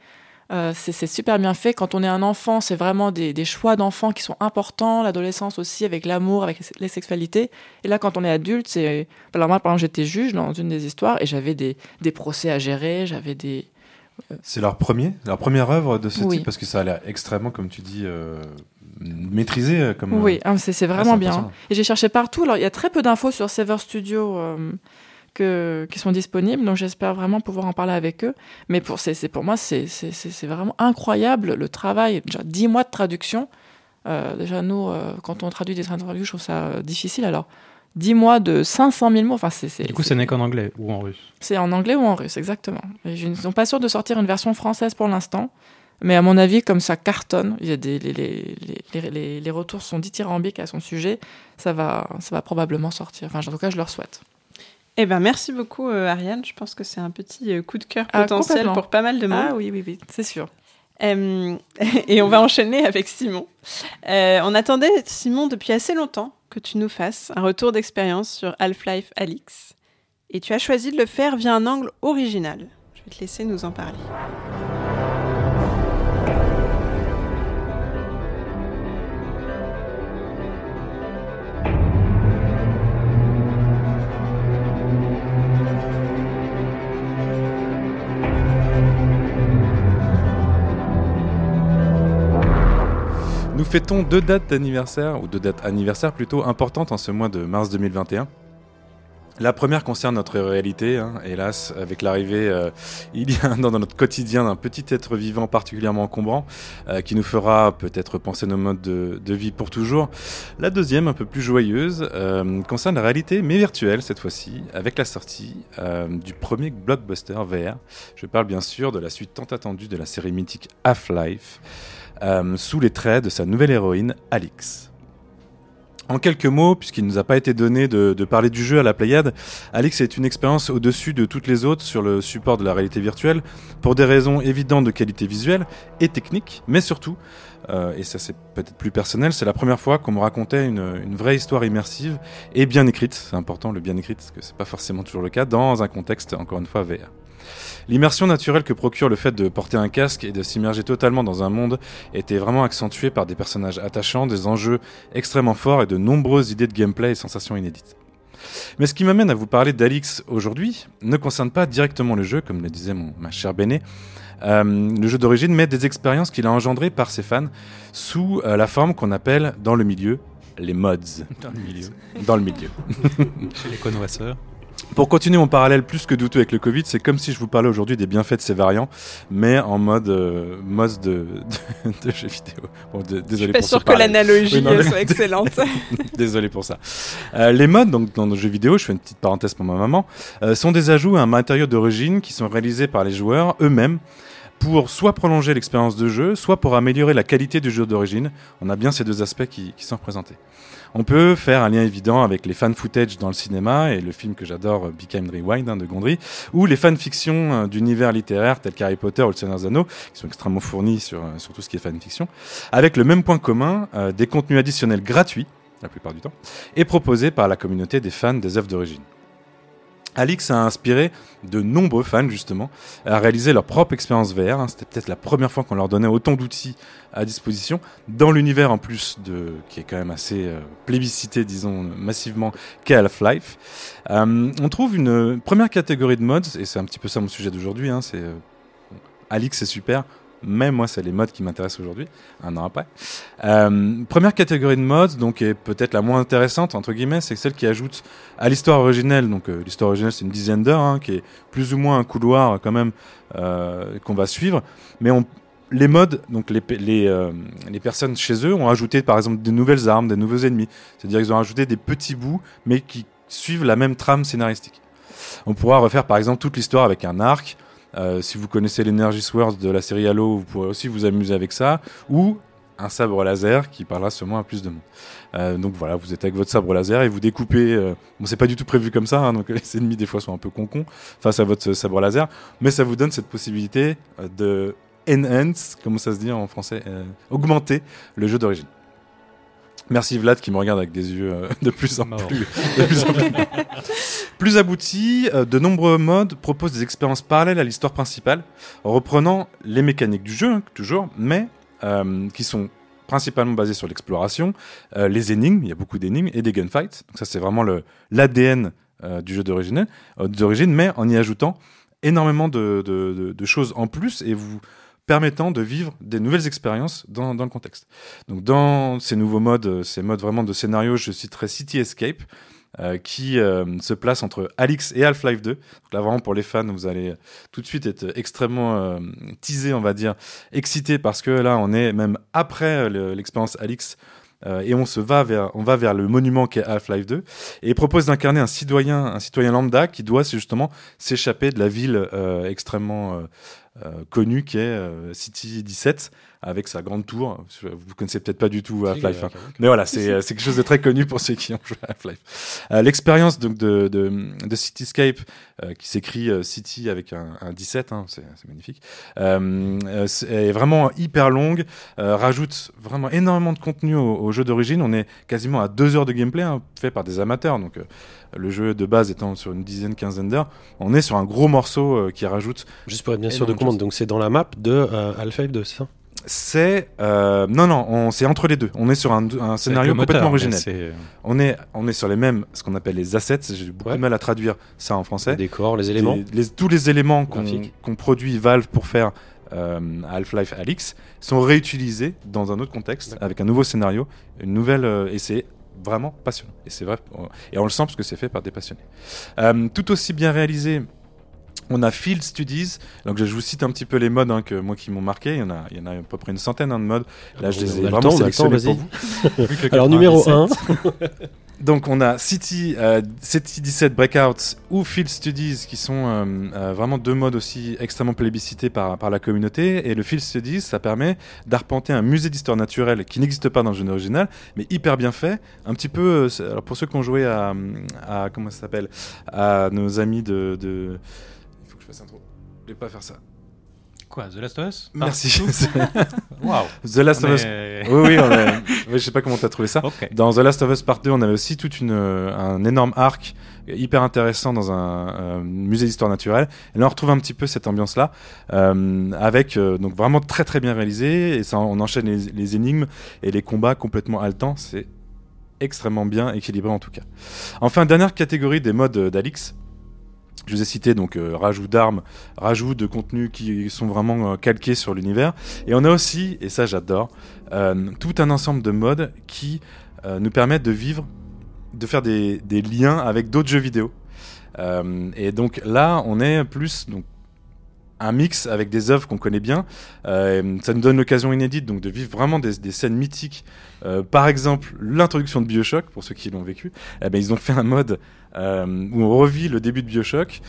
euh, c'est super bien fait. Quand on est un enfant, c'est vraiment des, des choix d'enfants qui sont importants. L'adolescence aussi, avec l'amour, avec les sexualités. Et là, quand on est adulte, c'est. Alors, moi, par exemple, j'étais juge dans une des histoires et j'avais des, des procès à gérer, j'avais des. C'est leur premier, leur première œuvre de ce Oui. type parce que ça a l'air extrêmement, comme tu dis, euh, maîtrisé. euh, Comme, Oui, ah, c'est vraiment bien. Et j'ai cherché partout. Alors, il y a très peu d'infos sur Sever Studio euh, que, qui sont disponibles, donc j'espère vraiment pouvoir en parler avec eux. Mais pour, c'est, pour moi, c'est, vraiment incroyable le travail. Déjà, 10 mois de traduction. Euh, déjà, nous, euh, quand on traduit des interviews, je trouve ça euh, difficile. Alors, 10 mois de 500 000 mots, enfin, c'est, Du coup, ça n'est qu'en anglais ou en russe? c'est en anglais ou en russe, exactement. Et je ne suis pas sûre de sortir une version française pour l'instant. Mais à mon avis, comme ça cartonne, il y a des, les, les, les, les, les retours sont dithyrambiques à son sujet, ça va, ça va probablement sortir. Enfin, en tout cas, je leur souhaite. Eh ben, merci beaucoup, euh, Ariane. Je pense que c'est un petit euh, coup de cœur Ah, potentiel pour pas mal de monde. Ah oui, oui, oui, c'est sûr. Euh, *laughs* et on va enchaîner avec Simon. Euh, on attendait, Simon, depuis assez longtemps que tu nous fasses un retour d'expérience sur Half-Life Alix. Et tu as choisi de le faire via un angle original. Je vais te laisser nous en parler. Nous fêtons deux dates d'anniversaire, ou deux dates anniversaires plutôt importantes en ce mois de mars 2021. La première concerne notre réalité, hein, hélas, avec l'arrivée euh, il y a dans notre quotidien d'un petit être vivant particulièrement encombrant, euh, qui nous fera peut-être penser nos modes de, vie pour toujours. La deuxième, un peu plus joyeuse, euh, concerne la réalité, mais virtuelle cette fois-ci, avec la sortie du premier blockbuster VR. Je parle bien sûr de la suite tant attendue de la série mythique Half-Life, euh, sous les traits de sa nouvelle héroïne, Alix. En quelques mots, puisqu'il ne nous a pas été donné de, parler du jeu à la Pléiade, Alix est une expérience au-dessus de toutes les autres sur le support de la réalité virtuelle, pour des raisons évidentes de qualité visuelle et technique, mais surtout, euh, et ça c'est peut-être plus personnel, c'est la première fois qu'on me racontait une, une vraie histoire immersive et bien écrite, c'est important le bien écrite, parce que c'est pas forcément toujours le cas, dans un contexte, encore une fois, VR. L'immersion naturelle que procure le fait de porter un casque et de s'immerger totalement dans un monde était vraiment accentuée par des personnages attachants, des enjeux extrêmement forts et de nombreuses idées de gameplay et sensations inédites. Mais ce qui m'amène à vous parler d'Alix aujourd'hui ne concerne pas directement le jeu, comme le disait mon, ma chère Béné, euh, le jeu d'origine, mais des expériences qu'il a engendrées par ses fans sous euh, la forme qu'on appelle dans le milieu les mods. Dans le milieu. Dans le milieu. *laughs* Chez les connoisseurs. Pour continuer mon parallèle plus que douteux avec le Covid, c'est comme si je vous parlais aujourd'hui des bienfaits de ces variants, mais en mode euh, mode de, de, de jeux vidéo. Bon, de- Je désolé suis pas ce que l'analogie Oui, euh, soit excellente. *laughs* Désolé pour ça. Euh, les mods, donc dans nos jeux vidéo, je fais une petite parenthèse pour ma maman, euh, sont des ajouts à un matériau d'origine qui sont réalisés par les joueurs eux-mêmes pour soit prolonger l'expérience de jeu, soit pour améliorer la qualité du jeu d'origine. On a bien ces deux aspects qui, qui sont représentés. On peut faire un lien évident avec les fan footage dans le cinéma et le film que j'adore, euh, Became Rewind hein, de Gondry, ou les fanfictions euh, d'univers littéraires tels qu'Harry Potter ou Le Seigneur des Anneaux, qui sont extrêmement fournis sur, euh, tout ce qui est fanfiction, avec le même point commun, des contenus additionnels gratuits, la plupart du temps, et proposés par la communauté des fans des œuvres d'origine. Alix a inspiré de nombreux fans justement à réaliser leur propre expérience VR. hein. C'était peut-être la première fois qu'on leur donnait autant d'outils à disposition dans l'univers en plus de qui est quand même assez euh, plébiscité, disons massivement, qu'est Half-Life. Euh, on trouve une première catégorie de mods et c'est un petit peu ça mon sujet d'aujourd'hui. hein, c'est euh, Alix c'est super. Mais moi, c'est les mods qui m'intéressent aujourd'hui, un an après. Euh, première catégorie de mods, donc est peut-être la moins intéressante entre guillemets, c'est celle qui ajoute à l'histoire originelle. Donc euh, l'histoire originelle, c'est une dizaine d'heures, hein, qui est plus ou moins un couloir quand même euh, qu'on va suivre. Mais les mods, donc les, les, les personnes chez eux ont ajouté par exemple des nouvelles armes, des nouveaux ennemis. C'est-à-dire qu'ils ont ajouté des petits bouts, mais qui suivent la même trame scénaristique. On pourra refaire par exemple toute l'histoire avec un arc. Euh, si vous connaissez l'Energy Swords de la série Halo, vous pourrez aussi vous amuser avec ça. Ou un sabre laser qui parlera sûrement à plus de monde. Euh, donc voilà, vous êtes avec votre sabre laser et vous découpez. euh, bon, c'est pas du tout prévu comme ça, hein, donc *laughs* les ennemis des fois sont un peu concons face à votre sabre laser, mais ça vous donne cette possibilité euh, de enhance, comment ça se dit en français, augmenter le jeu d'origine. Merci Vlad qui me regarde avec des yeux euh, de plus en Mort. plus, de plus, en plus, *laughs* plus aboutis. euh, de nombreux modes proposent des expériences parallèles à l'histoire principale, en reprenant les mécaniques du jeu, hein, toujours, mais euh, qui sont principalement basées sur l'exploration, les énigmes, il y a beaucoup d'énigmes, et des gunfights. Donc ça, c'est vraiment le- l'ADN du jeu d'origine, d'origine, mais en y ajoutant énormément de, de- de- de choses en plus et vous permettant de vivre des nouvelles expériences dans, dans le contexte. Donc dans ces nouveaux modes, euh, ces modes vraiment de scénario, je citerai City Escape, euh, qui euh, se place entre Alix et Half-Life 2. Donc là vraiment pour les fans, vous allez tout de suite être extrêmement euh, teasé, on va dire, excité parce que là on est même après euh, le- l'expérience Alix euh, et on se va vers, on va vers le monument qu'est Half-Life 2 et il propose d'incarner un citoyen, un citoyen lambda qui doit justement s'échapper de la ville euh, extrêmement euh, euh, connu qui est euh, City 17 avec sa grande tour. Vous connaissez peut-être pas du tout Half-Life, hein. mais voilà, c'est euh, quelque chose de très connu pour ceux qui ont joué à Half-Life. Euh, L'expérience de, de, de Cityscape, euh, qui s'écrit euh, City avec un, un 17, hein, c'est magnifique, euh, euh, est vraiment hyper longue, euh, rajoute vraiment énormément de contenu au, au jeu d'origine. On est quasiment à deux heures de gameplay hein, fait par des amateurs, donc euh, le jeu de base étant sur une dizaine, quinzaine d'heures, on est sur un gros morceau euh, qui rajoute Juste pour être bien sûr de commande, donc c'est dans la map de euh, Half-Life 2, c'est ça? C'est euh, non non on c'est entre les deux. On est sur un, un scénario complètement moteur, c'est- on est on est sur les mêmes ce qu'on appelle les assets. J'ai eu beaucoup Ouais. de mal à traduire ça en français. Les décors, les éléments. Les- les- tous les éléments qu'on produit Valve pour faire euh, Half-Life Alix sont réutilisés dans un autre contexte avec un nouveau scénario une nouvelle euh, et c'est vraiment passionnant et c'est vrai on- et on le sent parce que c'est fait par des passionnés Euh, tout aussi bien réalisé on a Field Studies, donc je vous cite un petit peu les modes hein, que moi qui m'ont marqué. Il y en a, il y en a à peu près une centaine hein, de modes. Là, je les ai vraiment sélectionnés pour vous. *laughs* Alors numéro 1, 97. *laughs* Donc on a City, euh, City 17 Breakout ou Field Studies qui sont euh, euh, vraiment deux modes aussi extrêmement plébiscités par, par la communauté. Et le Field Studies, ça permet d'arpenter un musée d'histoire naturelle qui n'existe pas dans le jeu original, mais hyper bien fait. Un petit peu, euh, alors pour ceux qui ont joué à, à comment ça s'appelle, à nos amis de, de... Il faut que je fasse un trou. Je vais pas faire ça. Quoi, The Last of Us Merci. Waouh. *laughs* The Last of Us. Oui, oui, on oui, je sais pas comment t'as trouvé ça. Dans The Last of Us Part 2, on avait aussi toute une, euh, un énorme arc hyper intéressant dans un, euh, musée d'histoire naturelle. Et là, on retrouve un petit peu cette ambiance-là, euh, avec euh, donc vraiment très très bien réalisé. Et ça, on enchaîne les, les énigmes et les combats complètement haletants. C'est extrêmement bien équilibré en tout cas. Enfin, dernière catégorie des modes euh, d'Alix. Je vous ai cité donc euh, rajout d'armes, rajout de contenus qui sont vraiment euh, calqués sur l'univers. Et on a aussi, et ça j'adore, euh, tout un ensemble de modes qui nous permettent de vivre, de faire des, liens avec d'autres jeux vidéo. Et donc là, on est plus donc un mix avec des œuvres qu'on connaît bien. Ça nous donne l'occasion inédite donc de vivre vraiment des, scènes mythiques. Par exemple, l'introduction de Bioshock pour ceux qui l'ont vécu. Eh ben, ils ont fait un mode euh, où on revit le début de Bioshock,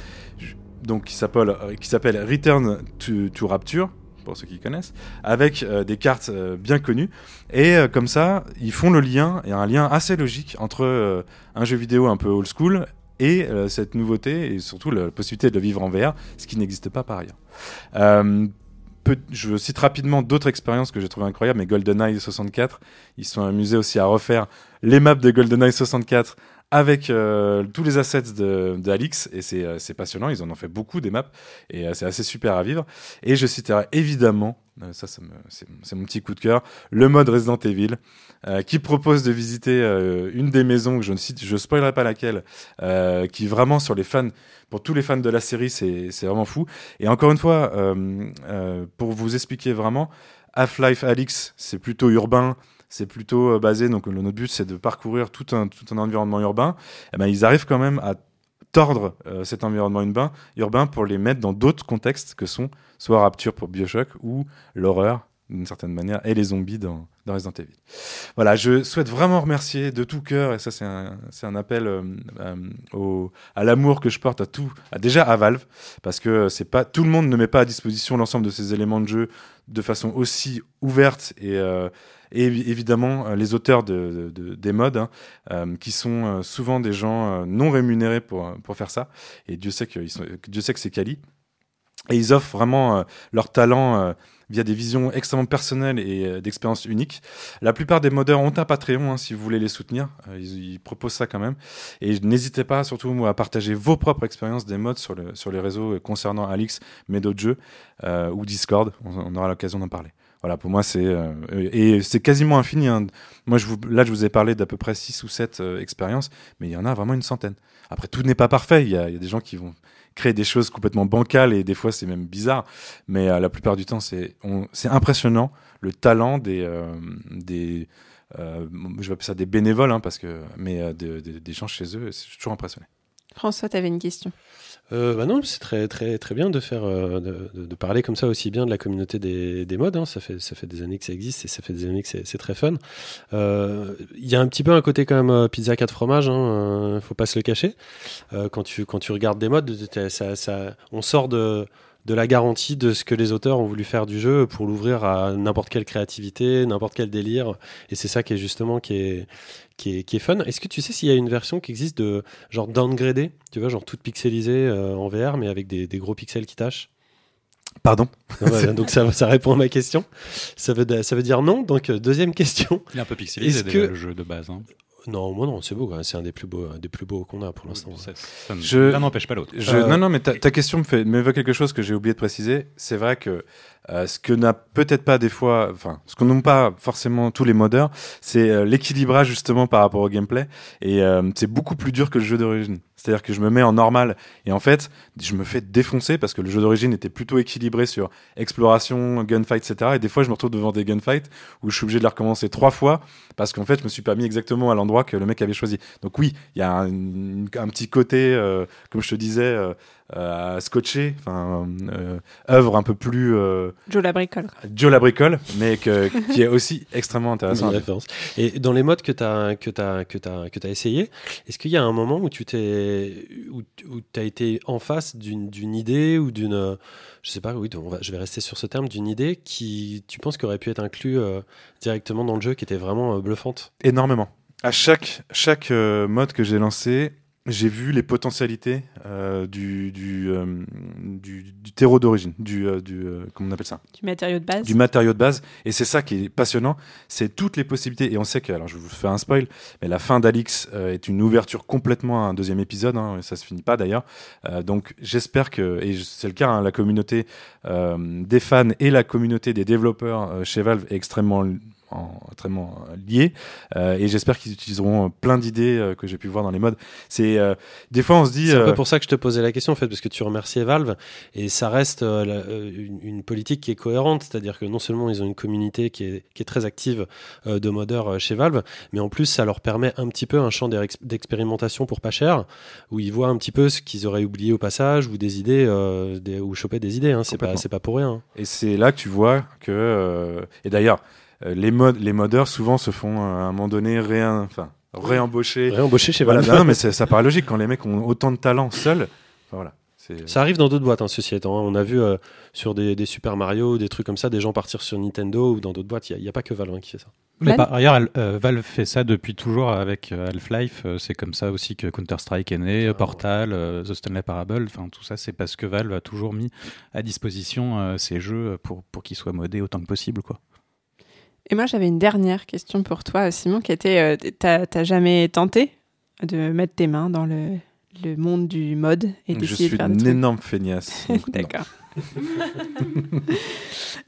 donc qui s'appelle Return to, Rapture pour ceux qui connaissent, avec euh, des cartes euh, bien connues. Et comme ça, ils font le lien, et un lien assez logique entre un jeu vidéo un peu old school et cette nouveauté, et surtout la possibilité de le vivre en VR, ce qui n'existe pas par ailleurs. Je cite rapidement d'autres expériences que j'ai trouvées incroyables, mais GoldenEye 64, ils sont amusés aussi à refaire les maps de GoldenEye 64 avec euh, tous les assets de, de et c'est euh, c'est passionnant, ils en ont fait beaucoup des maps, et euh, c'est assez super à vivre. Et je citerai évidemment, euh, ça, c'est mon petit coup de cœur, le mode Resident Evil, euh, qui propose de visiter euh, une des maisons, que je ne cite, je spoilerai pas laquelle, qui vraiment sur les fans, pour tous les fans de la série, c'est vraiment fou. Et encore une fois, pour vous expliquer vraiment, Half-Life Alix, c'est plutôt urbain, c'est plutôt euh, basé, donc notre but c'est de parcourir tout un, tout un environnement urbain, et ben, ils arrivent quand même à tordre euh, cet environnement urbain, urbain pour les mettre dans d'autres contextes que sont soit Rapture pour Bioshock ou l'horreur d'une certaine manière et les zombies dans, dans Resident Evil. Voilà, je souhaite vraiment remercier de tout cœur, et ça c'est un, un appel euh, au, à l'amour que je porte à tout, à, déjà à Valve, parce que c'est pas tout le monde ne met pas à disposition l'ensemble de ces éléments de jeu de façon aussi ouverte et, et évi- évidemment euh, les auteurs de, de- de- des modes hein, euh, qui sont euh, souvent des gens non rémunérés pour, pour faire ça et Dieu sait Dieu sait que c'est quali et ils offrent vraiment leur talent via des visions extrêmement personnelles et d'expériences uniques. La plupart des modeurs ont un Patreon hein, si vous voulez les soutenir. Ils, proposent ça quand même. Et n'hésitez pas surtout à partager vos propres expériences des modes sur, sur les réseaux concernant Alix, mais d'autres jeux, ou Discord. On aura l'occasion d'en parler. Voilà, pour moi, c'est euh, et c'est quasiment infini. hein. Moi, là, je vous ai parlé d'à peu près 6 ou 7 euh, expériences, mais il y en a vraiment une centaine. Après, tout n'est pas parfait. Il y, a, des gens qui vont créer des choses complètement bancales et des fois, c'est même bizarre. Mais euh, la plupart du temps, c'est on- c'est impressionnant le talent des des je vais appeler ça des bénévoles, hein, parce que mais de- de- des gens chez eux, je suis toujours impressionné. François, tu avais une question. Euh, bah non, c'est très très très bien de faire euh, de, parler comme ça aussi bien de la communauté des, des modes. hein. Ça fait ça fait des années que ça existe et ça fait des années que c'est très fun. Euh, Il y a un petit peu un côté quand même euh, pizza 4 fromages. Hein, faut pas se le cacher. Quand tu quand tu regardes des modes, ça, ça, on sort de de la garantie de ce que les auteurs ont voulu faire du jeu pour l'ouvrir à n'importe quelle créativité, n'importe quel délire. Et c'est ça qui est justement qui est, qui est, qui est fun. Est-ce que tu sais s'il y a une version qui existe de genre downgradée, tu vois, genre toute pixelisée euh, en VR, mais avec des, des gros pixels qui tâchent? Pardon? Donc ça, ça répond à ma question. Ça veut, ça veut dire non. Donc euh, deuxième question. Il est un peu pixelisé Est-ce déjà, que- le jeu de base. Hein. Non, moi non, c'est beau. quand même. C'est un des plus beaux, un des plus beaux qu'on a pour l'instant. Ça, ça ne- Je- l'un n'empêche pas l'autre. Je- Euh, Non, non, mais ta, ta question me fait m'évoque quelque chose que j'ai oublié de préciser. C'est vrai que euh, ce que n'a peut-être pas des fois, enfin, ce que n'ont pas forcément tous les modeurs, c'est euh, l'équilibrage justement par rapport au gameplay. Et euh, c'est beaucoup plus dur que le jeu d'origine. C'est-à-dire que je me mets en normal et en fait, je me fais défoncer parce que le jeu d'origine était plutôt équilibré sur exploration, gunfight, etc. Et des fois, je me retrouve devant des gunfights où je suis obligé de les recommencer trois fois parce qu'en fait, je me suis pas mis exactement à l'endroit que le mec avait choisi. Donc oui, il y a un, petit côté, euh, comme je te disais, euh, euh, à scotcher, enfin, euh, œuvre un peu plus euh, Joe la bricole. Joe la bricole, mais que, *laughs* qui est aussi extrêmement intéressant. Référence. Et dans les modes que tu as, que t'as- que t'as essayé, est-ce qu'il y a un moment où tu t'es, où, où as été en face d'une idée ou d'une, je sais pas, oui, on va, je vais rester sur ce terme, d'une idée qui, tu penses, qu'aurait pu être inclus euh, directement dans le jeu, qui était vraiment euh, bluffante? Énormément. À chaque, chaque euh, mode que j'ai lancé, j'ai vu les potentialités euh, du, du, euh, du, du terreau d'origine, du, euh, du comment on appelle ça? Du matériau de base. du matériau de base. Et c'est ça qui est passionnant, c'est toutes les possibilités. Et on sait que, alors je vous fais un spoil, mais la fin d'Alix est une ouverture complètement à un deuxième épisode, hein, et ça se finit pas d'ailleurs. Donc j'espère que, et c'est le cas, hein, la communauté des fans et la communauté des développeurs chez Valve est extrêmement en- extrêmement euh, liés Euh, et j'espère qu'ils utiliseront euh, plein d'idées euh, que j'ai pu voir dans les modes c'est euh, des fois on se dit C'est un peu pour ça que je te posais la question, en fait, parce que tu remerciais Valve, et ça reste la- une, une politique qui est cohérente, c'est-à-dire que non seulement ils ont une communauté qui est, qui est très active de modeurs chez Valve, mais en plus ça leur permet un petit peu un champ d'ex- d'expérimentation pour pas cher, où ils voient un petit peu ce qu'ils auraient oublié au passage, ou des idées, des- ou choper des idées, hein, c'est pas, c'est pas pour rien. Et c'est là que tu vois que. et d'ailleurs, les, modes, les modeurs souvent se font euh, à un moment donné réin, enfin, réembaucher. Réembaucher chez Voilà, Valve. non, mais c'est- ça paraît logique quand les mecs ont autant de talent seuls. Voilà. c'est- Ça arrive dans d'autres boîtes, hein, ceci étant. hein. On a vu euh, sur des, des Super Mario, des trucs comme ça, des gens partir sur Nintendo ou dans d'autres boîtes. Il n'y a, pas que Valve hein, qui fait ça. Mais par ailleurs, Al- euh, Valve fait ça depuis toujours avec euh, Half-Life. euh, c'est comme ça aussi que Counter-Strike est né, Ah, Portal, euh, The Stanley Parable. Enfin, tout ça, c'est parce que Valve a toujours mis à disposition euh, ces jeux pour, pour qu'ils soient modés autant que possible. Quoi. Et moi, j'avais une dernière question pour toi, Simon, qui était euh, t'as jamais tenté de mettre tes mains dans le, le monde du mode et Je suis de faire une énorme feignasse. *laughs* D'accord. *laughs*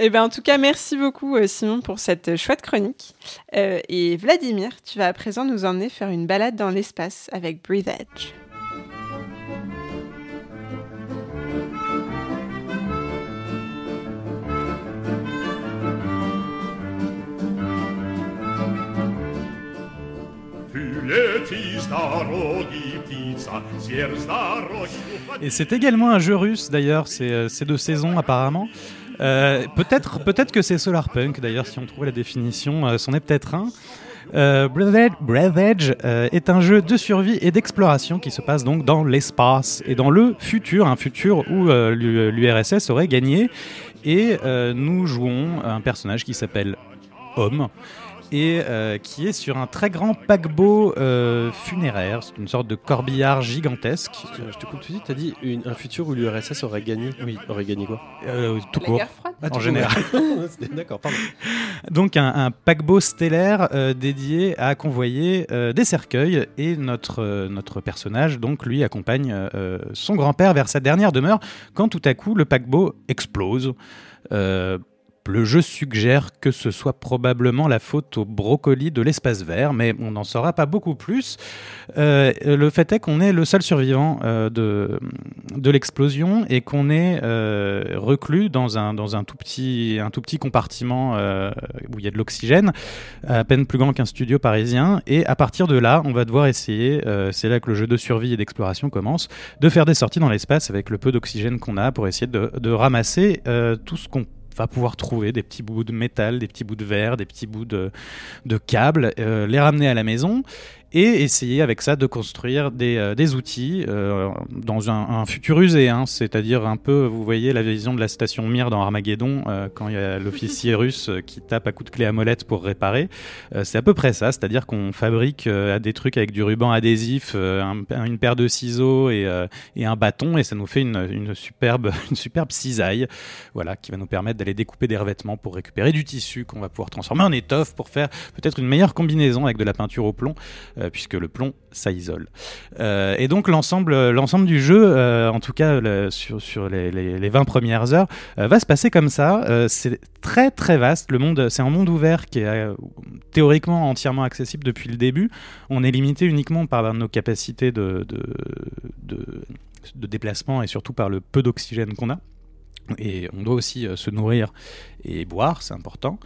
Eh ben, en tout cas, merci beaucoup, euh, Simon, pour cette chouette chronique. Euh, et Vladimir, tu vas à présent nous emmener faire une balade dans l'espace avec Breathe Edge. Et c'est également un jeu russe, d'ailleurs. C'est euh, c'est de saison, apparemment. Euh, peut-être peut-être que c'est Solarpunk, d'ailleurs, si on trouvait la définition, euh, c'en est peut-être un. Euh, Breath Edge, Breath Edge, euh, est un jeu de survie et d'exploration qui se passe donc dans l'espace et dans le futur, un futur où euh, l'U- l'URSS aurait gagné. Et euh, nous jouons un personnage qui s'appelle Homme et euh, qui est sur un très grand paquebot euh, funéraire. C'est une sorte de corbillard gigantesque. Euh, Je te coupe tout de suite, tu as dit une- un futur où l'URSS aurait gagné. Oui. Aurait gagné quoi? Euh, tout La court. guerre froide en général. *laughs* D'accord, pardon. Donc un, un paquebot stellaire euh, dédié à convoyer euh, des cercueils et notre, euh, notre personnage donc lui accompagne euh, son grand-père vers sa dernière demeure quand tout à coup le paquebot explose. Euh, le jeu suggère que ce soit probablement la faute au brocoli de l'espace vert, mais on n'en saura pas beaucoup plus. Euh, le fait est qu'on est le seul survivant euh, de, l'explosion et qu'on est euh, reclus dans un, tout petit, compartiment où il y a de l'oxygène, à peine plus grand qu'un studio parisien. Et à partir de là, on va devoir essayer, c'est là que le jeu de survie et d'exploration commence, de faire des sorties dans l'espace avec le peu d'oxygène qu'on a pour essayer de, de ramasser tout ce qu'on va pouvoir trouver des petits bouts de métal, des petits bouts de verre, des petits bouts de, de câbles, euh, les ramener à la maison. Et essayer avec ça de construire des, euh, des outils euh, dans un, un futur usé, hein, c'est-à-dire un peu, vous voyez la vision de la station Mir dans Armageddon, euh, quand il y a l'officier *laughs* russe qui tape à coups de clé à molette pour réparer. C'est à peu près ça, c'est-à-dire qu'on fabrique des trucs avec du ruban adhésif, un- une paire de ciseaux et, et un bâton, et ça nous fait une, une superbe, *laughs* une superbe cisaille, voilà, qui va nous permettre d'aller découper des revêtements pour récupérer du tissu qu'on va pouvoir transformer en étoffe pour faire peut-être une meilleure combinaison avec de la peinture au plomb, puisque le plomb, ça isole. Euh, et donc l'ensemble, l'ensemble du jeu, euh, en tout cas sur, les, les, les 20 premières heures, euh, va se passer comme ça. Euh, c'est très très vaste. Le monde, c'est un monde ouvert qui est euh, théoriquement entièrement accessible depuis le début. On est limité uniquement par nos capacités de, de déplacement et surtout par le peu d'oxygène qu'on a. Et on doit aussi euh, se nourrir et boire, c'est important.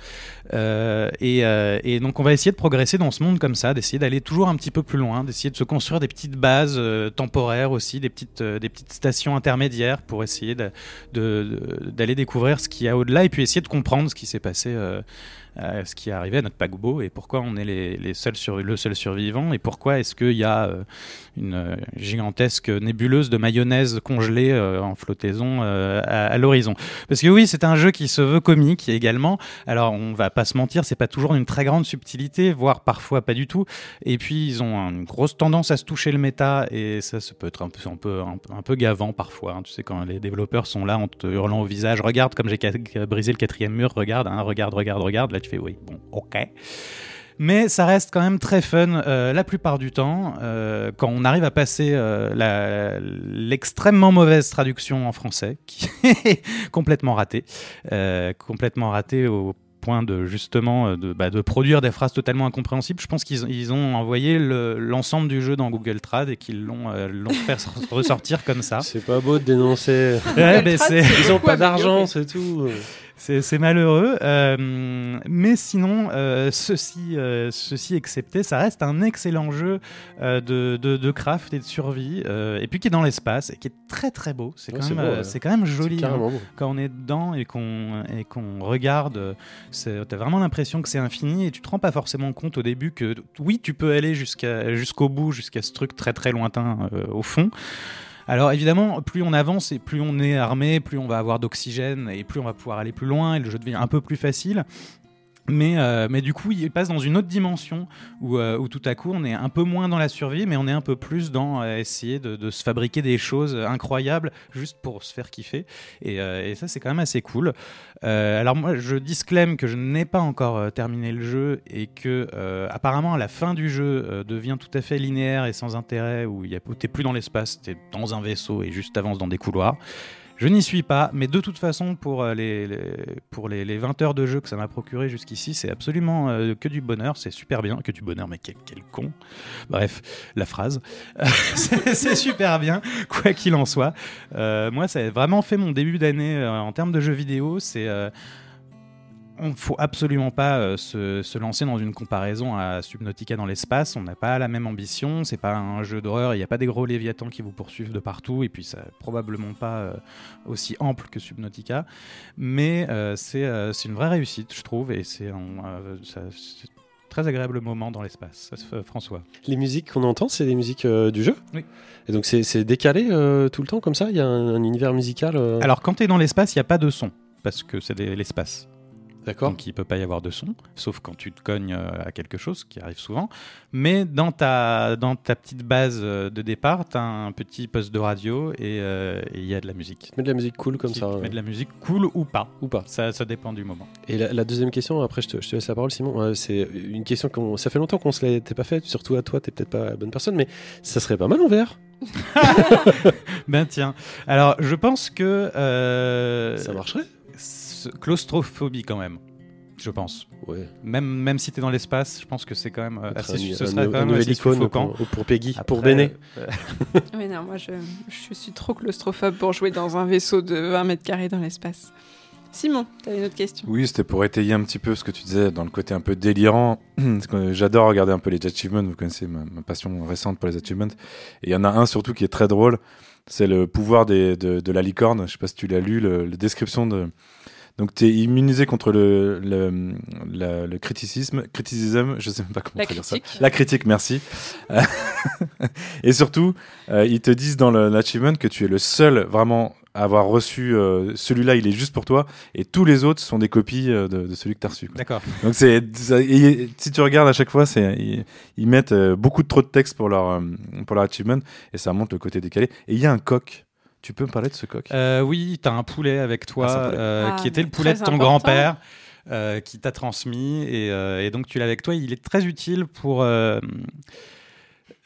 Euh, et, euh, et donc on va essayer de progresser dans ce monde comme ça, d'essayer d'aller toujours un petit peu plus loin, d'essayer de se construire des petites bases temporaires aussi, des petites, des petites stations intermédiaires pour essayer d'aller découvrir ce qu'il y a au-delà et puis essayer de comprendre ce qui s'est passé. Euh, ce qui est arrivé à notre paquebot et pourquoi on est les, les seuls sur, le seul survivant et pourquoi est-ce qu'il y a euh, une euh, gigantesque nébuleuse de mayonnaise congelée euh, en flottaison à, l'horizon. Parce que oui, c'est un jeu qui se veut comique également. Alors on va pas se mentir, c'est pas toujours une très grande subtilité, voire parfois pas du tout. Et puis ils ont une grosse tendance à se toucher le méta et ça, ça peut être un peu, un peu, un peu, gavant parfois. hein. Tu sais quand les développeurs sont là en te hurlant au visage, regarde comme j'ai brisé le quatrième mur, regarde, hein, regarde, regarde, regarde. Là tu fais oui, bon, ok. Mais ça reste quand même très fun euh, la plupart du temps. euh, quand on arrive à passer euh, l'extrêmement mauvaise traduction en français, qui est *laughs* complètement ratée, euh, complètement ratée au point de justement de, bah, de produire des phrases totalement incompréhensibles. Je pense qu'ils ils ont envoyé le- l'ensemble du jeu dans Google Trad et qu'ils l'ont euh, fait *laughs* ressortir comme ça. C'est pas beau de dénoncer. Ouais, mais c'est- Ils ont pas d'argent, c'est tout. C'est malheureux, euh, mais sinon, euh, ceci, euh, ceci excepté, ça reste un excellent jeu de, de, de craft et de survie, et puis qui est dans l'espace et qui est très très beau. C'est Ouais, quand, ouais. quand même joli hein. quand on est dedans et qu'on qu'on regarde. T'as vraiment l'impression que c'est infini et tu te rends pas forcément compte au début que oui, tu peux aller jusqu'au bout, jusqu'à ce truc très très lointain au fond. Alors évidemment, plus on avance et plus on est armé, plus on va avoir d'oxygène et plus on va pouvoir aller plus loin et le jeu devient un peu plus facile. Mais, euh, mais du coup, il passe dans une autre dimension où, euh, où tout à coup, on est un peu moins dans la survie, mais on est un peu plus dans euh, essayer de, se fabriquer des choses incroyables juste pour se faire kiffer. Et, ça, c'est quand même assez cool. Alors moi, je disclème que je n'ai pas encore terminé le jeu et que apparemment, la fin du jeu devient tout à fait linéaire et sans intérêt, où t'es plus dans l'espace, t'es dans un vaisseau et juste avances dans des couloirs. Je n'y suis pas, mais de toute façon, pour euh, les, pour les, les 20 heures de jeu que ça m'a procuré jusqu'ici, c'est absolument euh, que du bonheur, c'est super bien, que du bonheur, mais quel, quel con. Bref, la phrase. *laughs* c'est super bien, quoi qu'il en soit. Euh, moi, ça a vraiment fait mon début d'année en termes de jeux vidéo. C'est. On faut absolument pas euh, se, se lancer dans une comparaison à Subnautica dans l'espace. On n'a pas la même ambition. C'est pas un jeu d'horreur. Il n'y a pas des gros léviathans qui vous poursuivent de partout. Et puis, ça probablement pas euh, aussi ample que Subnautica. Mais euh, c'est une vraie réussite, je trouve. Et c'est un très agréable moment dans l'espace. François. Les musiques qu'on entend, c'est des musiques euh, du jeu? Oui. Et donc c'est décalé euh, tout le temps comme ça? Il y a un, un univers musical euh, Alors, quand tu es dans l'espace, il n'y a pas de son. Parce que c'est l'espace. D'accord. Donc il peut pas y avoir de son, sauf quand tu te cognes euh, à quelque chose, qui arrive souvent. Mais dans ta, dans ta petite base euh, de départ, tu as un petit poste de radio et euh, et il y a de la musique. Tu mets de la musique cool comme ça. met de la musique cool ou pas. Ou pas. Ça, ça dépend du moment. Et la, la deuxième question, après je te, je te laisse la parole Simon, euh, c'est une question qu'on... Ça fait longtemps qu'on se l'était pas faite, surtout à toi, t'es peut-être pas la bonne personne, mais ça serait pas mal en vert. *laughs* Ben tiens. Alors je pense que... euh, Ça marcherait Claustrophobie quand même. Je pense. Ouais. Même, même si tu es dans l'espace, je pense que c'est quand même euh, assez, un, ce un- serait un quand même nouvel assez icône suffocant. pour, pour Peggy, pour Béné. *laughs* euh, Oui, non, moi je, je suis trop claustrophobe pour jouer dans un vaisseau de 20 mètres carrés dans l'espace. Simon, t'avais une autre question? Oui, c'était pour étayer un petit peu ce que tu disais dans le côté un peu délirant. *clears throat* J'adore regarder un peu les achievements. Vous connaissez ma, ma passion récente pour les achievements. Et il y en a un surtout qui est très drôle. C'est le pouvoir des, de, de la licorne. Je sais pas si tu l'as lu, le, la description de, Donc tu es immunisé contre le, le, le, le criticisme, criticisme, je sais même pas comment La traduire ça. critique. La critique, merci. Euh, *laughs* et surtout, euh, ils te disent dans l'achievement que tu es le seul vraiment à avoir reçu euh, celui-là, il est juste pour toi, et tous les autres sont des copies euh, de, de celui que tu as reçu. D'accord. Donc c'est si tu regardes à chaque fois, c'est ils, ils mettent euh, beaucoup de trop de texte pour leur pour leur achievement et ça montre le côté décalé. Et il y a un coq. Tu peux me parler de ce coq? Euh, oui, tu as un poulet avec toi, Ah, poulet. euh, Ah, qui était le poulet de ton grand-père, euh, qui t'a transmis, et, euh, et donc tu l'as avec toi. Il est très utile pour, euh,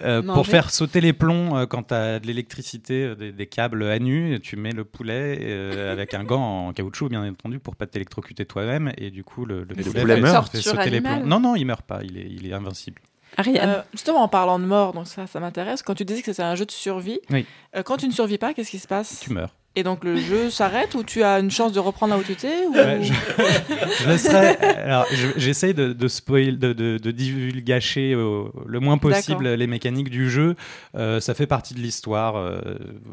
euh, pour faire sauter les plombs euh, quand tu as de l'électricité, euh, des, des câbles à nu. Tu mets le poulet euh, avec un gant en caoutchouc, bien entendu, pour pas t'électrocuter toi-même, et du coup, le, le poulet, meurt fait Torture sauter les animale. plombs. Non, non, il meurt pas, il est, il est invincible. Ariane. Euh, justement, en parlant de mort, donc ça, ça m'intéresse. Quand tu disais que c'était un jeu de survie, Oui. euh, quand tu ne survis pas, qu'est-ce qui se passe? Tu meurs. Et donc le jeu *laughs* s'arrête ou tu as une chance de reprendre là où tu étais ou... Ouais, je, *laughs* je laisserai. Alors, je- j'essaye de, de spoil, de, de, de divulgacher au- le moins possible D'accord. les mécaniques du jeu. Euh, ça fait partie de l'histoire. euh,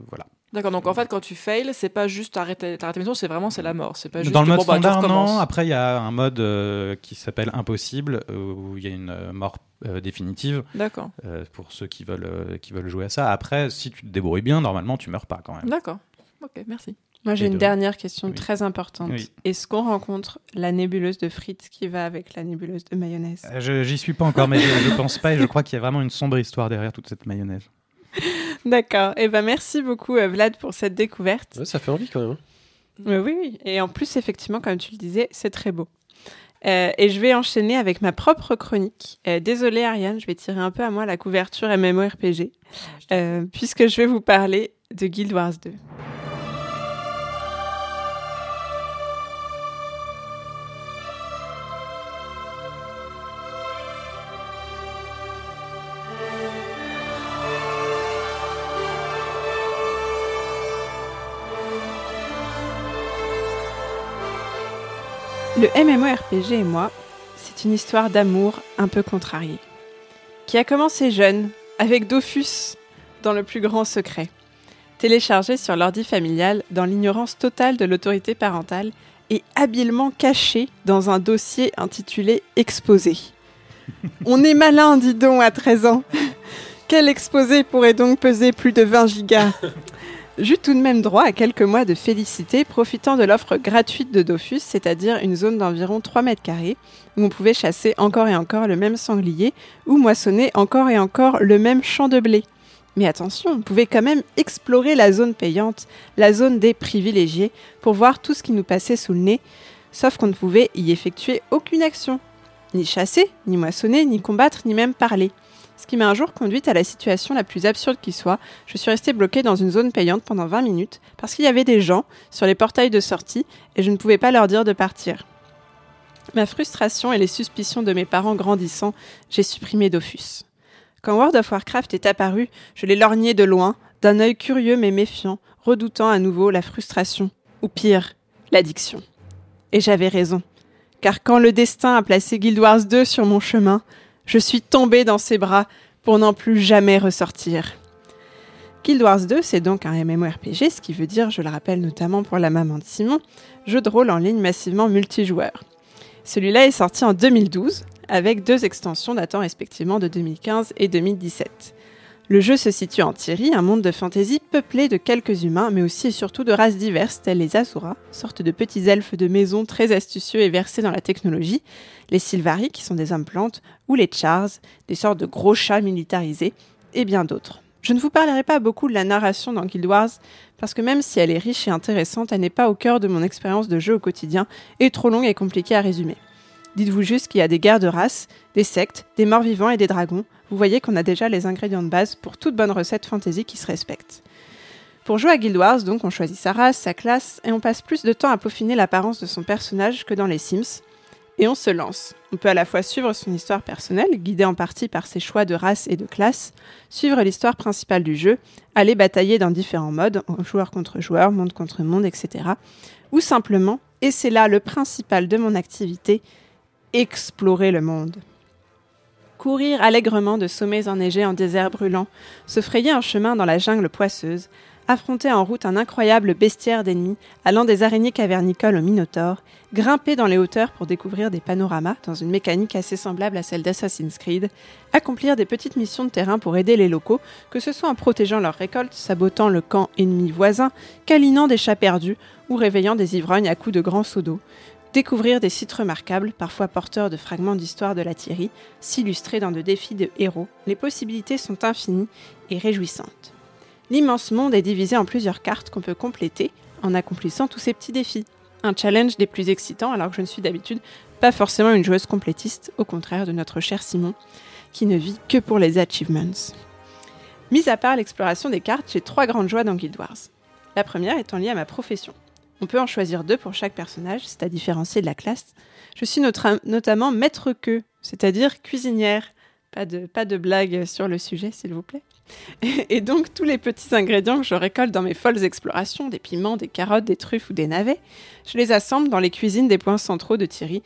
voilà. D'accord, donc en fait, quand tu fails, c'est pas juste arrêter, ta mission, c'est vraiment c'est la mort. C'est pas juste Dans le mode bon, bah, standard, non. Après, il y a un mode euh, qui s'appelle impossible euh, où il y a une euh, mort euh, définitive D'accord, euh, pour ceux qui veulent euh, qui veulent jouer à ça. Après, si tu te débrouilles bien, normalement, tu meurs pas quand même. d'accord. Ok, merci. Moi, j'ai une de- dernière question Oui. très importante. Oui. Est-ce qu'on rencontre la nébuleuse de frites qui va avec la nébuleuse de mayonnaise? Euh, je- J'y suis pas encore, mais je, je pense pas et je crois qu'il y a vraiment une sombre histoire derrière toute cette mayonnaise. *laughs* *laughs* D'accord. Et ben merci beaucoup, euh, Vlad, pour cette découverte. Ouais, ça fait envie quand même. hein. Euh, oui, oui. Et en plus, effectivement, comme tu le disais, c'est très beau. Euh, et je vais enchaîner avec ma propre chronique. Euh, désolée, Ariane, je vais tirer un peu à moi la couverture MMORPG, euh, puisque je vais vous parler de Guild Wars 2. Le MMORPG et moi, c'est une histoire d'amour un peu contrariée, qui a commencé jeune, avec Dofus, dans le plus grand secret, téléchargé sur l'ordi familial dans l'ignorance totale de l'autorité parentale et habilement caché dans un dossier intitulé Exposé. *laughs* On est malin, dis donc, à 13 ans. Quel exposé pourrait donc peser plus de 20 gigas? J'eus tout de même droit à quelques mois de félicité profitant de l'offre gratuite de Dofus, c'est-à-dire une zone d'environ 3 mètres carrés où on pouvait chasser encore et encore le même sanglier ou moissonner encore et encore le même champ de blé. Mais attention, on pouvait quand même explorer la zone payante, la zone des privilégiés, pour voir tout ce qui nous passait sous le nez, sauf qu'on ne pouvait y effectuer aucune action. Ni chasser, ni moissonner, ni combattre, ni même parler. Ce qui m'a un jour conduite à la situation la plus absurde qui soit. Je suis restée bloquée dans une zone payante pendant 20 minutes parce qu'il y avait des gens sur les portails de sortie et je ne pouvais pas leur dire de partir. Ma frustration et les suspicions de mes parents grandissant, j'ai supprimé Dofus. Quand World of Warcraft est apparu, je l'ai lorgné de loin, d'un œil curieux mais méfiant, redoutant à nouveau la frustration, ou pire, l'addiction. Et j'avais raison. Car quand le destin a placé Guild Wars 2 sur mon chemin, je suis tombée dans ses bras pour n'en plus jamais ressortir. Guild Wars 2, c'est donc un MMORPG, ce qui veut dire, je le rappelle notamment pour la maman de Simon, jeu de rôle en ligne massivement multijoueur. Celui-là est sorti en 2012, avec deux extensions datant respectivement de 2015 et 2017. Le jeu se situe en Thierry, un monde de fantasy peuplé de quelques humains, mais aussi et surtout de races diverses, telles les Asuras, sorte de petits elfes de maison très astucieux et versés dans la technologie, les Sylvari, qui sont des hommes plantes, ou les Chars, des sortes de gros chats militarisés, et bien d'autres. Je ne vous parlerai pas beaucoup de la narration dans Guild Wars, parce que même si elle est riche et intéressante, elle n'est pas au cœur de mon expérience de jeu au quotidien, et trop longue et compliquée à résumer. Dites-vous juste qu'il y a des guerres de races, des sectes, des morts vivants et des dragons. Vous voyez qu'on a déjà les ingrédients de base pour toute bonne recette fantasy qui se respecte. Pour jouer à Guild Wars, donc, on choisit sa race, sa classe, et on passe plus de temps à peaufiner l'apparence de son personnage que dans les Sims. Et on se lance. On peut à la fois suivre son histoire personnelle, guidée en partie par ses choix de race et de classe, suivre l'histoire principale du jeu, aller batailler dans différents modes, joueur contre joueur, monde contre monde, etc. Ou simplement, et c'est là le principal de mon activité, explorer le monde. Courir allègrement de sommets enneigés en désert brûlant, se frayer un chemin dans la jungle poisseuse, affronter en route un incroyable bestiaire d'ennemis allant des araignées cavernicoles au Minotaure, grimper dans les hauteurs pour découvrir des panoramas dans une mécanique assez semblable à celle d'Assassin's Creed, accomplir des petites missions de terrain pour aider les locaux, que ce soit en protégeant leurs récoltes, sabotant le camp ennemi voisin, câlinant des chats perdus ou réveillant des ivrognes à coups de grands seaux d'eau, découvrir des sites remarquables, parfois porteurs de fragments d'histoire de la Thierry, s'illustrer dans de défis de héros, les possibilités sont infinies et réjouissantes. L'immense monde est divisé en plusieurs cartes qu'on peut compléter en accomplissant tous ces petits défis. Un challenge des plus excitants alors que je ne suis d'habitude pas forcément une joueuse complétiste, au contraire de notre cher Simon, qui ne vit que pour les achievements. Mis à part l'exploration des cartes, j'ai trois grandes joies dans Guild Wars. La première étant liée à ma profession. On peut en choisir deux pour chaque personnage, c'est à différencier de la classe. Je suis notre- notamment maître queue, c'est-à-dire cuisinière. Pas de, pas de blague sur le sujet, s'il vous plaît. Et donc, tous les petits ingrédients que je récolte dans mes folles explorations, des piments, des carottes, des truffes ou des navets, je les assemble dans les cuisines des points centraux de Thierry.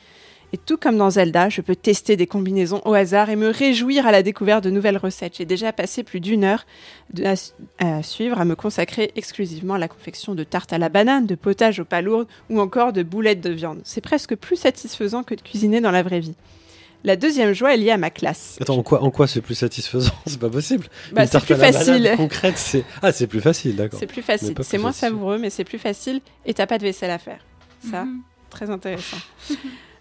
Et tout comme dans Zelda, je peux tester des combinaisons au hasard et me réjouir à la découverte de nouvelles recettes. J'ai déjà passé plus d'une heure de- à, su- à suivre, à me consacrer exclusivement à la confection de tartes à la banane, de potage aux palourdes ou encore de boulettes de viande. C'est presque plus satisfaisant que de cuisiner dans la vraie vie. La deuxième joie est liée à ma classe. Attends, en quoi, en quoi c'est plus satisfaisant? *laughs* C'est pas possible. Bah, Une c'est tarte plus à la banane facile. concrète, c'est ah, c'est plus facile, d'accord. C'est plus facile. C'est moins savoureux, mais c'est plus facile et t'as pas de vaisselle à faire. Ça, Mhm. très intéressant. *laughs*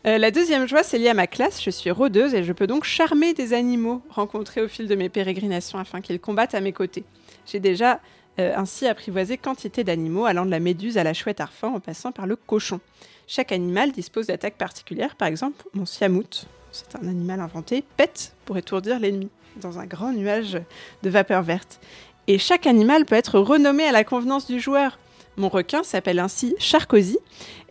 Euh, la deuxième joie, c'est lié à ma classe. Je suis rôdeuse et je peux donc charmer des animaux rencontrés au fil de mes pérégrinations afin qu'ils combattent à mes côtés. J'ai déjà euh, ainsi apprivoisé quantité d'animaux allant de la méduse à la chouette arfan en passant par le cochon. Chaque animal dispose d'attaques particulières. Par exemple, mon siamout, c'est un animal inventé, pète pour étourdir l'ennemi dans un grand nuage de vapeur verte. Et chaque animal peut être renommé à la convenance du joueur. Mon requin s'appelle ainsi Charcozy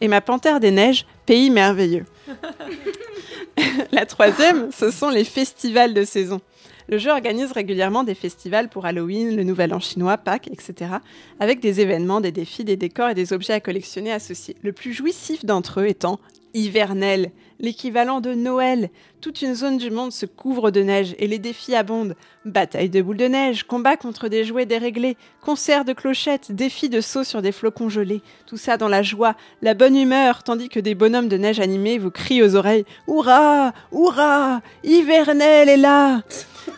et ma panthère des neiges Pays merveilleux. *laughs* la troisième, ce sont les festivals de saison. Le jeu organise régulièrement des festivals pour Halloween, le Nouvel An chinois, Pâques, etc., avec des événements, des défis, des décors et des objets à collectionner associés. Le plus jouissif d'entre eux étant hivernel, l'équivalent de Noël. Toute une zone du monde se couvre de neige et les défis abondent. Bataille de boules de neige, combat contre des jouets déréglés, concert de clochettes, défis de saut sur des flocons gelés. Tout ça dans la joie, la bonne humeur, tandis que des bonhommes de neige animés vous crient aux oreilles Hurrah Hurrah Hivernel est là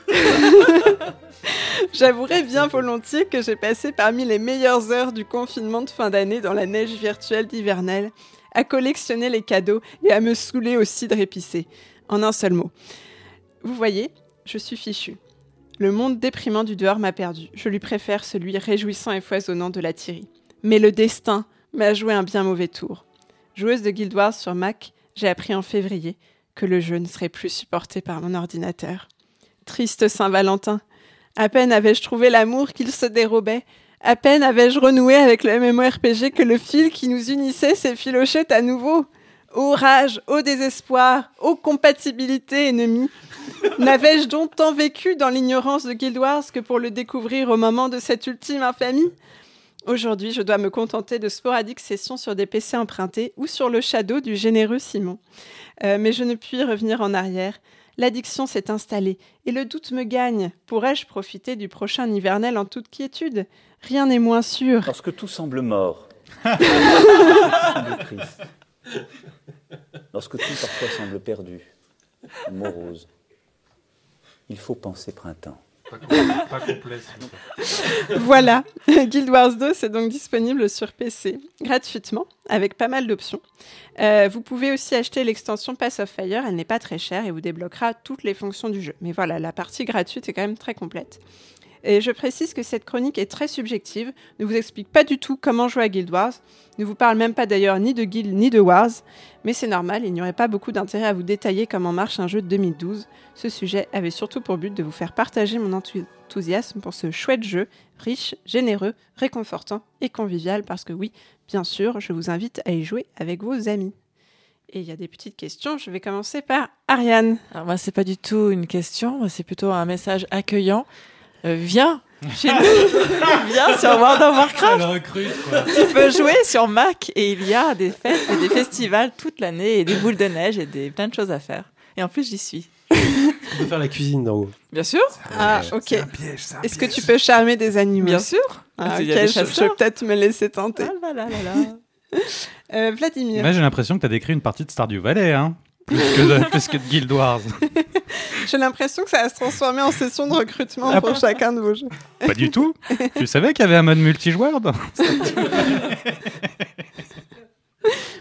*laughs* J'avouerai bien volontiers que j'ai passé parmi les meilleures heures du confinement de fin d'année dans la neige virtuelle d'hivernel, à collectionner les cadeaux et à me saouler au cidre épicé. En un seul mot. Vous voyez, je suis fichu. Le monde déprimant du dehors m'a perdu. Je lui préfère celui réjouissant et foisonnant de la Thierry. Mais le destin m'a joué un bien mauvais tour. Joueuse de Guild Wars sur Mac, j'ai appris en février que le jeu ne serait plus supporté par mon ordinateur. Triste Saint-Valentin. À peine avais-je trouvé l'amour qu'il se dérobait. À peine avais-je renoué avec le MMORPG que le fil qui nous unissait s'effilochait à nouveau. Ô rage, ô désespoir, ô compatibilité ennemie. *laughs* N'avais-je donc tant vécu dans l'ignorance de Guild Wars que pour le découvrir au moment de cette ultime infamie? Aujourd'hui, je dois me contenter de sporadiques sessions sur des PC empruntés ou sur le shadow du généreux Simon. Euh, mais je ne puis revenir en arrière. L'addiction s'est installée et le doute me gagne. Pourrais-je profiter du prochain hivernel en toute quiétude? Rien n'est moins sûr. Lorsque tout semble mort, lorsque tout semble triste, lorsque tout parfois semble perdu, morose, il faut penser printemps. Pas complet. Voilà, *laughs* Guild Wars 2, c'est donc disponible sur PC gratuitement, avec pas mal d'options. Euh, vous pouvez aussi acheter l'extension Pass of Fire, elle n'est pas très chère et vous débloquera toutes les fonctions du jeu. Mais voilà, la partie gratuite est quand même très complète. Et je précise que cette chronique est très subjective, ne vous explique pas du tout comment jouer à Guild Wars, ne vous parle même pas d'ailleurs ni de Guild ni de Wars, mais c'est normal, il n'y aurait pas beaucoup d'intérêt à vous détailler comment marche un jeu de 2012. Ce sujet avait surtout pour but de vous faire partager mon enthou- enthousiasme pour ce chouette jeu, riche, généreux, réconfortant et convivial, parce que oui, bien sûr, je vous invite à y jouer avec vos amis. Et il y a des petites questions, je vais commencer par Ariane. Alors moi, c'est pas du tout une question, c'est plutôt un message accueillant. Euh, viens chez nous, *laughs* viens sur World of Warcraft. recrute, quoi. Tu peux jouer sur Mac et il y a des fêtes et des festivals toute l'année et des boules de neige et des plein de choses à faire. Et en plus, j'y suis. On peut faire la cuisine d'en haut. Bien sûr, Ah, ok. Est-ce que tu peux charmer des animaux bien sûr. Ah, ok, je, je vais peut-être me laisser tenter. Ah là là là là. *laughs* Euh, Vladimir, Moi, j'ai l'impression que tu as décrit une partie de Stardew Valley, hein. Plus que de, plus que de Guild Wars. *laughs* j'ai l'impression que ça va se transformer en session de recrutement pour chacun de vos jeux. Pas du tout. Tu savais qu'il y avait un mode multijoueur dans- *laughs*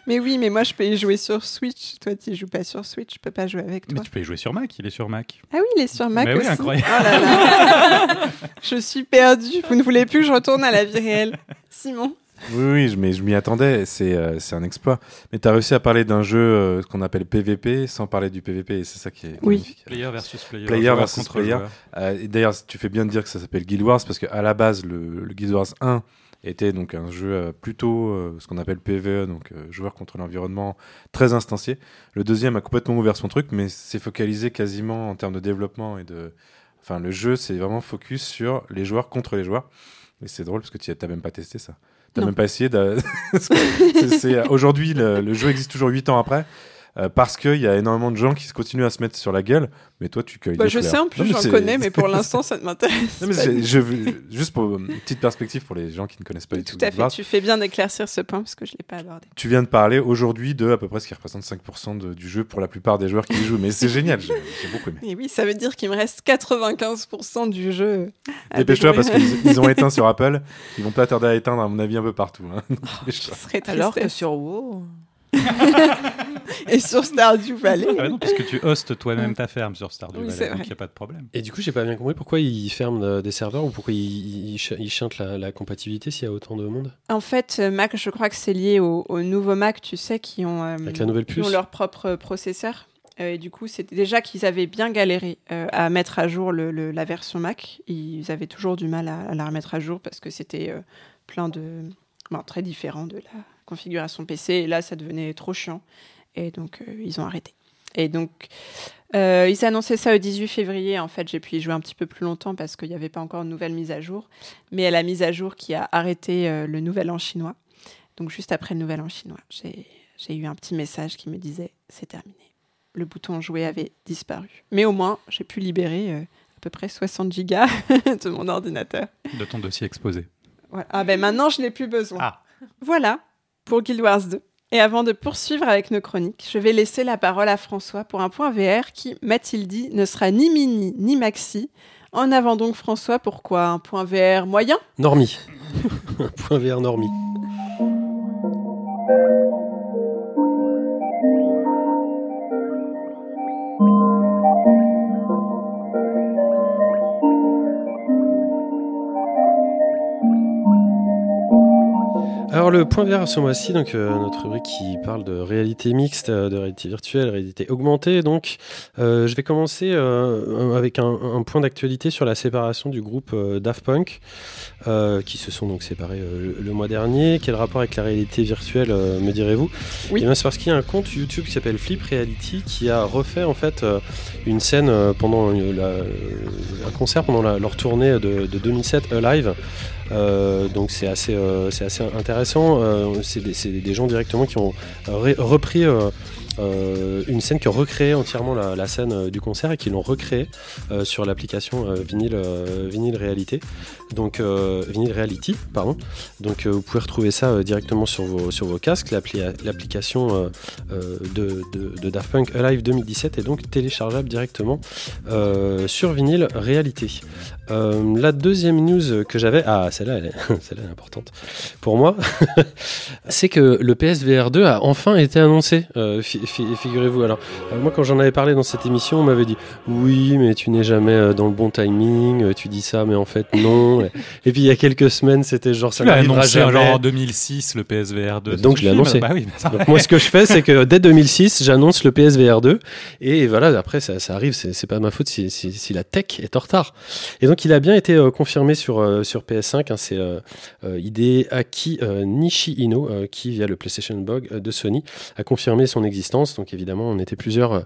Mais oui, mais moi je peux y jouer sur Switch. Toi, tu joues pas sur Switch, je peux pas jouer avec Mais toi. tu peux y jouer sur Mac, il est sur Mac. Ah oui, il est sur Mac Mais oui, aussi. incroyable. Oh là là. *laughs* je suis perdue. Vous ne voulez plus que je retourne à la vie réelle. Simon Oui, oui, mais je m'y attendais, c'est euh, c'est un exploit. Mais tu as réussi à parler d'un jeu euh, qu'on appelle PVP sans parler du PVP, et c'est ça qui est Oui. magnifique. Player versus player. Player joueur versus contre player. joueur. Euh, D'ailleurs, tu fais bien de dire que ça s'appelle Guild Wars, parce qu'à la base, le, le Guild Wars 1 était donc un jeu euh, plutôt euh, ce qu'on appelle PVE, donc euh, joueur contre l'environnement, très instancié. Le deuxième a complètement ouvert son truc, mais c'est focalisé quasiment en termes de développement et de... Enfin, le jeu, c'est vraiment focus sur les joueurs contre les joueurs. Et c'est drôle parce que tu n'as même pas testé ça. Non. même pas essayé de... *laughs* C'est- Aujourd'hui, le, le jeu existe toujours 8 ans après. Euh, parce qu'il y a énormément de gens qui continuent à se mettre sur la gueule, mais toi tu cueilles bah, des Je fleurs. sais en plus, Non, mais j'en connais, mais *laughs* pour l'instant, ça ne m'intéresse juste pour une petite perspective pour les gens qui ne connaissent pas du tout. Tout à fait, tu fais bien d'éclaircir ce point parce que je ne l'ai pas abordé. Tu viens de parler aujourd'hui de à peu près ce qui représente 5% de- du jeu pour la plupart des joueurs qui y jouent, mais c'est *laughs* génial, j'ai beaucoup aimé. Et oui, ça veut dire qu'il me reste 95% du jeu. à Dépêche-toi parce qu'ils *laughs* ils ont éteint sur Apple, ils vont pas tarder à éteindre à mon avis un peu partout. hein. Je serais Alors que sur WoW. *laughs* Et sur Stardew Valley. Ah bah non, puisque tu hostes toi-même ta ferme sur Stardew Oui, Valley, c'est donc il n'y a pas de problème. Et du coup, j'ai pas bien compris pourquoi ils ferment euh, des serveurs ou pourquoi ils, ils, ch- ils chantent la, la compatibilité s'il y a autant de monde? En fait, euh, Mac, je crois que c'est lié aux au nouveaux Mac, tu sais, qui ont, euh, Avec la nouvelle qui ont leur propre euh, processeur. Euh, et du coup, c'était déjà qu'ils avaient bien galéré euh, à mettre à jour le- le- la version Mac. Ils avaient toujours du mal à, à la remettre à jour parce que c'était euh, plein de. bon, très différent de la configuration PC. Et là, ça devenait trop chiant. Et donc, euh, ils ont arrêté. Et donc, euh, ils annonçaient ça le 18 février. En fait, j'ai pu y jouer un petit peu plus longtemps parce qu'il n'y avait pas encore de nouvelle mise à jour. Mais à la mise à jour qui a arrêté euh, le nouvel an chinois. Donc, juste après le nouvel an chinois, j'ai j'ai eu un petit message qui me disait c'est terminé. Le bouton jouer avait disparu. Mais au moins, j'ai pu libérer à peu près 60 gigas *laughs* de mon ordinateur. De ton dossier exposé. Voilà. Ah ben maintenant, je n'ai plus besoin. Ah. Voilà pour Guild Wars 2. Et avant de poursuivre avec nos chroniques, je vais laisser la parole à François pour un point VR qui, m'a-t-il dit, ne sera ni mini ni maxi. En avant donc François, pourquoi un point VR moyen? Normie. *laughs* Un point VR normie. Alors le point vert ce mois-ci, donc euh, notre rubrique qui parle de réalité mixte, euh, de réalité virtuelle, réalité augmentée. Donc euh, je vais commencer avec un, un point d'actualité sur la séparation du groupe Daft Punk, qui se sont donc séparés le, le mois dernier. Quel rapport avec la réalité virtuelle, me direz-vous? Oui. Eh C'est parce qu'il y a un compte YouTube qui s'appelle Flip Reality qui a refait en fait une scène pendant la- un concert pendant la- leur tournée de, de 2007 Alive. Euh, donc c'est assez, euh, c'est assez intéressant. Euh, c'est des, des gens directement qui ont repris une scène qui ont recréé entièrement la, scène du concert et qui l'ont recréée sur l'application euh, Vinyl, euh, Vinyl Réalité. Donc euh, Vinyl Reality, pardon. Donc euh, vous pouvez retrouver ça euh, directement sur vos, sur vos casques. L'appli- L'application euh, de, de- Daft Punk Alive 2017 est donc téléchargeable directement sur Vinyl Réalité. Euh, la deuxième news que j'avais, ah celle-là, elle est, *laughs* importante pour moi, *laughs* c'est que le PSVR 2 a enfin été annoncé. fi- fi- Figurez-vous. Alors moi quand j'en avais parlé dans cette émission, on m'avait dit oui, mais tu n'es jamais dans le bon timing. Tu dis ça, mais en fait non. Et puis il y a quelques semaines, c'était genre ça Tu n'arrivera annoncé jamais. genre en 2006, le PSVR 2. Donc, je l'ai annoncé. Bah oui, mais ça- Donc moi, ce que je fais, c'est que dès 2006, j'annonce le PSVR 2. Et voilà, après, ça, ça arrive, c'est pas ma faute si, si- si la tech est en retard. Et donc, il a bien été euh, confirmé sur, euh, sur PS5. hein, c'est euh, Hideaki Nishihino, qui, via le PlayStation Blog de Sony, a confirmé son existence. Donc, évidemment, on était plusieurs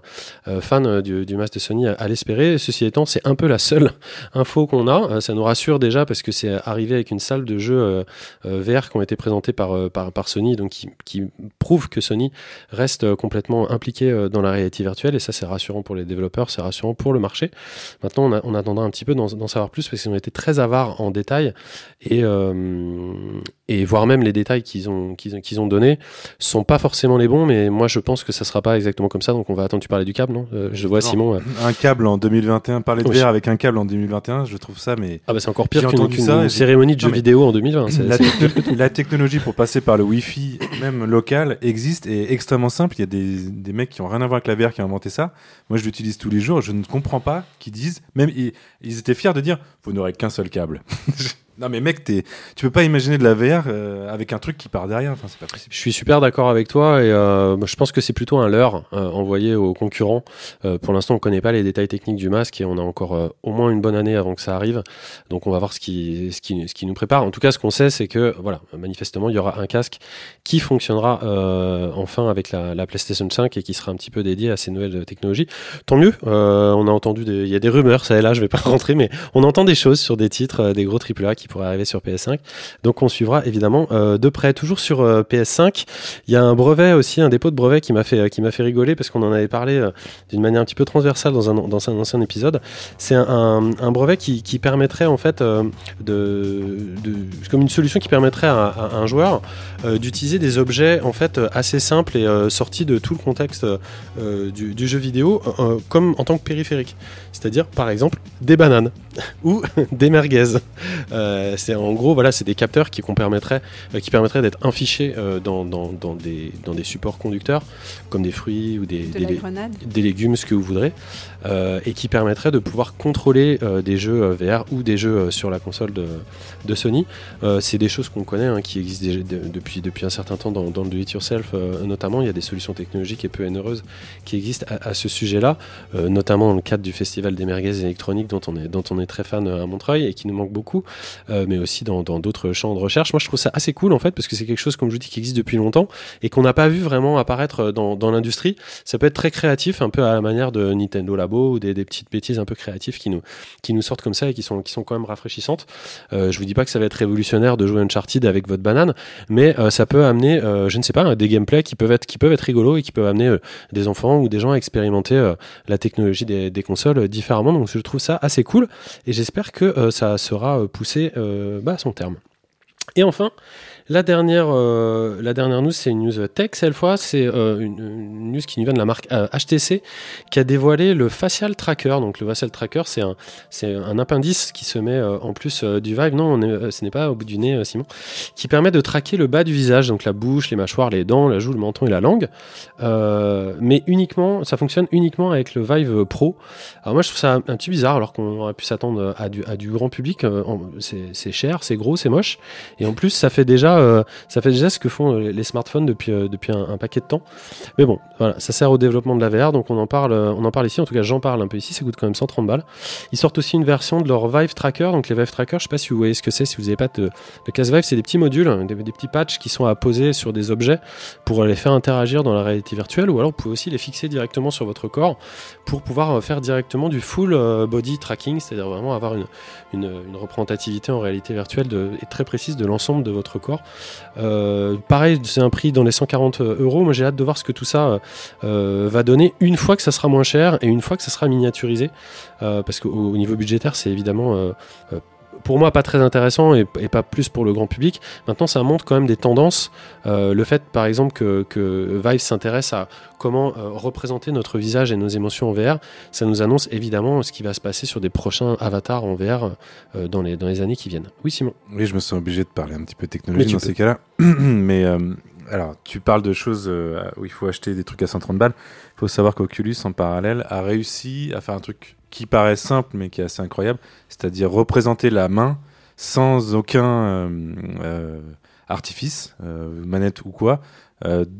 fans du, du masque de Sony à, à l'espérer. Ceci étant, c'est un peu la seule info qu'on a. Ça nous rassure déjà parce que c'est arrivé avec une salle de jeux euh, euh, VR qui ont été présentés par, euh, par, par Sony, donc qui, qui prouvent que Sony reste complètement impliqué dans la réalité virtuelle et ça c'est rassurant pour les développeurs, c'est rassurant pour le marché. Maintenant on, a- on attendra un petit peu d'en savoir plus parce qu'ils ont été très avares en détails et, euh, et voire même les détails qu'ils ont, qu'ils ont, qu'ils ont donnés sont pas forcément les bons, mais moi je pense que ça sera pas exactement comme ça, donc on va attendre. Tu parlais du câble, non? Euh, Je vois Non. Simon. euh, Un câble en 2021, parler de Oui. VR avec un câble en 2021, je trouve ça, mais Ah bah c'est encore pire qu'une cérémonie de jeux vidéo en 2020. c'est- la, la technologie pour passer par le Wi-Fi, même local, existe et est extrêmement simple. Il y a des, des mecs qui ont rien à voir avec la VR qui ont inventé ça. Moi, je l'utilise tous les jours. Je ne comprends pas qu'ils disent, même ils, ils étaient fiers de dire, vous n'aurez qu'un seul câble. *laughs* non, mais mec, tu peux pas imaginer de la VR euh, avec un truc qui part derrière. Je suis super d'accord avec toi et euh, je pense que c'est plutôt un leurre euh, envoyé aux concurrents. Pour l'instant, on connaît pas les détails techniques du masque et on a encore au moins une bonne année avant que ça arrive. Donc, on va voir ce qui, ce qui, ce qui nous prépare. En tout cas, ce qu'on sait, c'est que voilà, manifestement, il y aura un casque qui fonctionnera enfin avec la, la PlayStation 5 et qui sera un petit peu dédié à ces nouvelles technologies. Tant mieux. On a entendu, il y a des rumeurs, ça et là, je vais pas *laughs* rentrer, mais on entend des choses sur des titres, des gros AAA qui pourraient arriver sur PS5. Donc, on suivra évidemment euh, de près. Toujours sur euh, PS5, il y a un brevet aussi, un dépôt de brevet qui m'a fait, qui fait rigoler parce qu'on en avait parlé euh, d'une manière un petit peu transversale dans un, dans un ancien épisode. C'est un, brevet qui, permettrait en fait de, comme une solution qui permettrait à, un joueur d'utiliser des objets en fait assez simples et sortis de tout le contexte du, du jeu vidéo comme en tant que périphérique. C'est-à-dire par exemple des bananes ou *laughs* des merguez. Euh, c'est en gros voilà, c'est des capteurs qui, qu'on permettrait, euh, qui permettraient d'être infichés euh, dans, dans, dans, des, dans des supports conducteurs comme des fruits ou des, De des, légumes, ce que vous voudrez, euh, et qui permettrait de pouvoir contrôler euh, des jeux VR ou des jeux sur la console de, de Sony. C'est des choses qu'on connaît, hein, qui existent déjà de- depuis, depuis un certain temps dans, le do-it-yourself, notamment. Il y a des solutions technologiques et peu onéreuses qui existent à, à ce sujet-là, notamment dans le cadre du festival des merguez électroniques dont on est, dont on est très fan à Montreuil et qui nous manque beaucoup, euh, mais aussi dans d'autres champs de recherche. Moi, je trouve ça assez cool en fait, parce que c'est quelque chose, comme je vous dis, qui existe depuis longtemps et qu'on n'a pas vu vraiment apparaître dans, l'industrie. Ça peut être très créatif, un peu à la manière de Nintendo Labo ou des, petites bêtises un peu créatives qui nous, qui nous sortent comme ça et qui sont, qui sont quand même rafraîchissantes. Euh, je vous dis pas que ça va être révolutionnaire de jouer Uncharted avec votre banane, mais euh, ça peut amener, euh, je ne sais pas, des gameplays qui peuvent être, qui peuvent être rigolos et qui peuvent amener des enfants ou des gens à expérimenter la technologie des, consoles différemment. Donc je trouve ça assez cool et j'espère que euh, ça sera euh, poussé euh, bah, à son terme. Et enfin, la dernière, euh, la dernière news, c'est une news tech cette fois. C'est euh, une, news qui nous vient de la marque euh, HTC qui a dévoilé le Facial Tracker. Donc le Facial Tracker, c'est un, c'est appendice qui se met euh, en plus euh, du Vive. Non, euh, ce n'est pas au bout du nez, euh, Simon, qui permet de traquer le bas du visage, donc la bouche, les mâchoires, les dents, la joue, le menton et la langue. Euh, mais uniquement, ça fonctionne uniquement avec le Vive Pro. Alors moi, je trouve ça un, petit bizarre, alors qu'on aurait pu s'attendre à du, grand public. Euh, c'est cher, c'est gros, c'est moche. Et en plus, ça fait déjà, euh, ça fait déjà ce que font euh, les smartphones depuis, euh, un, paquet de temps. Mais bon, voilà, ça sert au développement de la VR, donc on en parle, on en parle ici. En tout cas, j'en parle un peu ici. Ça coûte quand même 130 balles. Ils sortent aussi une version de leur Vive Tracker. Donc les Vive Tracker, je sais pas si vous voyez ce que c'est. Si vous n'avez pas de, de casque Vive, c'est des petits modules, hein, des, petits patchs qui sont à poser sur des objets pour les faire interagir dans la réalité virtuelle. Ou alors, vous pouvez aussi les fixer directement sur votre corps pour pouvoir faire directement du full body tracking, c'est-à-dire vraiment avoir une, représentativité en réalité virtuelle et très précise de l'ensemble de votre corps. Euh, pareil, c'est un prix dans les 140 euros. Moi, j'ai hâte de voir ce que tout ça euh, va donner une fois que ça sera moins cher et une fois que ça sera miniaturisé. Euh, parce qu'au au niveau budgétaire, c'est évidemment. Pour moi, pas très intéressant et, et pas plus pour le grand public. Maintenant, ça montre quand même des tendances. Euh, le fait, par exemple, que, que Vive s'intéresse à comment euh, représenter notre visage et nos émotions en VR, ça nous annonce évidemment ce qui va se passer sur des prochains avatars en VR euh, dans, les, dans les années qui viennent. Oui, Simon. Oui, je me sens obligé de parler un petit peu Mais technologie dans peux. ces cas-là. *clears throat* Mais alors, tu parles de choses où il faut acheter des trucs à 130 balles. Il faut savoir qu'Oculus, en parallèle, a réussi à faire un truc qui paraît simple, mais qui est assez incroyable, c'est-à-dire représenter la main sans aucun euh, euh, artifice, euh, manette ou quoi,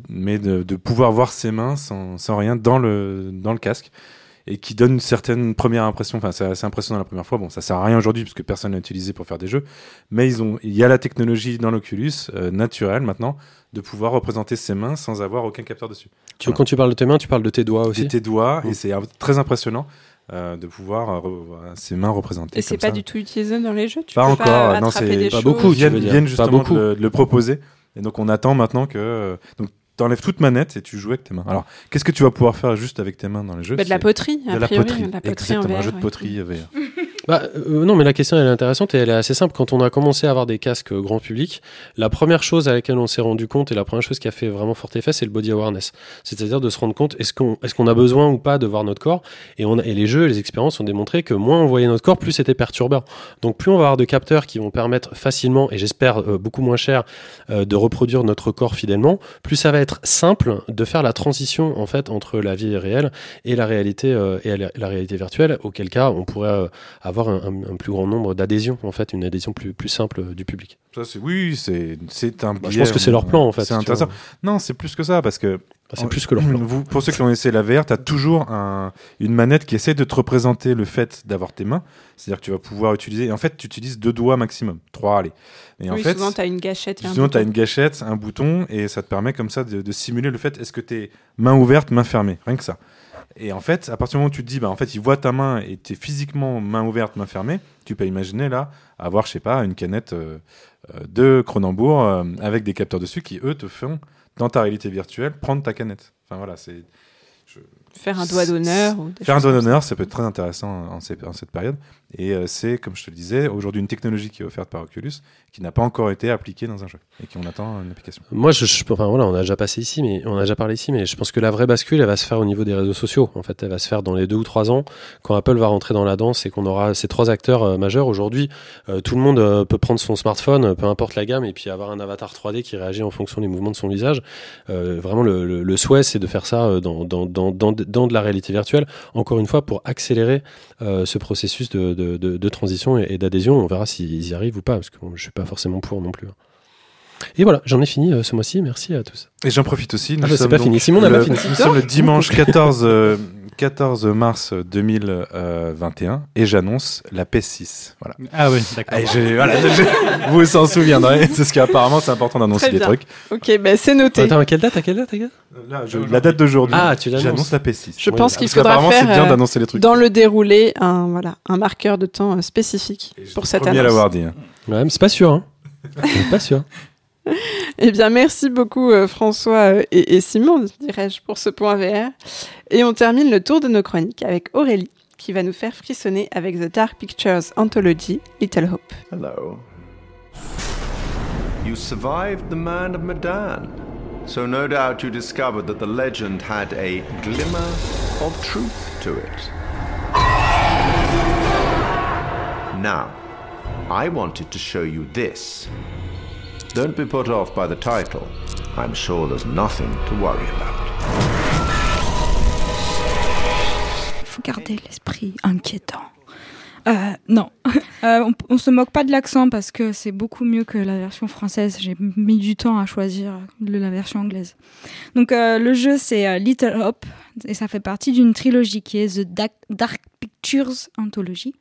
mais de, de pouvoir voir ses mains sans, sans rien dans le, dans le casque et qui donne une certaine première impression. Enfin, c'est assez impressionnant la première fois. Bon, ça sert à rien aujourd'hui parce que personne l'a utilisé pour faire des jeux, mais ils ont, il y a la technologie dans l'Oculus naturelle maintenant de pouvoir représenter ses mains sans avoir aucun capteur dessus. Tu, Quand tu parles de tes mains, tu parles de tes doigts aussi? Et tes doigts, et c'est euh, très impressionnant. Euh, de pouvoir euh, voir ses mains représentées. Et c'est pas ça. du tout utilisé dans les jeux tu Pas peux encore, pas non, attraper c'est des pas choses beaucoup, Ils viennent, viennent Pas justement beaucoup. de le, de le proposer. Et donc on attend maintenant que. euh, Donc t'enlèves toute manette et tu joues avec tes mains. Alors qu'est-ce que tu vas pouvoir faire juste avec tes mains dans les jeux? Bah, de la poterie, de la poterie. de la poterie en Exactement, un jeu de ouais. poterie VR. *laughs* Bah, euh, non, mais la question elle est intéressante et elle est assez simple. Quand on a commencé à avoir des casques grand public, la première chose à laquelle on s'est rendu compte et la première chose qui a fait vraiment fort effet, c'est le body awareness. C'est-à-dire de se rendre compte est-ce qu'on qu'on a besoin ou pas de voir notre corps? Et, on et les jeux et les expériences ont démontré que moins on voyait notre corps, plus c'était perturbant. Donc plus on va avoir de capteurs qui vont permettre facilement et j'espère euh, beaucoup moins cher euh, de reproduire notre corps fidèlement, plus ça va être simple de faire la transition en fait entre la vie réelle et la réalité et la, réalité virtuelle. Auquel cas on pourrait euh, avoir un, un- un plus grand nombre d'adhésions, en fait, une adhésion plus, plus simple euh, du public. Ça, c'est oui, c'est c'est un. Bah, je pense que c'est leur plan, en fait, C'est intéressant. vois. Non, c'est plus que ça parce que. c'est plus que leur plan. Vous, pour ceux qui ont essayé la VR, tu as toujours un- une manette qui essaie de te représenter le fait d'avoir tes mains. C'est-à-dire que tu vas pouvoir utiliser. Et en fait, tu utilises deux doigts maximum, trois, allez. Et en oui, fait, souvent, tu as une gâchette et un Sinon, tu as une gâchette, un bouton, et ça te permet comme ça de, de simuler le fait est-ce que tu es main ouverte, main fermée, rien que ça. Et en fait, à partir du moment où tu te dis, bah, en fait, il voit ta main et tu es physiquement main ouverte, main fermée, tu peux imaginer là avoir, je sais pas, une canette euh, euh, de Cronenbourg euh, avec des capteurs dessus qui, eux, te font, dans ta réalité virtuelle, prendre ta canette. Enfin voilà, c'est. Faire un doigt d'honneur Faire un doigt d'honneur, ça peut être très intéressant en, ces- en cette période. Et euh, c'est, comme je te le disais, aujourd'hui une technologie qui est offerte par Oculus qui n'a pas encore été appliquée dans un jeu et qui on attend une application. Moi, on a déjà parlé ici, mais je pense que la vraie bascule, elle va se faire au niveau des réseaux sociaux. En fait, elle va se faire dans les deux ou trois ans, quand Apple va rentrer dans la danse et qu'on aura ces trois acteurs euh, majeurs. Aujourd'hui, euh, tout le monde peut prendre son smartphone, peu importe la gamme, et puis avoir un avatar 3D qui réagit en fonction des mouvements de son visage. Vraiment, le, souhait, c'est de faire ça dans, de la réalité virtuelle. Encore une fois, pour accélérer ce processus de, de, de transition et, et d'adhésion. On verra s'ils y arrivent ou pas, parce que bon, je suis pas forcément pour non plus. hein. Et voilà, j'en ai fini euh, ce mois-ci. Merci à tous. Et j'en profite aussi. Ah bah, c'est sommes pas donc fini. Simon n'a pas fini. Nous sommes le dimanche 14, euh, 14 mars 2021 et j'annonce la PS6. Voilà. Ah oui, d'accord. Voilà, vous vous en souviendrez, *laughs* c'est ce qu'apparemment c'est important d'annoncer des trucs. Ok, ben c'est noté. Attends, à quelle date À quelle date, Là, je- la date d'aujourd'hui, Ah, tu l'annonces. j'annonce la PS6. Je Oui, pense parce qu'il faudra qu'apparemment, faire c'est bien euh, d'annoncer les trucs. dans le déroulé un, voilà, un marqueur de temps euh, spécifique pour cette le premier à annonce. l'avoir dit. hein. Ouais, mais c'est pas sûr. Hein. C'est pas sûr. Eh bien, merci beaucoup euh, François euh, et, Simon, dirais-je, pour ce point VR. Et on termine le tour de nos chroniques avec Aurélie, qui va nous faire frissonner avec The Dark Pictures Anthology, Little Hope. Hello. You survived the Man of Medan. So no doubt you discovered that the legend had a glimmer of truth to it. Now, I wanted to show you this. Don't be put off by the title. I'm sure there's nothing to worry about. Il faut garder l'esprit inquiétant. Euh, non, *laughs* Euh, on, on se moque pas de l'accent parce que c'est beaucoup mieux que la version française. J'ai mis du temps à choisir la version anglaise. Donc euh, le jeu c'est Little Hope et ça fait partie d'une trilogie qui est The Dark Pictures Anthology.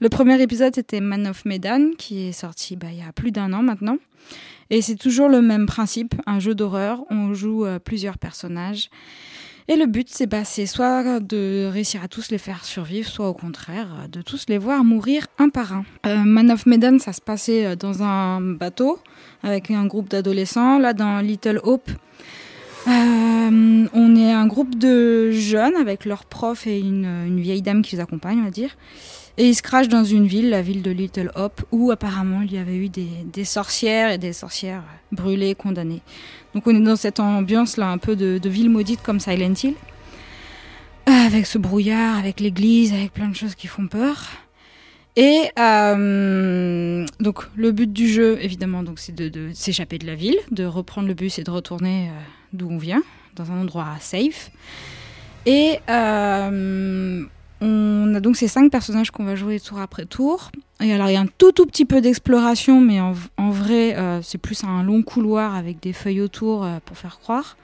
Le premier épisode c'était Man of Medan qui est sorti bah, il y a plus d'un an maintenant. Et c'est toujours le même principe, un jeu d'horreur. On joue euh, plusieurs personnages. Et le but, c'est bah, c'est soit de réussir à tous les faire survivre, soit au contraire, euh, de tous les voir mourir un par un. Euh, Man of Medan, ça se passait dans un bateau avec un groupe d'adolescents. Là, dans Little Hope, on est un groupe de jeunes avec leurs profs et une, une vieille dame qui les accompagne, on va dire. Et ils se crachent dans une ville, la ville de Little Hope, où apparemment il y avait eu des, sorcières et des sorcières brûlées, condamnées. Donc on est dans cette ambiance-là, un peu de, ville maudite comme Silent Hill. Euh, Avec ce brouillard, avec l'église, avec plein de choses qui font peur. Et euh, donc le but du jeu, évidemment, donc c'est de, s'échapper de la ville, de reprendre le bus et de retourner euh, d'où on vient, dans un endroit safe. Et on a donc ces cinq personnages qu'on va jouer tour après tour. Et alors il y a un tout petit peu d'exploration, mais en, vrai euh, c'est plus un long couloir avec des feuilles autour euh, pour faire croire.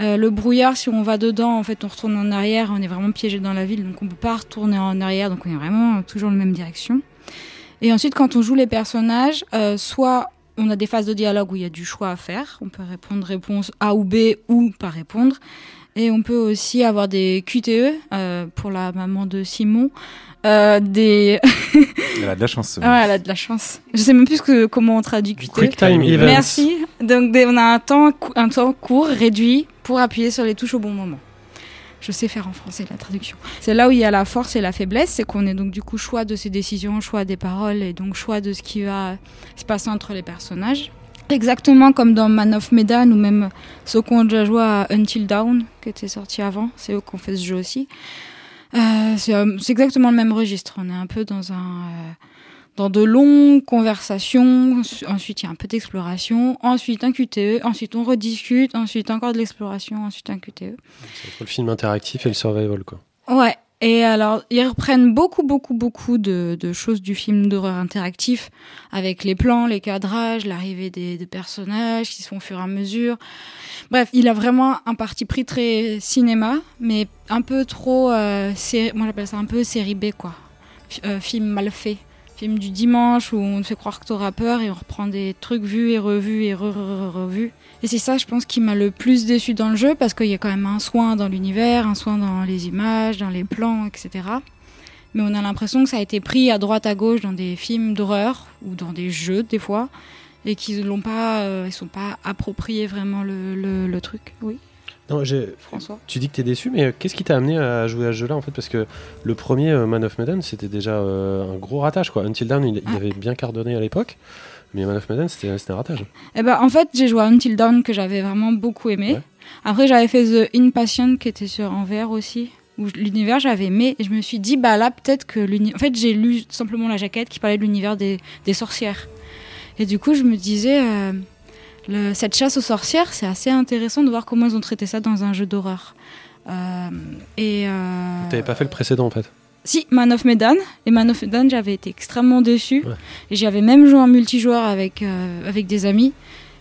Euh, le brouillard, si on va dedans, en fait on retourne en arrière, on est vraiment piégé dans la ville, donc on peut pas retourner en arrière, donc on est vraiment toujours dans la même direction. Et ensuite quand on joue les personnages, soit on a des phases de dialogue où il y a du choix à faire, on peut répondre réponse A ou B ou pas répondre. Et on peut aussi avoir des QTE euh, pour la maman de Simon. Euh, des... *laughs* Elle a de la chance. ce ouais, elle a de la chance. Je sais même plus que, comment on traduit QTE. Quick time events. Merci. Donc on a un temps, un temps court, réduit, pour appuyer sur les touches au bon moment. Je sais faire en français la traduction. C'est là où il y a la force et la faiblesse, c'est qu'on est donc du coup choix de ses décisions, choix des paroles et donc choix de ce qui va se passer entre les personnages. Exactement comme dans Man of Medan ou même ceux qu'on a déjà joué à Until Dawn, qui était sorti avant, c'est eux qui ont fait ce jeu aussi. Euh, c'est euh, c'est exactement le même registre. On est un peu dans un euh, dans de longues conversations. Ensuite, il y a un peu d'exploration. Ensuite, un QTE. Ensuite, on rediscute. Ensuite, encore de l'exploration. Ensuite, un QTE. C'est entre le film interactif et le survival, quoi. Ouais. Et alors, ils reprennent beaucoup, beaucoup, beaucoup de, de choses du film d'horreur interactif, avec les plans, les cadrages, l'arrivée des, des personnages qui se font au fur et à mesure. Bref, il a vraiment un parti pris très cinéma, mais un peu trop, euh, série- moi j'appelle ça un peu série B, quoi. Euh, film mal fait. Film du dimanche où on te fait croire que t'auras peur et on reprend des trucs vus et revus et re- re- re- revus. Et c'est ça, je pense, qui m'a le plus déçu dans le jeu, parce qu'il y a quand même un soin dans l'univers, un soin dans les images, dans les plans, etc. Mais on a l'impression que ça a été pris à droite à gauche dans des films d'horreur ou dans des jeux des fois, et qu'ils l'ont pas, euh, ils sont pas appropriés vraiment le, le, le truc. Oui, Non, François. tu dis que t'es déçu, mais euh, qu'est-ce qui t'a amené à jouer à ce jeu-là en fait? Parce que le premier euh, Man of Medan, c'était déjà euh, un gros ratage quoi. Until Dawn, il, il Ah. avait bien cardonné à l'époque, mais Man of Medan, c'était c'était un ratage. Eh ben, en fait, j'ai joué à Until Dawn que j'avais vraiment beaucoup aimé. Ouais. Après, j'avais fait The Inpatient qui était sur en VR aussi, où l'univers j'avais aimé. Et je me suis dit, bah là, peut-être que l'univers. En fait, j'ai lu simplement la jaquette qui parlait de l'univers des, des sorcières. Et du coup, je me disais, euh, le- cette chasse aux sorcières, c'est assez intéressant de voir comment ils ont traité ça dans un jeu d'horreur. Euh, et. euh, T'avais pas fait le précédent en fait. Si, Man of Medan. Et Man of Medan, j'avais été extrêmement déçue. Ouais. Et j'avais même joué en multijoueur avec, euh, avec des amis.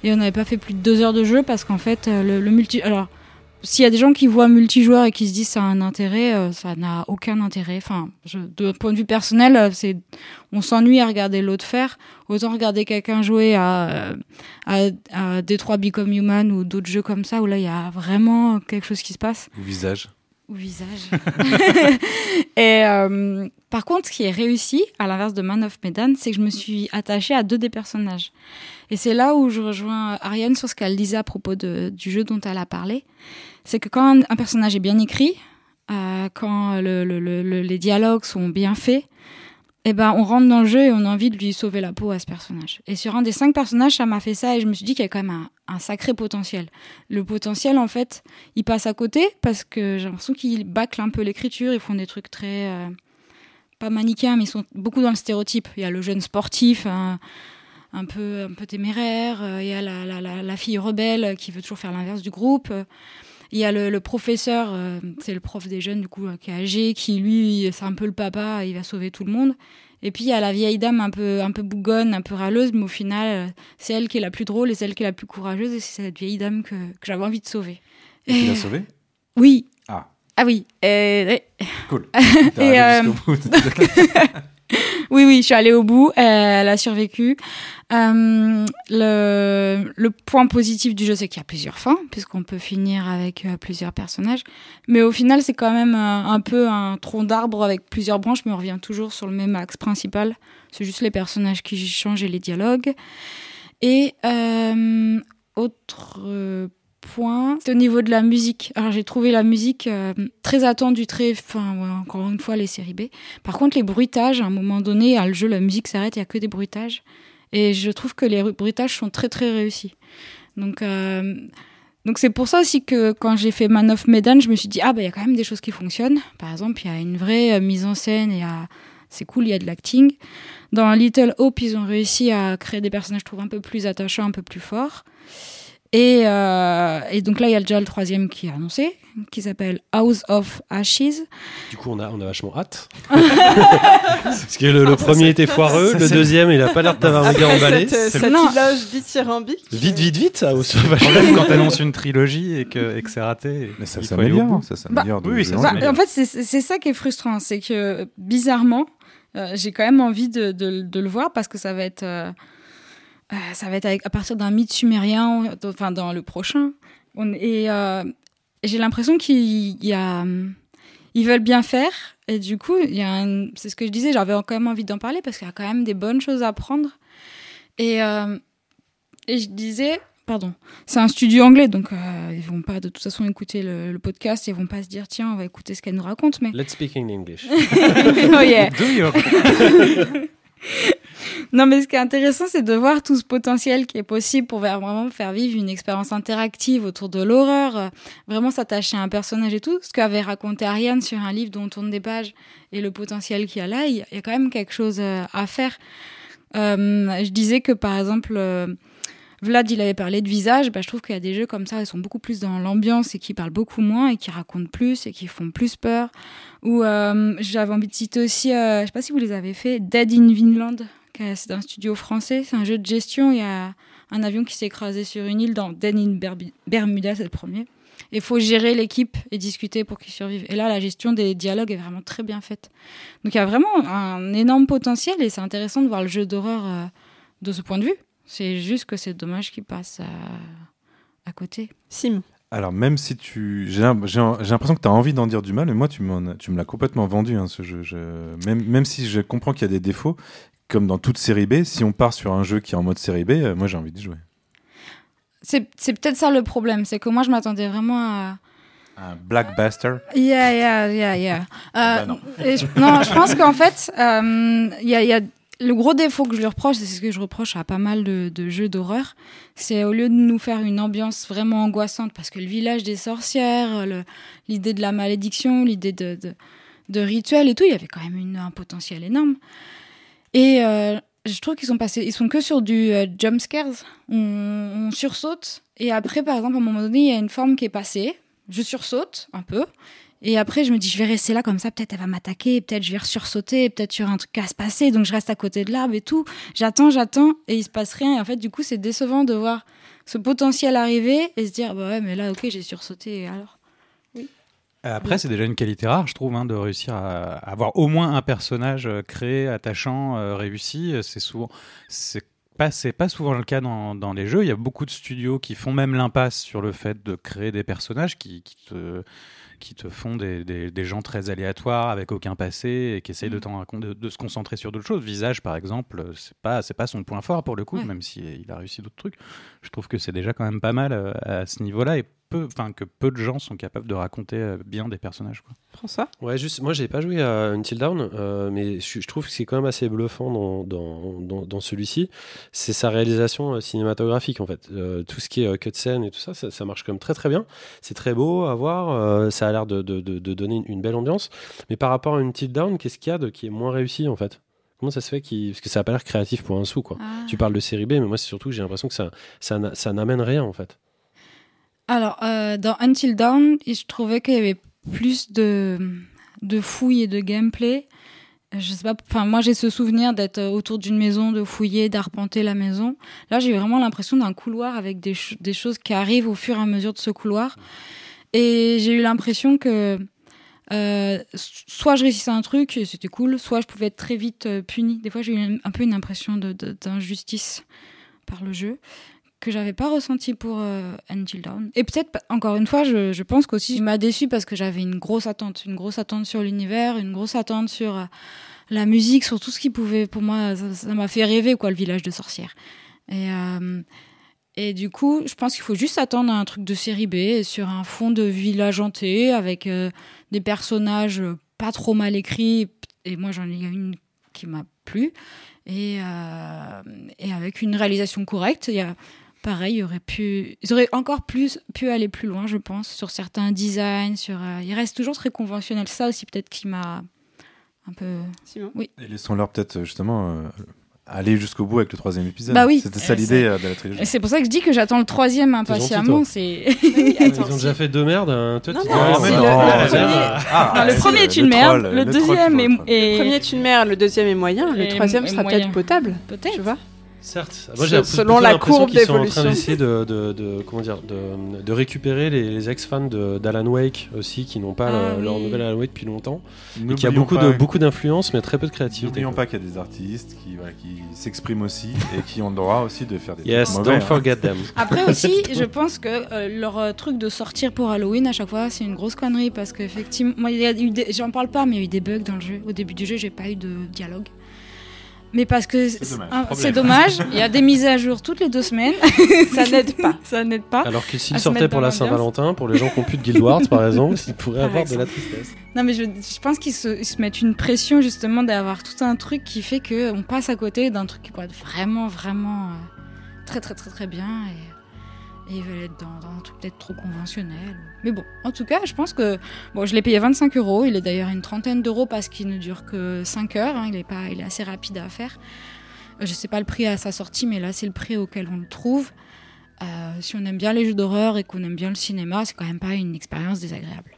Et on n'avait pas fait plus de deux heures de jeu parce qu'en fait, euh, le, le multi. Alors, s'il y a des gens qui voient multijoueur et qui se disent ça a un intérêt, euh, ça n'a aucun intérêt. Enfin, je, de point de vue personnel, c'est, on s'ennuie à regarder l'autre faire. Autant regarder quelqu'un jouer à, à, à Detroit Become Human ou d'autres jeux comme ça où là, il y a vraiment quelque chose qui se passe Ou visage. Au visage. *laughs* et euh, par contre, ce qui est réussi, à l'inverse de Man of Medan, c'est que je me suis attachée à deux des personnages. Et c'est là où je rejoins Ariane sur ce qu'elle disait à propos du jeu dont elle a parlé. C'est que quand un, personnage est bien écrit, euh, quand le- le- le- le- les dialogues sont bien faits, eh ben, on rentre dans le jeu et on a envie de lui sauver la peau à ce personnage. Et sur un des cinq personnages, ça m'a fait ça et je me suis dit qu'il y a quand même un, sacré potentiel. Le potentiel, en fait, il passe à côté parce que j'ai l'impression qu'ils bâclent un peu l'écriture, ils font des trucs très. euh, pas manichéens, mais ils sont beaucoup dans le stéréotype. Il y a le jeune sportif, un, peu, un peu téméraire, euh, il y a la, la, la fille rebelle qui veut toujours faire l'inverse du groupe. Il y a le, le professeur, euh, c'est le prof des jeunes, du coup, euh, qui est âgé, qui lui, c'est un peu le papa, il va sauver tout le monde. Et puis il y a la vieille dame un peu, un peu bougonne, un peu râleuse, mais au final, euh, c'est elle qui est la plus drôle et c'est elle qui est la plus courageuse, et c'est cette vieille dame que, que j'avais envie de sauver. Et tu l'as *laughs* sauvé Oui. Ah. Ah oui. euh. Cool. *laughs* Et, euh, bout. *laughs* *laughs* oui, oui, je suis allée au bout. euh, elle a survécu. Euh, le, le point positif du jeu, c'est qu'il y a plusieurs fins, puisqu'on peut finir avec euh, plusieurs personnages. Mais au final, c'est quand même un, un peu un tronc d'arbre avec plusieurs branches, mais on revient toujours sur le même axe principal. C'est juste les personnages qui changent et les dialogues. Et euh, autre euh, point, c'est au niveau de la musique. Alors j'ai trouvé la musique euh, très attendue, très, enfin encore une fois les séries B. Par contre les bruitages, à un moment donné, à le jeu, la musique s'arrête, il y a que des bruitages. Et je trouve que les bruitages sont très très réussis. Donc euh, donc c'est pour ça aussi que quand j'ai fait Man of Medan, je me suis dit ah bah il y a quand même des choses qui fonctionnent. Par exemple, il y a une vraie euh, mise en scène et c'est cool, il y a de l'acting. Dans Little Hope, ils ont réussi à créer des personnages, je trouve, un peu plus attachants, un peu plus forts. Et, euh, et donc là, il y a déjà le troisième qui est annoncé, qui s'appelle House of Ashes. Du coup, on a, on a vachement hâte. *laughs* Parce que le, le premier était foireux, ça, le c'est- deuxième, il a pas l'air de t'avoir méga emballé. Cette Non. éloge dithyrambique. Vite, vite, vite, Le sauvage. problème quand t'annonces une trilogie et que, et que c'est raté. Mais ça s'améliore. Ça s'améliore. de oui, Bah, en fait, c'est c'est ça qui est frustrant, c'est que bizarrement, euh, j'ai quand même envie de, de- de le voir parce que ça va être, euh, euh, ça va être avec- à partir d'un mythe sumérien, enfin dans le prochain. On, et, euh, j'ai l'impression qu'il y a, hum, ils veulent bien faire. Et du coup, il y a un- c'est ce que je disais, j'avais quand même envie d'en parler parce qu'il y a quand même des bonnes choses à prendre. Et, euh, et je disais, pardon, c'est un studio anglais, donc euh, ils vont pas de toute façon écouter le, le podcast, ils vont pas se dire, tiens, on va écouter ce qu'elle nous raconte. Mais Let's speak in English. *laughs* oh yeah. Do you? *laughs* Non, mais ce qui est intéressant, c'est de voir tout ce potentiel qui est possible pour vraiment faire vivre une expérience interactive autour de l'horreur, euh, vraiment s'attacher à un personnage et tout. Ce qu'avait raconté Ariane sur un livre dont on tourne des pages et le potentiel qu'il y a là, il y a- quand même quelque chose euh, à faire. Euh, je disais que par exemple, Vlad, il avait parlé de visage. Bah, je trouve qu'il y a des jeux comme ça, ils sont beaucoup plus dans l'ambiance et qui parlent beaucoup moins et qui racontent plus et qui font plus peur. Ou euh, j'avais envie de citer aussi, euh, je sais pas si vous les avez fait, Dead in Vinland. C'est un studio français, c'est un jeu de gestion. Il y a un avion qui s'est écrasé sur une île dans Dead in Bermuda, c'est le premier. Il faut gérer l'équipe et discuter pour qu'ils survivent. Et là, la gestion des dialogues est vraiment très bien faite. Donc il y a vraiment un énorme potentiel et c'est intéressant de voir le jeu d'horreur euh, de ce point de vue. C'est juste que c'est dommage qu'il passe à, à côté. Sim. Alors, même si tu. J'ai l'im- j'ai j'ai l'impression que tu as envie d'en dire du mal, mais moi, tu, m'en as- tu me l'as complètement vendu, hein, ce jeu. Je- Même, même si je comprends qu'il y a des défauts, comme dans toute série B, si on part sur un jeu qui est en mode série B, euh, moi, j'ai envie d'y jouer. C'est c'est peut-être ça le problème, c'est que moi je m'attendais vraiment à. Un Blackbuster. Yeah, yeah, yeah, yeah. Euh, Bah non. et je, non, je pense qu'en fait, euh, il y, a, il y a le gros défaut que je lui reproche, c'est ce que je reproche à pas mal de, jeux d'horreur, c'est au lieu de nous faire une ambiance vraiment angoissante, parce que le village des sorcières, l'idée de la malédiction, l'idée de, rituel et tout, il y avait quand même un potentiel énorme. Et euh, je trouve qu'ils sont passés, ils sont que sur du euh, jump scares. On sursaute et après, par exemple, à un moment donné, il y a une forme qui est passée. Je sursaute un peu. Et après, je me dis, je vais rester là comme ça, peut-être elle va m'attaquer, peut-être je vais sursauter, peut-être il y aura un truc à se passer, donc je reste à côté de l'arbre et tout. J'attends, j'attends, et il se passe rien. Et en fait, du coup, c'est décevant de voir ce potentiel arriver et se dire, bah ouais, mais là, ok, j'ai sursauté, et alors? Après, c'est déjà une qualité rare, je trouve, hein, de réussir à avoir au moins un personnage euh, créé, attachant, euh, réussi. Euh, C'est souvent, c'est pas, c'est pas souvent le cas dans, dans les jeux. Il y a beaucoup de studios qui font même l'impasse sur le fait de créer des personnages qui, qui te qui te font des, des, des gens très aléatoires avec aucun passé et qui essayent de, racon- de, de se concentrer sur d'autres choses. Visage, par exemple, c'est pas c'est pas son point fort pour le coup, Ouais. même s'il il a réussi d'autres trucs. Je trouve que c'est déjà quand même pas mal euh, à ce niveau-là et peu, enfin que peu de gens sont capables de raconter euh, bien des personnages. Quoi. François? Ouais, juste, moi, j'ai pas joué à Until Dawn, euh, mais je, je trouve que c'est quand même assez bluffant dans, dans, dans, dans celui-ci. C'est sa réalisation euh, cinématographique, en fait. Euh, tout ce qui est euh, cutscene et tout ça, ça, ça marche quand même très très bien. C'est très beau à voir, euh, ça a l'air de, de, de, de donner une, belle ambiance. Mais par rapport à Until Dawn, qu'est-ce qu'il y a de qui est moins réussi, en fait? Comment ça se fait qu'il... Parce que ça a pas l'air créatif pour un sou, quoi. Ah. Tu parles de série B, mais moi, c'est surtout que j'ai l'impression que ça, ça, n'a- ça n'amène rien, en fait. Alors, euh, dans Until Dawn, je trouvais qu'il y avait plus de, de fouilles et de gameplay. Je sais pas, enfin, moi j'ai ce souvenir d'être autour d'une maison, de fouiller, d'arpenter la maison. Là, j'ai vraiment l'impression d'un couloir avec des, ch- des choses qui arrivent au fur et à mesure de ce couloir. Et j'ai eu l'impression que euh, soit je réussissais un truc et c'était cool, soit je pouvais être très vite euh, puni. Des fois, j'ai eu un peu une impression d'injustice par le jeu que j'avais pas ressenti pour euh, Until Dawn. Et peut-être, encore une fois, je, je pense qu'aussi, il m'a déçu parce que j'avais une grosse attente. Une grosse attente sur l'univers, une grosse attente sur euh, la musique, sur tout ce qui pouvait, pour moi, ça m'a fait rêver, quoi, le village de sorcières. Et, euh, et du coup, je pense qu'il faut juste attendre un truc de série B sur un fond de village hanté avec euh, des personnages pas trop mal écrits. Et moi, j'en ai une qui m'a plu. Et, et avec une réalisation correcte, il y a, pareil, il y aurait pu, ils auraient encore plus pu aller plus loin, je pense, sur certains designs. Sur, euh, il reste toujours très conventionnel. Ça aussi, peut-être, qui m'a un peu. Simon Oui. Et laissons-leur peut-être euh, justement euh, aller jusqu'au bout avec le troisième épisode. Bah oui. C'était ça Euh, l'idée de la trilogie. Et C'est pour ça que je dis que j'attends le troisième impatiemment. C'est. Ils ont *laughs* déjà fait deux merdes. hein. Toi, Non, tu non, ah, mais le- non, le ah, premier- ah, Ah, Non, le c'est premier est une le merde, troll, le, deuxième est, Le premier est une merde, le deuxième est moyen, le troisième sera peut-être potable. peut-être. Tu vois Certes, moi j'ai selon la courbe qu'ils sont en train d'essayer de, de, de- comment dire, de, de récupérer les, les ex-fans d'Alan Wake aussi, qui n'ont pas Ah le- leur oui. nouvel Alan Wake depuis longtemps, et qui a beaucoup de beaucoup d'influence, mais très peu de créativité. N'oublions pas qu'il y a des artistes qui, voilà, qui s'expriment aussi *laughs* et qui ont le droit aussi de faire des Yes, trucs mauvais. don't hein. forget them. *laughs* Après aussi, *laughs* je pense que euh, leur euh, truc de sortir pour Halloween à chaque fois, c'est une grosse connerie parce qu'effectivement, j'en parle pas, mais il y a eu des bugs dans le jeu. Au début du jeu, j'ai pas eu de dialogue. Mais parce que C'est dommage. ah, il y a des mises à jour toutes les deux semaines. *laughs* Ça n'aide pas. *laughs* Ça n'aide pas. Alors que s'ils sortaient pour la. Saint-Valentin, pour les gens qui ont plus de Guild Wars par exemple, *laughs* ils pourraient avoir de la tristesse. Non, mais je, je pense qu'ils se, mettent une pression justement d'avoir tout un truc qui fait qu'on passe à côté d'un truc qui pourrait être vraiment, vraiment euh, très, très, très, très bien. Et, et ils veulent être dans, dans un truc peut-être trop conventionnel. Mais bon, en tout cas, je pense que. Bon, je l'ai payé 25 euros. Il est d'ailleurs une trentaine d'euros parce qu'il ne dure que 5 heures. hein, il, est pas, il est assez rapide à faire. Euh, Je sais pas le prix à sa sortie, mais là, c'est le prix auquel on le trouve. Euh, si on aime bien les jeux d'horreur et qu'on aime bien le cinéma, c'est quand même pas une expérience désagréable.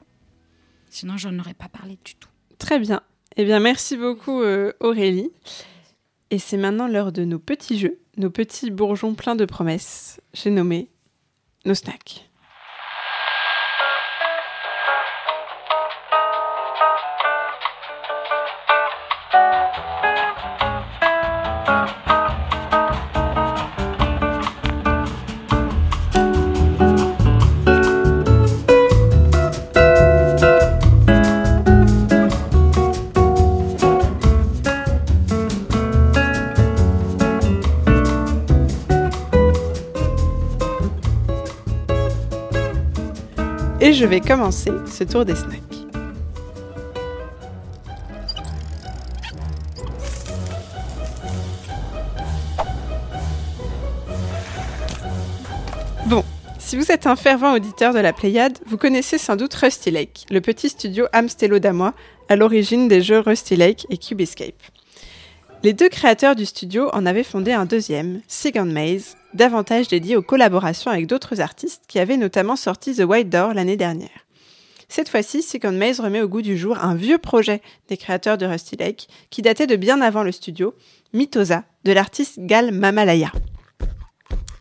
Sinon, j'en aurais pas parlé du tout. Très bien. Eh bien, merci beaucoup euh, Aurélie. Et c'est maintenant l'heure de nos petits jeux, nos petits bourgeons pleins de promesses. J'ai nommé nos snacks. Je vais commencer ce tour des snacks. Bon, si vous êtes un fervent auditeur de la Pléiade, vous connaissez sans doute Rusty Lake, le petit studio Amstello damois à l'origine des jeux Rusty Lake et Cube Escape. Les deux créateurs du studio en avaient fondé un deuxième, Second Maze, davantage dédié aux collaborations avec d'autres artistes qui avaient notamment sorti The White Door l'année dernière. Cette fois-ci, Second Maze remet au goût du jour un vieux projet des créateurs de Rusty Lake qui datait de bien avant le studio, Mitosa, de l'artiste Gal Mamalaya.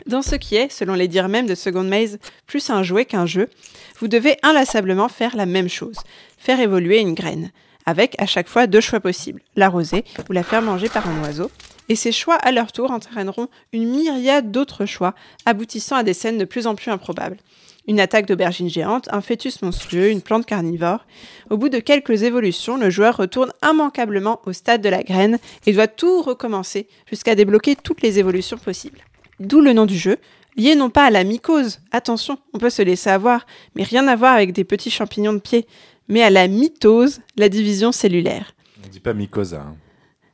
Dans ce qui est, selon les dires même de Second Maze, plus un jouet qu'un jeu, vous devez inlassablement faire la même chose, faire évoluer une graine, avec à chaque fois deux choix possibles, l'arroser ou la faire manger par un oiseau, et ces choix à leur tour entraîneront une myriade d'autres choix, aboutissant à des scènes de plus en plus improbables. Une attaque d'aubergine géante, un fœtus monstrueux, une plante carnivore. Au bout de quelques évolutions, le joueur retourne immanquablement au stade de la graine et doit tout recommencer jusqu'à débloquer toutes les évolutions possibles. D'où le nom du jeu, lié non pas à la mycose, attention, on peut se laisser avoir, mais rien à voir avec des petits champignons de pied, mais à la mitose, la division cellulaire. On dit pas mycosa. hein.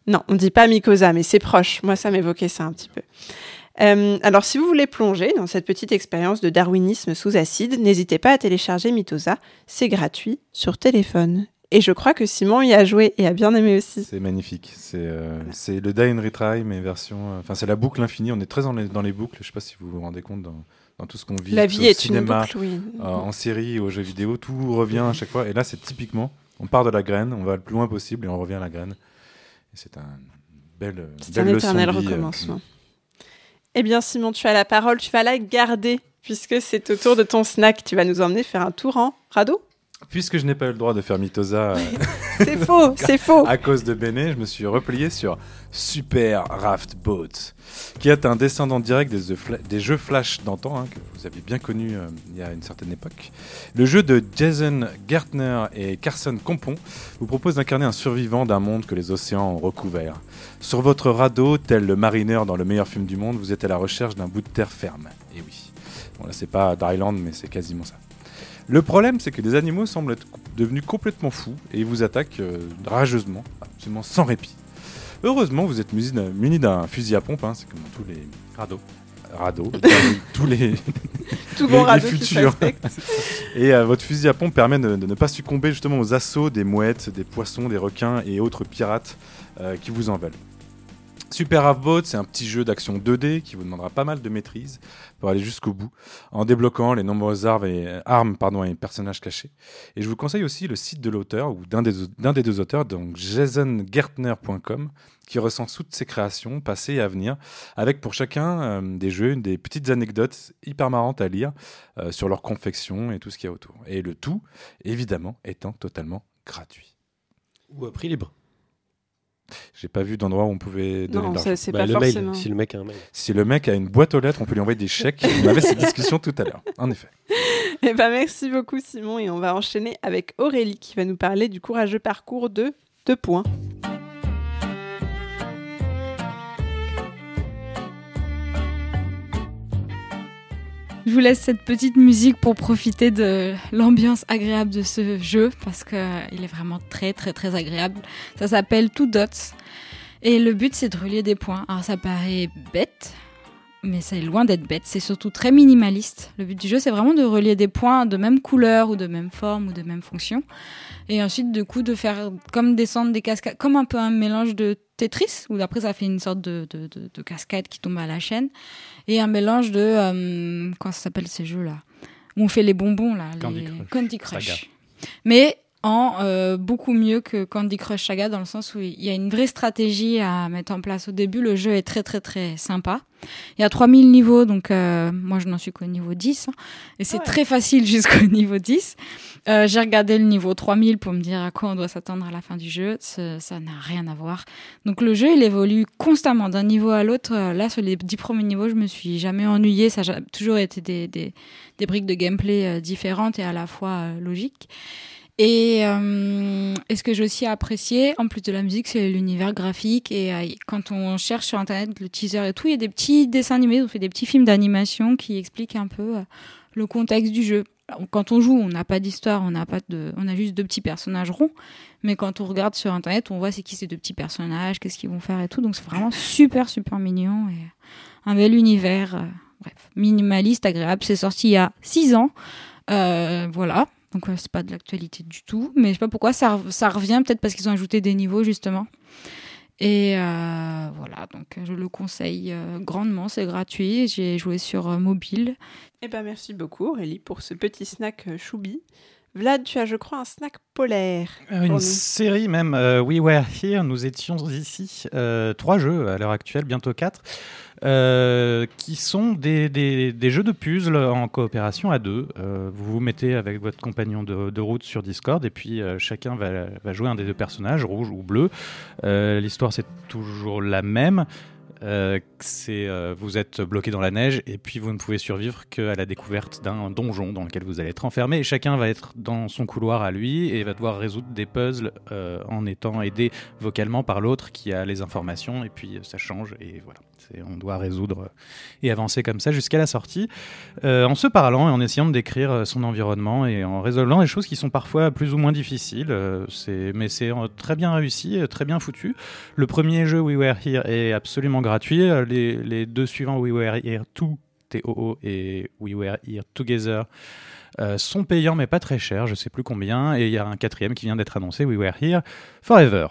Non, on dit pas mycosa, mais c'est proche. Moi, ça m'évoquait ça un petit peu. Euh, alors, si vous voulez plonger dans cette petite expérience de darwinisme sous acide, n'hésitez pas à télécharger Mitosa. C'est gratuit sur téléphone. Et je crois que Simon y a joué et a bien aimé aussi. C'est magnifique. C'est euh, le Die and Retry, mais version. euh, Enfin, c'est la boucle infinie. On est très dans les, dans les boucles. Je sais pas si vous vous rendez compte dans, dans tout ce qu'on vit. La vie au est une boucle, oui. euh, en série, aux jeux vidéo, tout revient à chaque fois. Et là, c'est typiquement, on part de la graine, on va le plus loin possible et on revient à la graine. C'est un belle, C'est belle un leçon éternel vie, euh, recommencement. Eh bien, Simon, tu as la parole, tu vas la garder, puisque c'est au tour de ton snack. Tu vas nous emmener faire un tour en radeau Puisque je n'ai pas eu le droit de faire Mitosa euh, *laughs* C'est faux, c'est faux. à cause de Bene, je me suis replié sur Super Raft Boat, qui est un descendant direct des, jeux Fla- des jeux Flash d'antan, hein, que vous avez bien connu euh, il y a une certaine époque. Le jeu de Jason Gertner et Carson Compon vous propose d'incarner un survivant d'un monde que les océans ont recouvert. Sur votre radeau, tel le marineur dans le meilleur film du monde, vous êtes à la recherche d'un bout de terre ferme. Et oui. Bon, là, c'est pas Dryland, mais c'est quasiment ça. Le problème, c'est que les animaux semblent être devenus complètement fous et ils vous attaquent euh, rageusement, absolument sans répit. Heureusement, vous êtes muni d'un- fusil à pompe, hein, c'est comme dans tous les radeaux. Radeaux, *laughs* tous les, Tout les- bon les radeau qui se futurs. *laughs* Et euh, votre fusil à pompe permet de, de ne pas succomber justement aux assauts des mouettes, des poissons, des requins et autres pirates euh, qui vous en veulent. Super Half-Boat, c'est un petit jeu d'action 2D qui vous demandera pas mal de maîtrise pour aller jusqu'au bout, en débloquant les nombreuses armes et, armes, pardon, et personnages cachés. Et je vous conseille aussi le site de l'auteur, ou d'un des, d'un des deux auteurs, donc jasongertner.com, qui recense toutes ses créations, passées et à venir, avec pour chacun euh, des jeux, des petites anecdotes hyper marrantes à lire euh, sur leur confection et tout ce qu'il y a autour. Et le tout, évidemment, étant totalement gratuit. Ou à prix libre. J'ai pas vu d'endroit où on pouvait donner Non, de l'argent. Bah, pas le forcément. mail, si le mec a un mail. Si le mec a une boîte aux lettres, on peut lui envoyer des chèques. On avait cette discussion tout à l'heure. En effet. *laughs* Eh ben, merci beaucoup, Simon. Et on va enchaîner avec Aurélie qui va nous parler du courageux parcours de deux points. Je vous laisse cette petite musique pour profiter de l'ambiance agréable de ce jeu parce que euh, est vraiment très très très agréable. Ça s'appelle Two Dots et le but c'est de relier des points. Alors ça paraît bête, mais c'est loin d'être bête. C'est surtout très minimaliste. Le but du jeu c'est vraiment de relier des points de même couleur ou de même forme ou de même fonction et ensuite du coup de faire comme descendre des cascades, comme un peu un mélange de Tetris où après ça fait une sorte de, de, de, de cascade qui tombe à la chaîne et un mélange de euh, comment ça s'appelle ces jeux là où on fait les bonbons là Candy les... Crush. Candy Crush. Mais en euh, beaucoup mieux que Candy Crush Saga dans le sens où il y a une vraie stratégie à mettre en place au début le jeu est très très très sympa il y a 3000 niveaux donc euh, moi je n'en suis qu'au niveau 10 hein, et c'est Ouais. très facile *laughs* jusqu'au niveau 10 Euh, j'ai regardé le niveau 3000 pour me dire à quoi on doit s'attendre à la fin du jeu ça n'a rien à voir donc le jeu, il évolue constamment d'un niveau à l'autre. Euh, Là, sur les dix premiers niveaux, je me suis jamais ennuyée. Ça a toujours été des, des, des briques de gameplay euh, différentes et à la fois euh, logiques. Et, euh, et ce que j'ai aussi apprécié, en plus de la musique, c'est l'univers graphique. Et euh, quand on cherche sur Internet le teaser et tout, il y a des petits dessins animés, on fait des petits films d'animation qui expliquent un peu euh, le contexte du jeu. Quand on joue, on n'a pas d'histoire, on on a juste deux petits personnages ronds. Mais quand on regarde sur internet, on voit c'est qui ces deux petits personnages, qu'est-ce qu'ils vont faire et tout. Donc c'est vraiment super super mignon et un bel univers. bref, minimaliste, agréable. C'est sorti il y a 6 ans. Voilà. Donc ouais, c'est pas de l'actualité du tout. Mais je sais pas pourquoi ça, ça revient, peut-être parce qu'ils ont ajouté des niveaux justement. Et euh, voilà, donc je le conseille euh, grandement, c'est gratuit. J'ai joué sur euh, mobile. Eh ben, merci beaucoup, Aurélie, pour ce petit snack choubi. Vlad, tu as, je crois, un snack polaire. Une nous. série même, euh, We Were Here, nous étions ici, euh, trois jeux à l'heure actuelle, bientôt quatre, euh, qui sont des, jeux de puzzle en coopération à deux. Euh, vous vous mettez avec votre compagnon de, route sur Discord et puis euh, chacun va, va jouer un des deux personnages, rouge ou bleu. L'histoire c'est toujours la même. Euh, c'est euh, vous êtes bloqué dans la neige et puis vous ne pouvez survivre qu'à la découverte d'un donjon dans lequel vous allez être enfermé. Chacun va être dans son couloir à lui et va devoir résoudre des puzzles euh, en étant aidé vocalement par l'autre qui a les informations et puis ça change et voilà. On doit résoudre et avancer comme ça jusqu'à la sortie. En se parlant et en essayant de décrire son environnement et en résolvant des choses qui sont parfois plus ou moins difficiles mais c'est très bien réussi très bien foutu. Le premier jeu We Were Here est absolument gratuit. Euh, Les, les deux suivants, We Were Here 2, TOO, et We Were Here Together, euh, sont payants mais pas très chers, je sais plus combien. Et il y a un quatrième qui vient d'être annoncé, We Were Here Forever.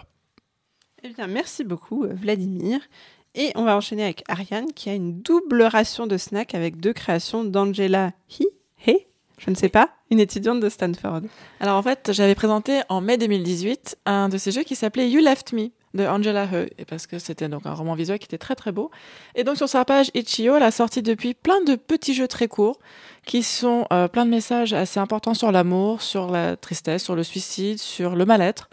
Eh bien, merci beaucoup, euh, Vladimir. Et on va enchaîner avec Ariane, qui a une double ration de snacks avec deux créations d'Angela He, He, je ne sais pas, une étudiante de Stanford. Alors en fait, j'avais présenté en mai 2018 un de ces jeux qui s'appelait You Left Me de Angela He, et parce que c'était donc un roman visuel qui était très très beau. Et donc sur sa page Itch.io, elle a sorti depuis plein de petits jeux très courts qui sont euh, plein de messages assez importants sur l'amour, sur la tristesse, sur le suicide, sur le mal-être,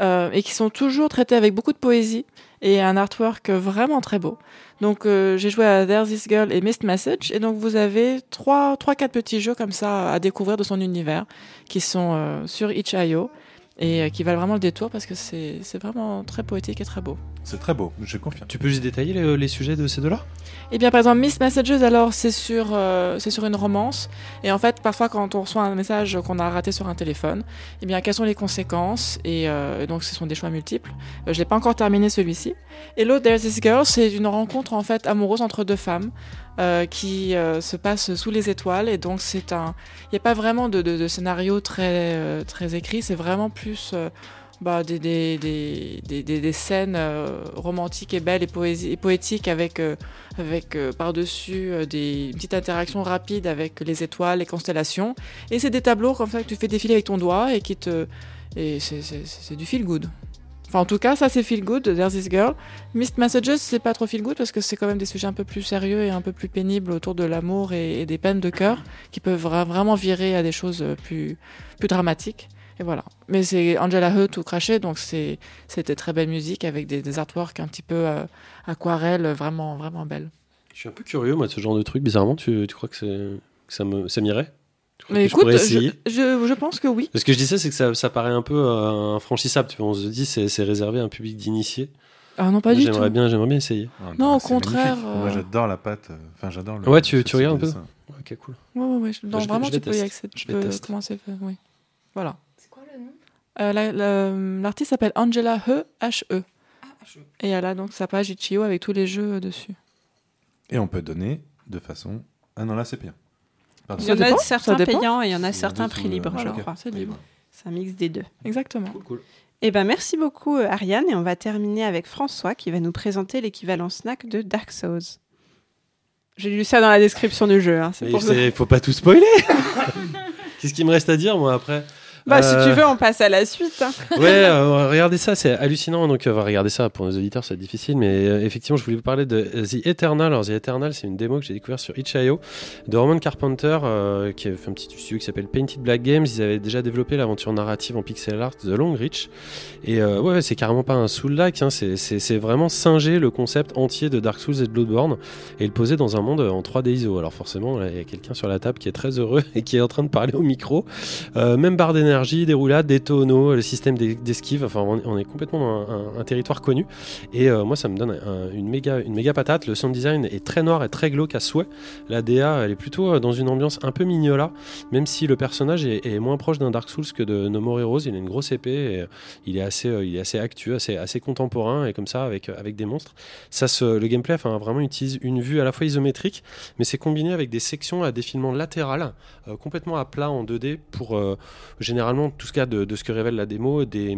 euh, et qui sont toujours traités avec beaucoup de poésie et un artwork vraiment très beau. Donc euh, j'ai joué à There's This Girl et Missed Message, et donc vous avez trois, trois, quatre petits jeux comme ça à découvrir de son univers qui sont sur itch.io et euh, qui valent vraiment le détour parce que c'est c'est vraiment très poétique et très beau. C'est très beau, je confirme. Tu peux juste détailler les, les sujets de ces deux-là? Et bien par exemple Miss Messages alors c'est sur euh, c'est sur une romance et en fait parfois quand on reçoit un message qu'on a raté sur un téléphone, et bien quelles sont les conséquences? Et, euh, et donc ce sont des choix multiples. Euh, je l'ai pas encore terminé celui-ci. Et l'autre There's This Girl c'est une rencontre en fait amoureuse entre deux femmes euh, qui euh, se passe sous les étoiles et donc c'est un il n'y a pas vraiment de, de, de scénario très euh, très écrit, c'est vraiment plus euh, bah, des, des, des, des, scènes euh, romantiques et belles et, poési- et poétiques avec, euh, avec par-dessus des une petite interactions rapides avec les étoiles, les constellations. Et c'est des tableaux comme ça que tu fais défiler avec ton doigt et qui te. Et c'est du feel good. Enfin, en tout cas, ça c'est feel good, There's This Girl. Missed Messages, c'est pas trop feel good parce que c'est quand même des sujets un peu plus sérieux et un peu plus pénibles autour de l'amour et, des peines de cœur qui peuvent vra- vraiment virer à des choses plus, plus dramatiques. Et voilà. Mais c'est Angela He tout craché, donc c'était très belle musique avec des, artworks un petit peu euh, aquarelles, vraiment, vraiment belles. Je suis un peu curieux, moi, de ce genre de truc. Bizarrement, tu, tu crois que, que ça m'irait? Mais écoute, je, je, je pense que oui. Parce que je dis ça, c'est que ça, ça paraît un peu euh, infranchissable. Tu vois, on se dit, c'est c'est réservé à un public d'initiés. Ah non, pas Moi, du tout. J'aimerais bien, j'aimerais bien essayer. Ah, Non, bah, au contraire, magnifique. Moi, euh, j'adore la pâte. euh, Enfin, j'adore le. Ouais, tu, ce tu regardes un peu. Ok, cool. Ouais, ouais, ouais. Non, je- vraiment, je tu peux y accéder. Je Tu peux commencer. Oui. Voilà. C'est quoi le nom? Euh, la- la- L'artiste s'appelle Angela He, H-E. Et elle a donc sa page Itch.io avec tous les jeux euh, dessus. Et on peut donner de façon. Ah non, là, c'est payant. Pardon. Il y en a certains payants et il y en a certains prix libres, je crois. C'est libre. C'est un mix des deux. Exactement. Cool, cool. Eh ben, merci beaucoup, euh, Ariane. Et on va terminer avec François qui va nous présenter l'équivalent snack de Dark Souls. J'ai lu ça dans la description du jeu. hein, c'est Mais pour ça. c'est- faut pas tout spoiler *laughs* Qu'est-ce qu'il me reste à dire, moi, après? Bah, si Euh, tu veux, on passe à la suite. hein. *laughs* Ouais, euh, regardez ça, c'est hallucinant. Donc, euh, regardez ça pour nos auditeurs, c'est difficile, mais euh, effectivement, je voulais vous parler de The Eternal. Alors, The Eternal, c'est une démo que j'ai découvert sur itch.io de Roman Carpenter, euh, qui a fait un petit studio qui s'appelle Painted Black Games. Ils avaient déjà développé l'aventure narrative en pixel art The Long Reach. Et euh, ouais, c'est carrément pas un soul-like, hein, c'est- vraiment singer le concept entier de Dark Souls et de Bloodborne et le poser dans un monde en 3D ISO. Alors, forcément, il y a quelqu'un sur la table qui est très heureux *laughs* et qui est en train de parler au micro. Euh, même barre d'énergie, des roulades, des tonneaux, le système d'es- d'esquive. Enfin, on, est complètement dans un, territoire connu. Et euh, moi, ça me donne un- une, méga, une méga patate. Le sound design est très noir et très glauque à souhait. La DA, elle est plutôt euh, dans une ambiance un peu mignola, même si le personnage est, moins proche d'un Dark Souls que de No More Heroes. Il a une grosse épée et euh, il est assez, euh, il assez actueux, assez, assez contemporain et comme ça avec, euh, avec des monstres. Ça se, le gameplay, enfin, vraiment utilise une vue à la fois isométrique, mais c'est combiné avec des sections à défilement latéral, euh, complètement à plat en 2D pour euh, généralement, tout ce cas de, ce que révèle la démo, des,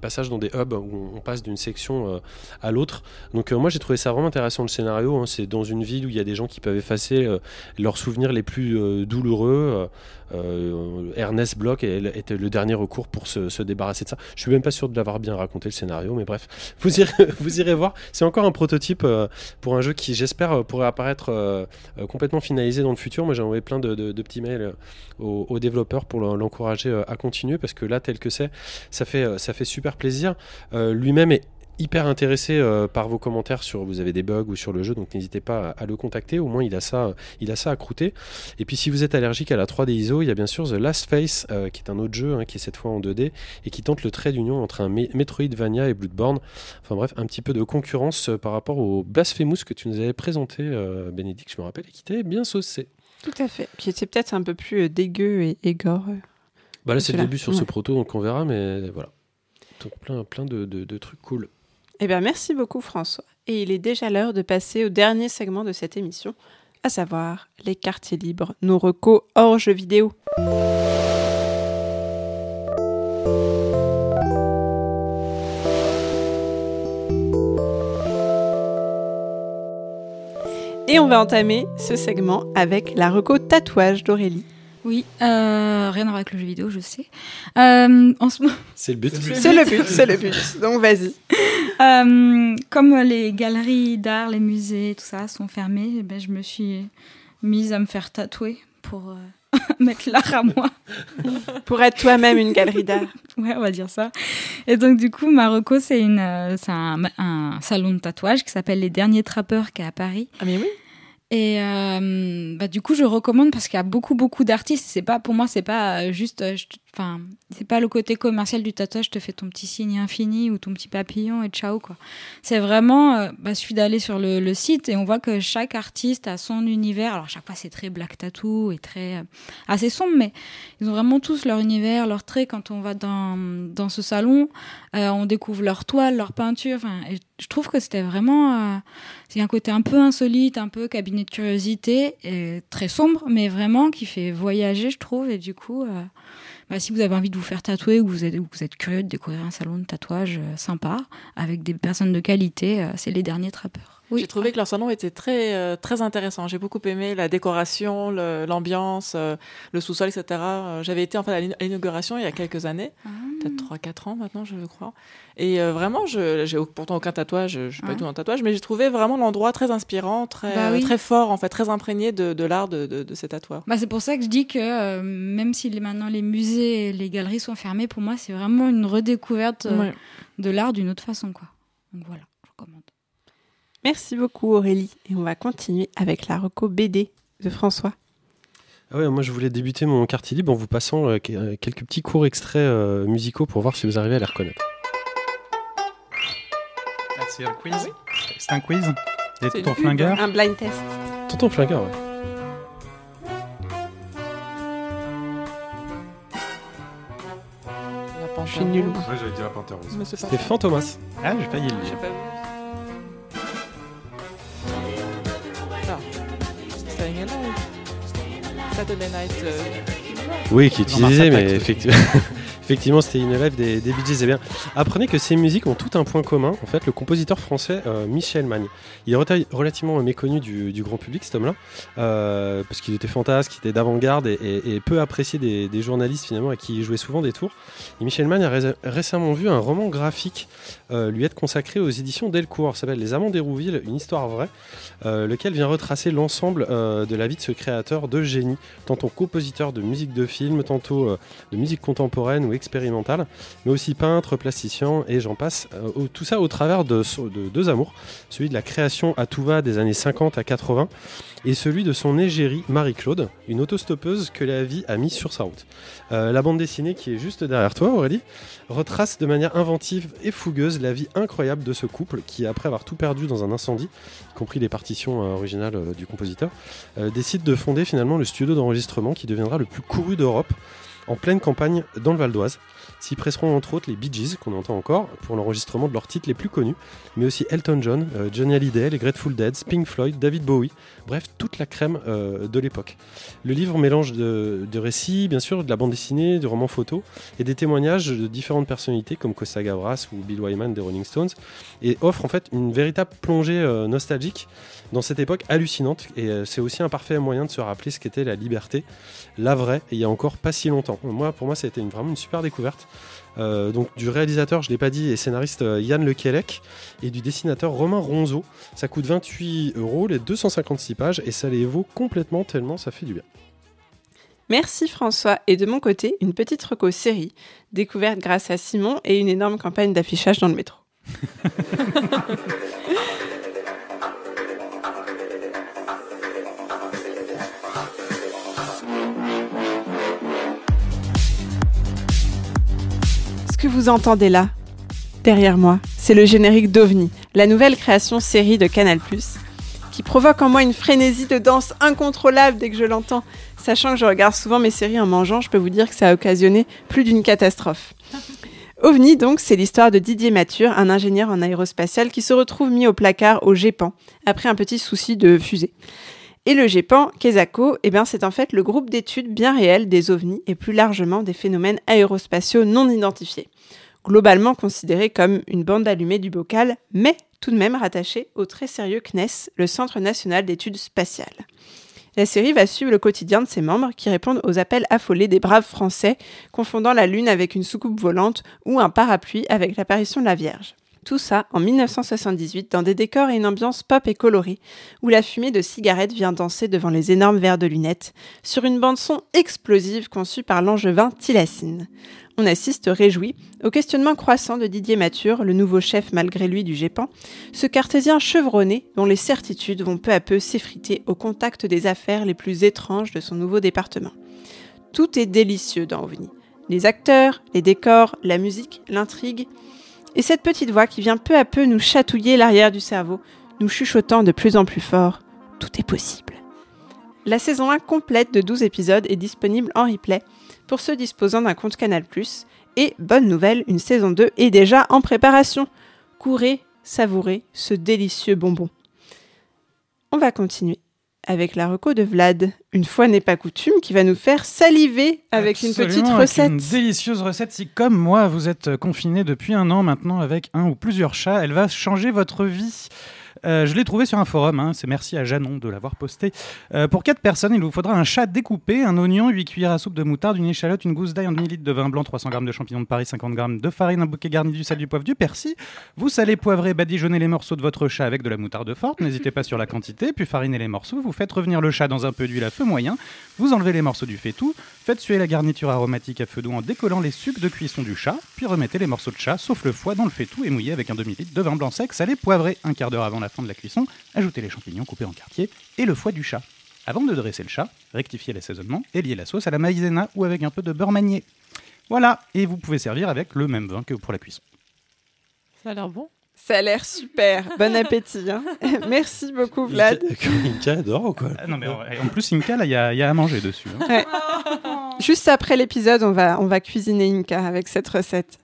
passages dans des hubs où on passe d'une section euh, à l'autre. Donc euh, moi j'ai trouvé ça vraiment intéressant le scénario. hein. C'est dans une ville où il y a des gens qui peuvent effacer euh, leurs souvenirs les plus douloureux. Euh, Ernest Bloch était le dernier recours pour se, se débarrasser de ça. Je suis même pas sûr de l'avoir bien raconté le scénario, mais bref, vous irez, *laughs* voir. C'est encore un prototype euh, pour un jeu qui j'espère euh, pourrait apparaître complètement finalisé dans le futur. Moi j'ai envoyé plein de, petits mails aux, aux développeurs pour l'en- l'encourager à continuer parce que là tel que c'est ça fait ça fait super plaisir lui-même est hyper intéressé euh, par vos commentaires sur vous avez des bugs ou sur le jeu donc n'hésitez pas à, à le contacter au moins il a ça il a ça à croûter et puis si vous êtes allergique à la 3D ISO il y a bien sûr The Last Face euh, qui est un autre jeu hein, qui est cette fois en 2D et qui tente le trait d'union entre un Me- Metroidvania et Bloodborne enfin bref un petit peu de concurrence euh, par rapport au Blasphemous que tu nous avais présenté Bénédicte je me rappelle et qui était bien saucé Tout à fait. Qui était peut-être un peu plus dégueu et, et gore. Bah là, c'est le début sur ce proto, donc on verra, mais voilà. Donc plein, plein de, de- de trucs cool. Eh merci beaucoup, François. Et il est déjà l'heure de passer au dernier segment de cette émission, à savoir les quartiers libres, nos recos hors jeux vidéo. Et on va entamer ce segment avec la reco tatouage d'Aurélie. Oui, euh, rien à voir avec le jeu vidéo, je sais. Euh, en ce moment, C'est le but. C'est le but, c'est le but. Donc vas-y. *laughs* Euh, comme les galeries d'art, les musées, tout ça sont fermés, eh ben, je me suis mise à me faire tatouer pour euh, *laughs* mettre l'art à moi. *laughs* Pour être toi-même une galerie d'art. Ouais, on va dire ça. Et donc, du coup, Marocco, c'est une, euh, c'est un, un salon de tatouage qui s'appelle Les Derniers Trappeurs, qui est à Paris. Ah, mais oui. Et euh, bah, du coup, je recommande parce qu'il y a beaucoup, beaucoup d'artistes. C'est pas, pour moi, c'est pas euh, juste, euh, enfin, c'est pas le côté commercial du tatouage. Je te fais ton petit signe infini ou ton petit papillon et ciao, quoi. C'est vraiment, euh, bah, suffit d'aller sur le, site et on voit que chaque artiste a son univers. Alors, chaque fois, c'est très black tattoo et très, euh, assez sombre, mais ils ont vraiment tous leur univers, leurs traits. Quand on va dans, dans ce salon, on découvre leurs toiles, leurs peintures. Enfin, je trouve que c'était vraiment, c'est un côté un peu insolite, un peu cabinet curiosité, et très sombre, mais vraiment qui fait voyager, je trouve. Et du coup, euh, bah, si vous avez envie de vous faire tatouer ou vous êtes, ou vous êtes curieux de découvrir un salon de tatouage euh, sympa avec des personnes de qualité, euh, c'est les derniers trappeurs. J'ai trouvé que leur salon était très, euh, très intéressant. J'ai beaucoup aimé la décoration, le- l'ambiance, euh, le sous-sol, etc. Euh, J'avais été en fait à l'in- à l'inauguration il y a quelques années, Ah. peut-être 3-4 ans maintenant, je crois. Et euh, vraiment, je j'ai pourtant aucun tatouage, je suis pas Ouais. du tout en tatouage, mais j'ai trouvé vraiment l'endroit très inspirant, très, Bah oui. très fort, en fait, très imprégné de, de l'art de, de, de ces tatoueurs. Bah, c'est pour ça que je dis que même si maintenant les musées et les galeries sont fermés, pour moi c'est vraiment une redécouverte de l'art d'une autre façon. Quoi. Donc voilà. Merci beaucoup Aurélie. Et on va continuer avec la reco BD de François. Ah ouais, moi je voulais débuter mon quartier libre en vous passant euh, euh, quelques petits courts extraits euh, musicaux pour voir si vous arrivez à les reconnaître. Ah, c'est un quiz C'est un quiz Des C'est une ton pub. flingueur Un blind test. Tonton Flingueur, ouais. Je suis nulle. rouge. Ouais, j'allais dire la panthère C'était. Fantomas. Ah, j'ai failli le J'ai dire. Saturday Night. euh, Oui, qui est utilisé, mais effectivement, *laughs* effectivement c'était une live des, des Bee Gees. Eh bien, apprenez que ces musiques ont tout un point commun. En fait, le compositeur français euh, Michel Magne, il est relativement méconnu du, du grand public, cet homme-là, euh, parce qu'il était fantasque, il était d'avant-garde et, et- et peu apprécié des, des journalistes finalement à qui il jouait souvent des tours. Et Michel Magne a ré- récemment vu un roman graphique euh, lui être consacré aux éditions Delcourt. S'appelle Les Amants d'Hérouville, une histoire vraie, euh, lequel vient retracer l'ensemble euh, de la vie de ce créateur de génie, tantôt compositeur de musique de film, tantôt de musique contemporaine ou expérimentale, mais aussi peintre, plasticien et j'en passe. Tout ça au travers de, de deux amours, celui de la création à tout va des années 50 à 80 et celui de son égérie Marie-Claude, une autostoppeuse que la vie a mise sur sa route. La bande dessinée qui est juste derrière toi, Aurélie, retrace de manière inventive et fougueuse la vie incroyable de ce couple qui, après avoir tout perdu dans un incendie, y compris les partitions euh, originales euh, du compositeur, euh, décide de fonder finalement le studio d'enregistrement qui deviendra le plus couru d'Europe en pleine campagne dans le Val d'Oise. S'y presseront entre autres les Bee Gees, qu'on entend encore, pour l'enregistrement de leurs titres les plus connus, mais aussi Elton John, euh, Johnny Hallyday, les Grateful Dead, Pink Floyd, David Bowie, bref, toute la crème euh, de l'époque. Le livre mélange de, récits, bien sûr, de la bande dessinée, du roman photo, et des témoignages de différentes personnalités comme Costa Gavras ou Bill Wyman des Rolling Stones, et offre en fait une véritable plongée euh, nostalgique dans cette époque hallucinante. Et c'est aussi un parfait moyen de se rappeler ce qu'était la liberté, la vraie, et il y a encore pas si longtemps. Moi, pour moi, ça a été vraiment une super découverte. Euh, donc du réalisateur, je l'ai pas dit, et scénariste euh, Yann Lequelec, et du dessinateur Romain Ronzeau. Ça coûte 28 euros, les 256 pages, et ça les vaut complètement tellement ça fait du bien. Merci François. Et de mon côté, une petite reco série, découverte grâce à Simon et une énorme campagne d'affichage dans le métro. *laughs* que vous entendez là, derrière moi, c'est le générique d'OVNI, la nouvelle création série de Canal+, qui provoque en moi une frénésie de danse incontrôlable dès que je l'entends. Sachant que je regarde souvent mes séries en mangeant, je peux vous dire que ça a occasionné plus d'une catastrophe. OVNI, donc, c'est l'histoire de Didier Mathur, un ingénieur en aérospatial qui se retrouve mis au placard au GEPAN, après un petit souci de fusée. Et le GEPAN, Kesako, eh ben, c'est en fait le groupe d'études bien réel des ovnis et plus largement des phénomènes aérospatiaux non identifiés. Globalement considéré comme une bande allumée du bocal, mais tout de même rattaché au très sérieux CNES, le Centre national d'études spatiales. La série va suivre le quotidien de ses membres qui répondent aux appels affolés des braves Français, confondant la Lune avec une soucoupe volante ou un parapluie avec l'apparition de la Vierge. Tout ça en 1978 dans des décors et une ambiance pop et colorée, où la fumée de cigarettes vient danser devant les énormes verres de lunettes, sur une bande-son explosive conçue par l'angevin Tilacine. On assiste réjoui au questionnement croissant de Didier Mathur, le nouveau chef malgré lui du GEPAN, ce cartésien chevronné dont les certitudes vont peu à peu s'effriter au contact des affaires les plus étranges de son nouveau département. Tout est délicieux dans OVNI. Les acteurs, les décors, la musique, l'intrigue, et cette petite voix qui vient peu à peu nous chatouiller l'arrière du cerveau, nous chuchotant de plus en plus fort Tout est possible. La saison 1 complète de 12 épisodes est disponible en replay pour ceux disposant d'un compte Canal+. Et bonne nouvelle, une saison 2 est déjà en préparation. Courez, savourez ce délicieux bonbon. On va continuer avec la reco de Vlad. Une fois n'est pas coutume, qui va nous faire saliver avec une petite recette. Une délicieuse recette. Si, comme moi, vous êtes confiné depuis un an maintenant avec un ou plusieurs chats, elle va changer votre vie. Euh, je l'ai trouvé sur un forum, hein, c'est merci à Janon de l'avoir posté. Euh, pour 4 personnes, il vous faudra un chat découpé, un oignon, 8 cuillères à soupe de moutarde, une échalote, une gousse d'ail, un demi-litre de vin blanc, 300 g de champignons de Paris, 50 g de farine, un bouquet garni du sel, du poivre, du persil. Vous salez, poivrez, badigeonnez les morceaux de votre chat avec de la moutarde forte, n'hésitez pas sur la quantité, puis farinez les morceaux, vous faites revenir le chat dans un peu d'huile à feu moyen, vous enlevez les morceaux du faitout, faites suer la garniture aromatique à feu doux en décollant les sucs de cuisson du chat, puis remettez les morceaux de chat, sauf le foie, dans le faitout et mouillé avec un demi-litre de vin blanc sec, salé, poivré, un quart d'heure avant la fin de la cuisson, ajoutez les champignons coupés en quartier et le foie du chat. Avant de dresser le chat, rectifiez l'assaisonnement et liez la sauce à la maïzena ou avec un peu de beurre manié. Voilà, et vous pouvez servir avec le même vin que pour la cuisson. Ça a l'air bon. Ça a l'air super. *laughs* Bon appétit. hein. *laughs* Merci beaucoup, Vlad. Inca adore ou quoi? Ah non, mais en, en plus, Inca, là, il y, a- il y a à manger dessus. hein. Ouais. *laughs* Juste après l'épisode, on va, on va cuisiner Inca avec cette recette.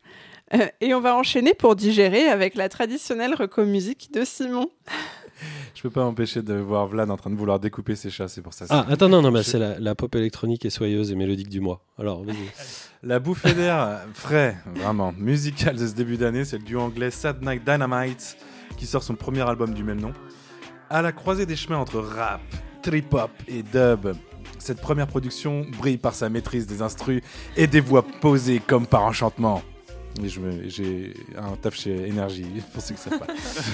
Euh, *laughs* et on va enchaîner pour digérer avec la traditionnelle reco musique de Simon. *laughs* Je peux pas m'empêcher de voir Vlad en train de vouloir découper ses chats, c'est pour ça. Ah, attends, non, non, c'est la, la pop électronique et soyeuse et mélodique du mois. Alors, vas-y. *laughs* La bouffée d'air frais, vraiment, musical de ce début d'année, c'est le duo anglais Sad Night Dynamite qui sort son premier album du même nom. À la croisée des chemins entre rap, trip-hop et dub, cette première production brille par sa maîtrise des instrus et des voix posées comme par enchantement. J'ai un taf chez Energy, *laughs* pour ceux qui pas.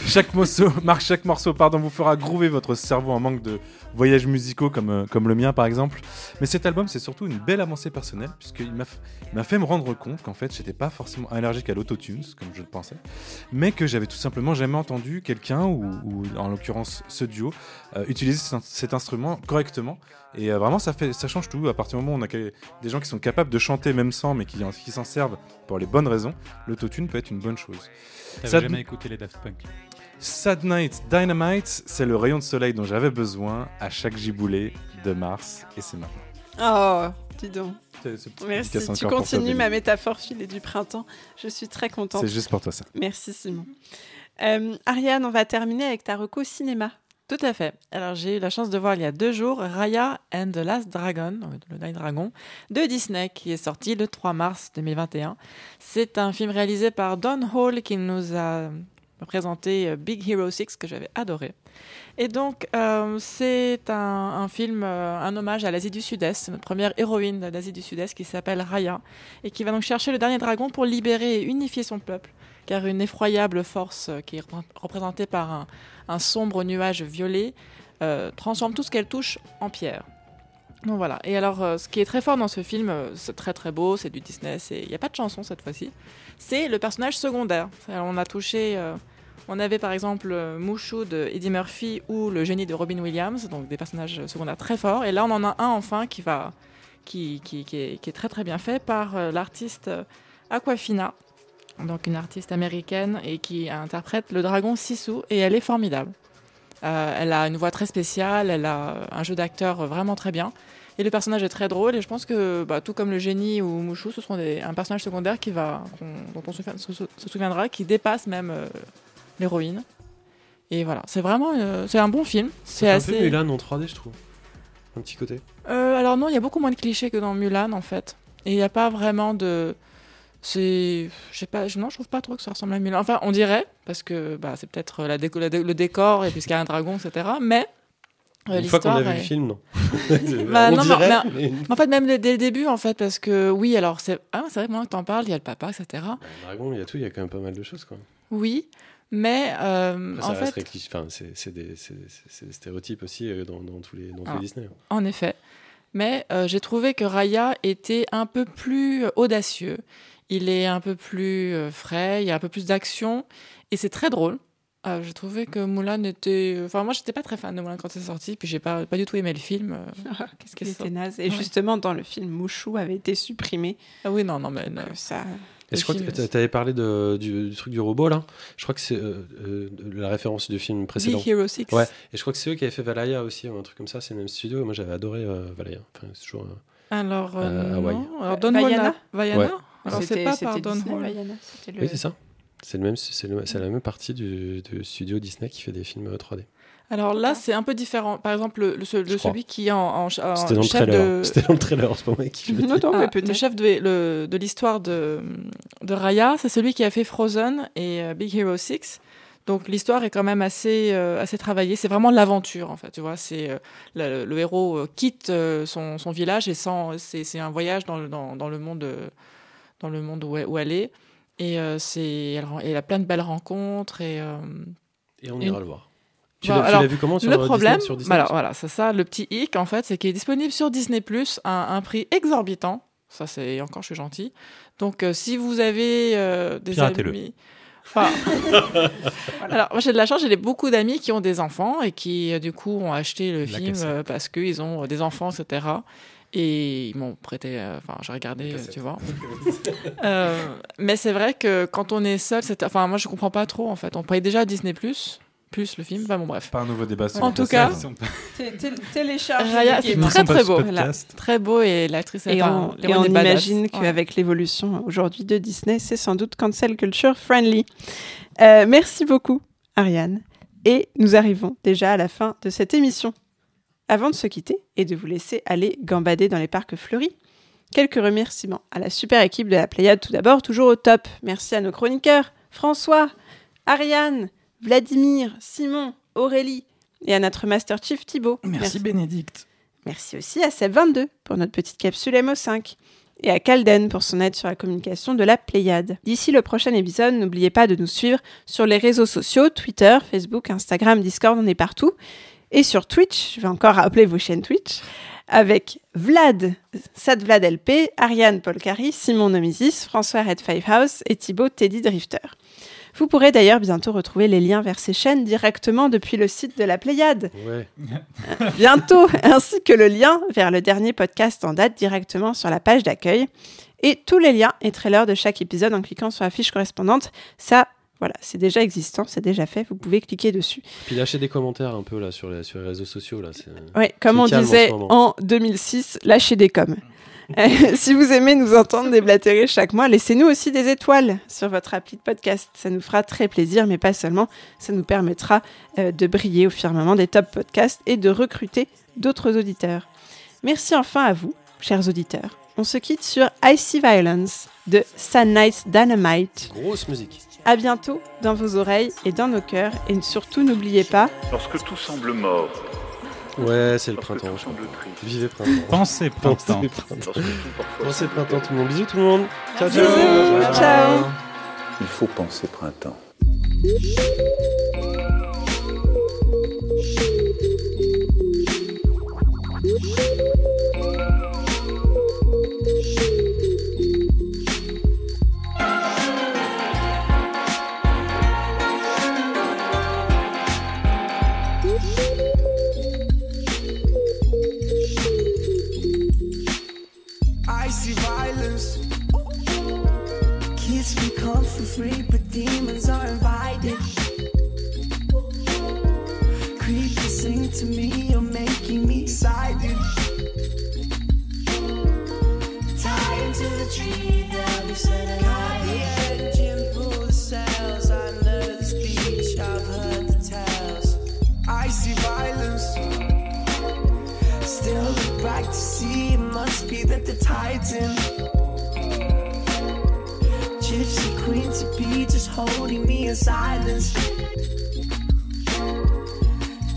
chaque morceau, pardon, vous fera groover votre cerveau en manque de voyages musicaux comme, euh, comme le mien par exemple. Mais cet album, c'est surtout une belle avancée personnelle, puisqu'il m'a fait me rendre compte qu'en fait, j'étais pas forcément allergique à l'autotune, comme je le pensais, mais que j'avais tout simplement jamais entendu quelqu'un, ou, en l'occurrence ce duo, euh, utiliser cet, instrument correctement. Et euh, vraiment, ça, change tout. À partir du moment où on a des gens qui sont capables de chanter même sans, mais qui s'en servent pour les bonnes raisons, l'autotune peut être une bonne chose. T'avais Sad- jamais écouté les Daft Punk Sad Night Dynamite, c'est le rayon de soleil dont j'avais besoin à chaque giboulée de mars, et c'est maintenant. Oh, dis donc. Merci. Tu continues ma métaphore filée du printemps. Je suis très contente. C'est juste pour toi ça. Merci, Simon. Euh, Ariane, on va terminer avec ta reco cinéma. Tout à fait. Alors j'ai eu la chance de voir il y a deux jours Raya and the Last Dragon, le Dernier Dragon, de Disney, qui est sorti le 3 mars 2021. C'est un film réalisé par Don Hall qui nous a présenté euh, Big Hero 6 que j'avais adoré. Et donc euh, c'est un, film, euh, un hommage à l'Asie du Sud-Est, notre première héroïne d'Asie du Sud-Est qui s'appelle Raya et qui va donc chercher le dernier dragon pour libérer et unifier son peuple. Car une effroyable force qui est repré- représentée par un, sombre nuage violet transforme tout ce qu'elle touche en pierre. Donc voilà. Et alors, ce qui est très fort dans ce film, c'est très très beau, c'est du Disney, il n'y a pas de chanson cette fois-ci. C'est le personnage secondaire. On a touché, on avait par exemple euh, Mouchou de Eddie Murphy ou le génie de Robin Williams, donc des personnages secondaires très forts. Et là, on en a un enfin qui va, qui, qui, qui est, très très bien fait par euh, l'artiste euh, Aquafina, donc une artiste américaine et qui interprète le dragon Sisu et elle est formidable. Elle a une voix très spéciale, elle a un jeu d'acteur vraiment très bien. Et le personnage est très drôle et je pense que bah, tout comme le génie ou Mouchou, ce seront des, un personnage secondaire qui va, dont on se, souviendra, qui dépasse même l'héroïne. Et voilà, c'est vraiment euh, c'est un bon film. C'est C'est un assez. peu Mulan en 3D, je trouve. Un petit côté. Euh, alors non, il y a beaucoup moins de clichés que dans Mulan en fait. Et il n'y a pas vraiment de... C'est... Je sais pas, je- non, je trouve pas trop que ça ressemble à Mulan. Enfin, on dirait, parce que bah, c'est peut-être la déco- la dé- le décor et puisqu'il y a un dragon, etc. Mais euh, Une fois qu'on a vu le film, non. *laughs* Bah, On non, dirait, mais- mais- En fait, même dès le début, en fait, parce que oui, alors c'est ah, c'est vrai que maintenant que t'en parles, il y a le papa, etc. Le dragon, il y a tout, il y a quand même pas mal de choses, quoi. Oui, mais euh, Après, ça en reste fait. Enfin, c'est c'est des, c'est- c'est- c'est des stéréotypes aussi euh, dans, dans tous les, dans tous Ah. les Disney. hein. En effet. Mais euh, j'ai trouvé que Raya était un peu plus audacieux. Il est un peu plus euh, frais, il y a un peu plus d'action. Et c'est très drôle. Euh, j'ai trouvé que Moulin était. Enfin, moi, j'étais pas très fan de Moulin quand c'est sorti, puis j'ai pas, pas du tout aimé le film. euh. *laughs* Qu'est-ce que qu'il était naze. Et Ouais. justement, dans le film, Mouchou avait été supprimé. Ah oui, non, non, mais. non. Que ça... Et je crois que tu avais parlé de, du, du truc du robot, là. Je crois que c'est euh, euh, la référence du film précédent. Big Hero 6. Ouais, et je crois que c'est eux qui avaient fait Valaya aussi, un truc comme ça, c'est le même studio. et Moi, j'avais adoré euh, Valaya. Enfin, c'est toujours. euh, Alors, non. Alors, Don Vaiana. Vaiana Ouais. Alors, c'est pas par Don. Vaiana. C'était le- Oui, c'est ça. C'est le même, c'est le- c'est la même partie du, du studio Disney qui fait des films euh, 3D. Alors là, c'est un peu différent. Par exemple, le, le- ce- le- crois. celui qui est en, en, en C'était dans le chef trailer. de, *laughs* C'était dans le trailer, c'est pas moi qui. *laughs* Non, non, mais Ah, le chef de, le- de l'histoire de, de Raya, c'est celui qui a fait Frozen et euh, Big Hero 6. Donc l'histoire est quand même assez, euh, assez travaillée. C'est vraiment l'aventure, en fait. Tu vois, c'est euh, le, le héros euh, quitte euh, son, son village et sans, c'est, c'est un voyage dans le, dans, dans le monde, dans le monde où, elle- où elle est. Et euh, c'est, elle, a plein de belles rencontres et euh, Et on Une- ira le voir. Tu Bon, l'as tu l'as vu comment sur le euh, problème, Disney, sur Disney alors voilà, c'est ça. Le petit hic, en fait, c'est qu'il est disponible sur Disney Plus à un prix exorbitant. Ça, c'est encore, je suis gentil. Donc, euh, si vous avez euh, des amis. Enfin, *laughs* Alors, moi, j'ai de la chance, j'ai beaucoup d'amis qui ont des enfants et qui, du coup, ont acheté le La film cassette. parce qu'ils ont des enfants, etc. Et ils m'ont prêté, euh, enfin, j'ai regardé, tu vois. Euh, mais c'est vrai que quand on est seul, enfin, moi, je comprends pas trop, en fait. On paye déjà Disney Plus, le film, enfin, bon, bref. Pas un nouveau débat sur En tout cas, Télécharge. Raya, c'est très très beau. Très beau et l'actrice est Et on, imagine qu'avec l'évolution aujourd'hui de Disney, c'est sans doute cancel culture friendly. Euh, merci beaucoup, Ariane. Et nous arrivons déjà à la fin de cette émission. Avant de se quitter et de vous laisser aller gambader dans les parcs fleuris, quelques remerciements à la super équipe de la Pléiade tout d'abord, toujours au top. Merci à nos chroniqueurs, François, Ariane, Vladimir, Simon, Aurélie et à notre Master Chief Thibaut. Merci Bénédicte. Merci aussi à Seb22 pour notre petite capsule MO5 et à Calden pour son aide sur la communication de la Pléiade. D'ici le prochain épisode, n'oubliez pas de nous suivre sur les réseaux sociaux, Twitter, Facebook, Instagram, Discord, on est partout. Et sur Twitch, je vais encore rappeler vos chaînes Twitch, avec Vlad, Sad Vlad LP, Ariane Polcari, Simon Nomisis, François Red Five House et Thibaut Teddy Drifter. Vous pourrez d'ailleurs bientôt retrouver les liens vers ces chaînes directement depuis le site de la Pléiade Ouais. bientôt, *laughs* ainsi que le lien vers le dernier podcast en date directement sur la page d'accueil. Et tous les liens et trailers de chaque épisode en cliquant sur la fiche correspondante. Ça, voilà, c'est déjà existant, c'est déjà fait, vous pouvez cliquer dessus. Puis lâchez des commentaires un peu là sur les, sur les réseaux sociaux là. Oui, comme on en disait moment. en 2006, lâchez des coms. Euh, si vous aimez nous entendre déblatérer chaque mois, laissez-nous aussi des étoiles sur votre appli de podcast. Ça nous fera très plaisir, mais pas seulement. Ça nous permettra euh, de briller au firmament des top podcasts et de recruter d'autres auditeurs. Merci enfin à vous, chers auditeurs. On se quitte sur Icy Violence de Sun Dynamite. Grosse musique. À bientôt dans vos oreilles et dans nos cœurs. Et surtout, n'oubliez pas, Lorsque tout semble mort, Ouais, c'est le printemps. Vivez printemps. Pensez printemps. *laughs* Pensez printemps. Pensez printemps tout le monde. Bisous tout le monde. Ciao Bisous. ciao. Ciao. Il faut penser printemps. Free, but demons are invited. Creepy sing to me, you're making me excited. Tie into the tree, setting Got the edge and pull the sails. Under this beach, I've heard the tales. I see violence. Still look back to see it must be that the tides Gypsy queen to be just holding me in silence.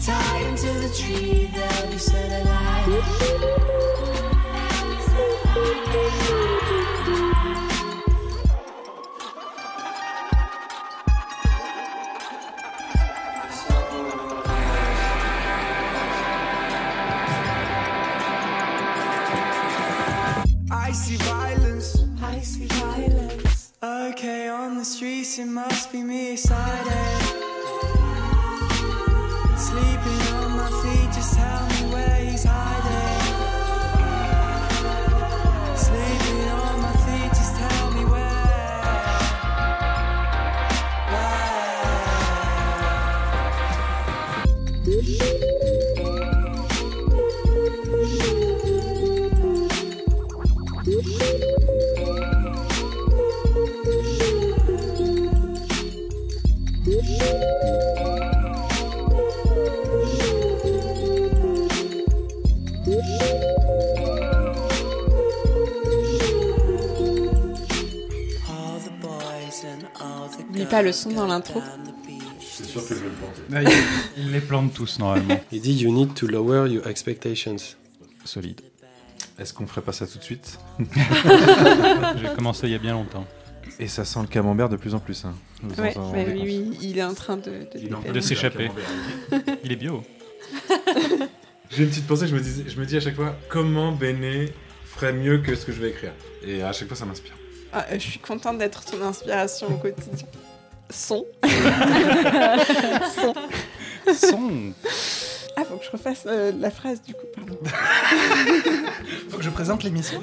Tie into the tree, they'll be set alight. It must be me excited. Pas le son dans l'intro. C'est sûr que je vais le planter. Ah, il, les plante tous normalement. Il dit You need to lower your expectations. Solide. Est-ce qu'on ferait pas ça tout de suite *laughs* J'ai commencé il y a bien longtemps. Et ça sent le camembert de plus en plus. Hein. Vous Ouais, en- rendez oui, il est en train de, s'échapper. Il est bio. *laughs* J'ai une petite pensée, je me, dis, je me dis à chaque fois comment Béné ferait mieux que ce que je vais écrire? Et à chaque fois, ça m'inspire. Ah, je suis contente d'être ton inspiration au quotidien. Son. Son. Son. Ah, faut que je refasse euh, la phrase du coup, pardon. *laughs* faut que je présente l'émission.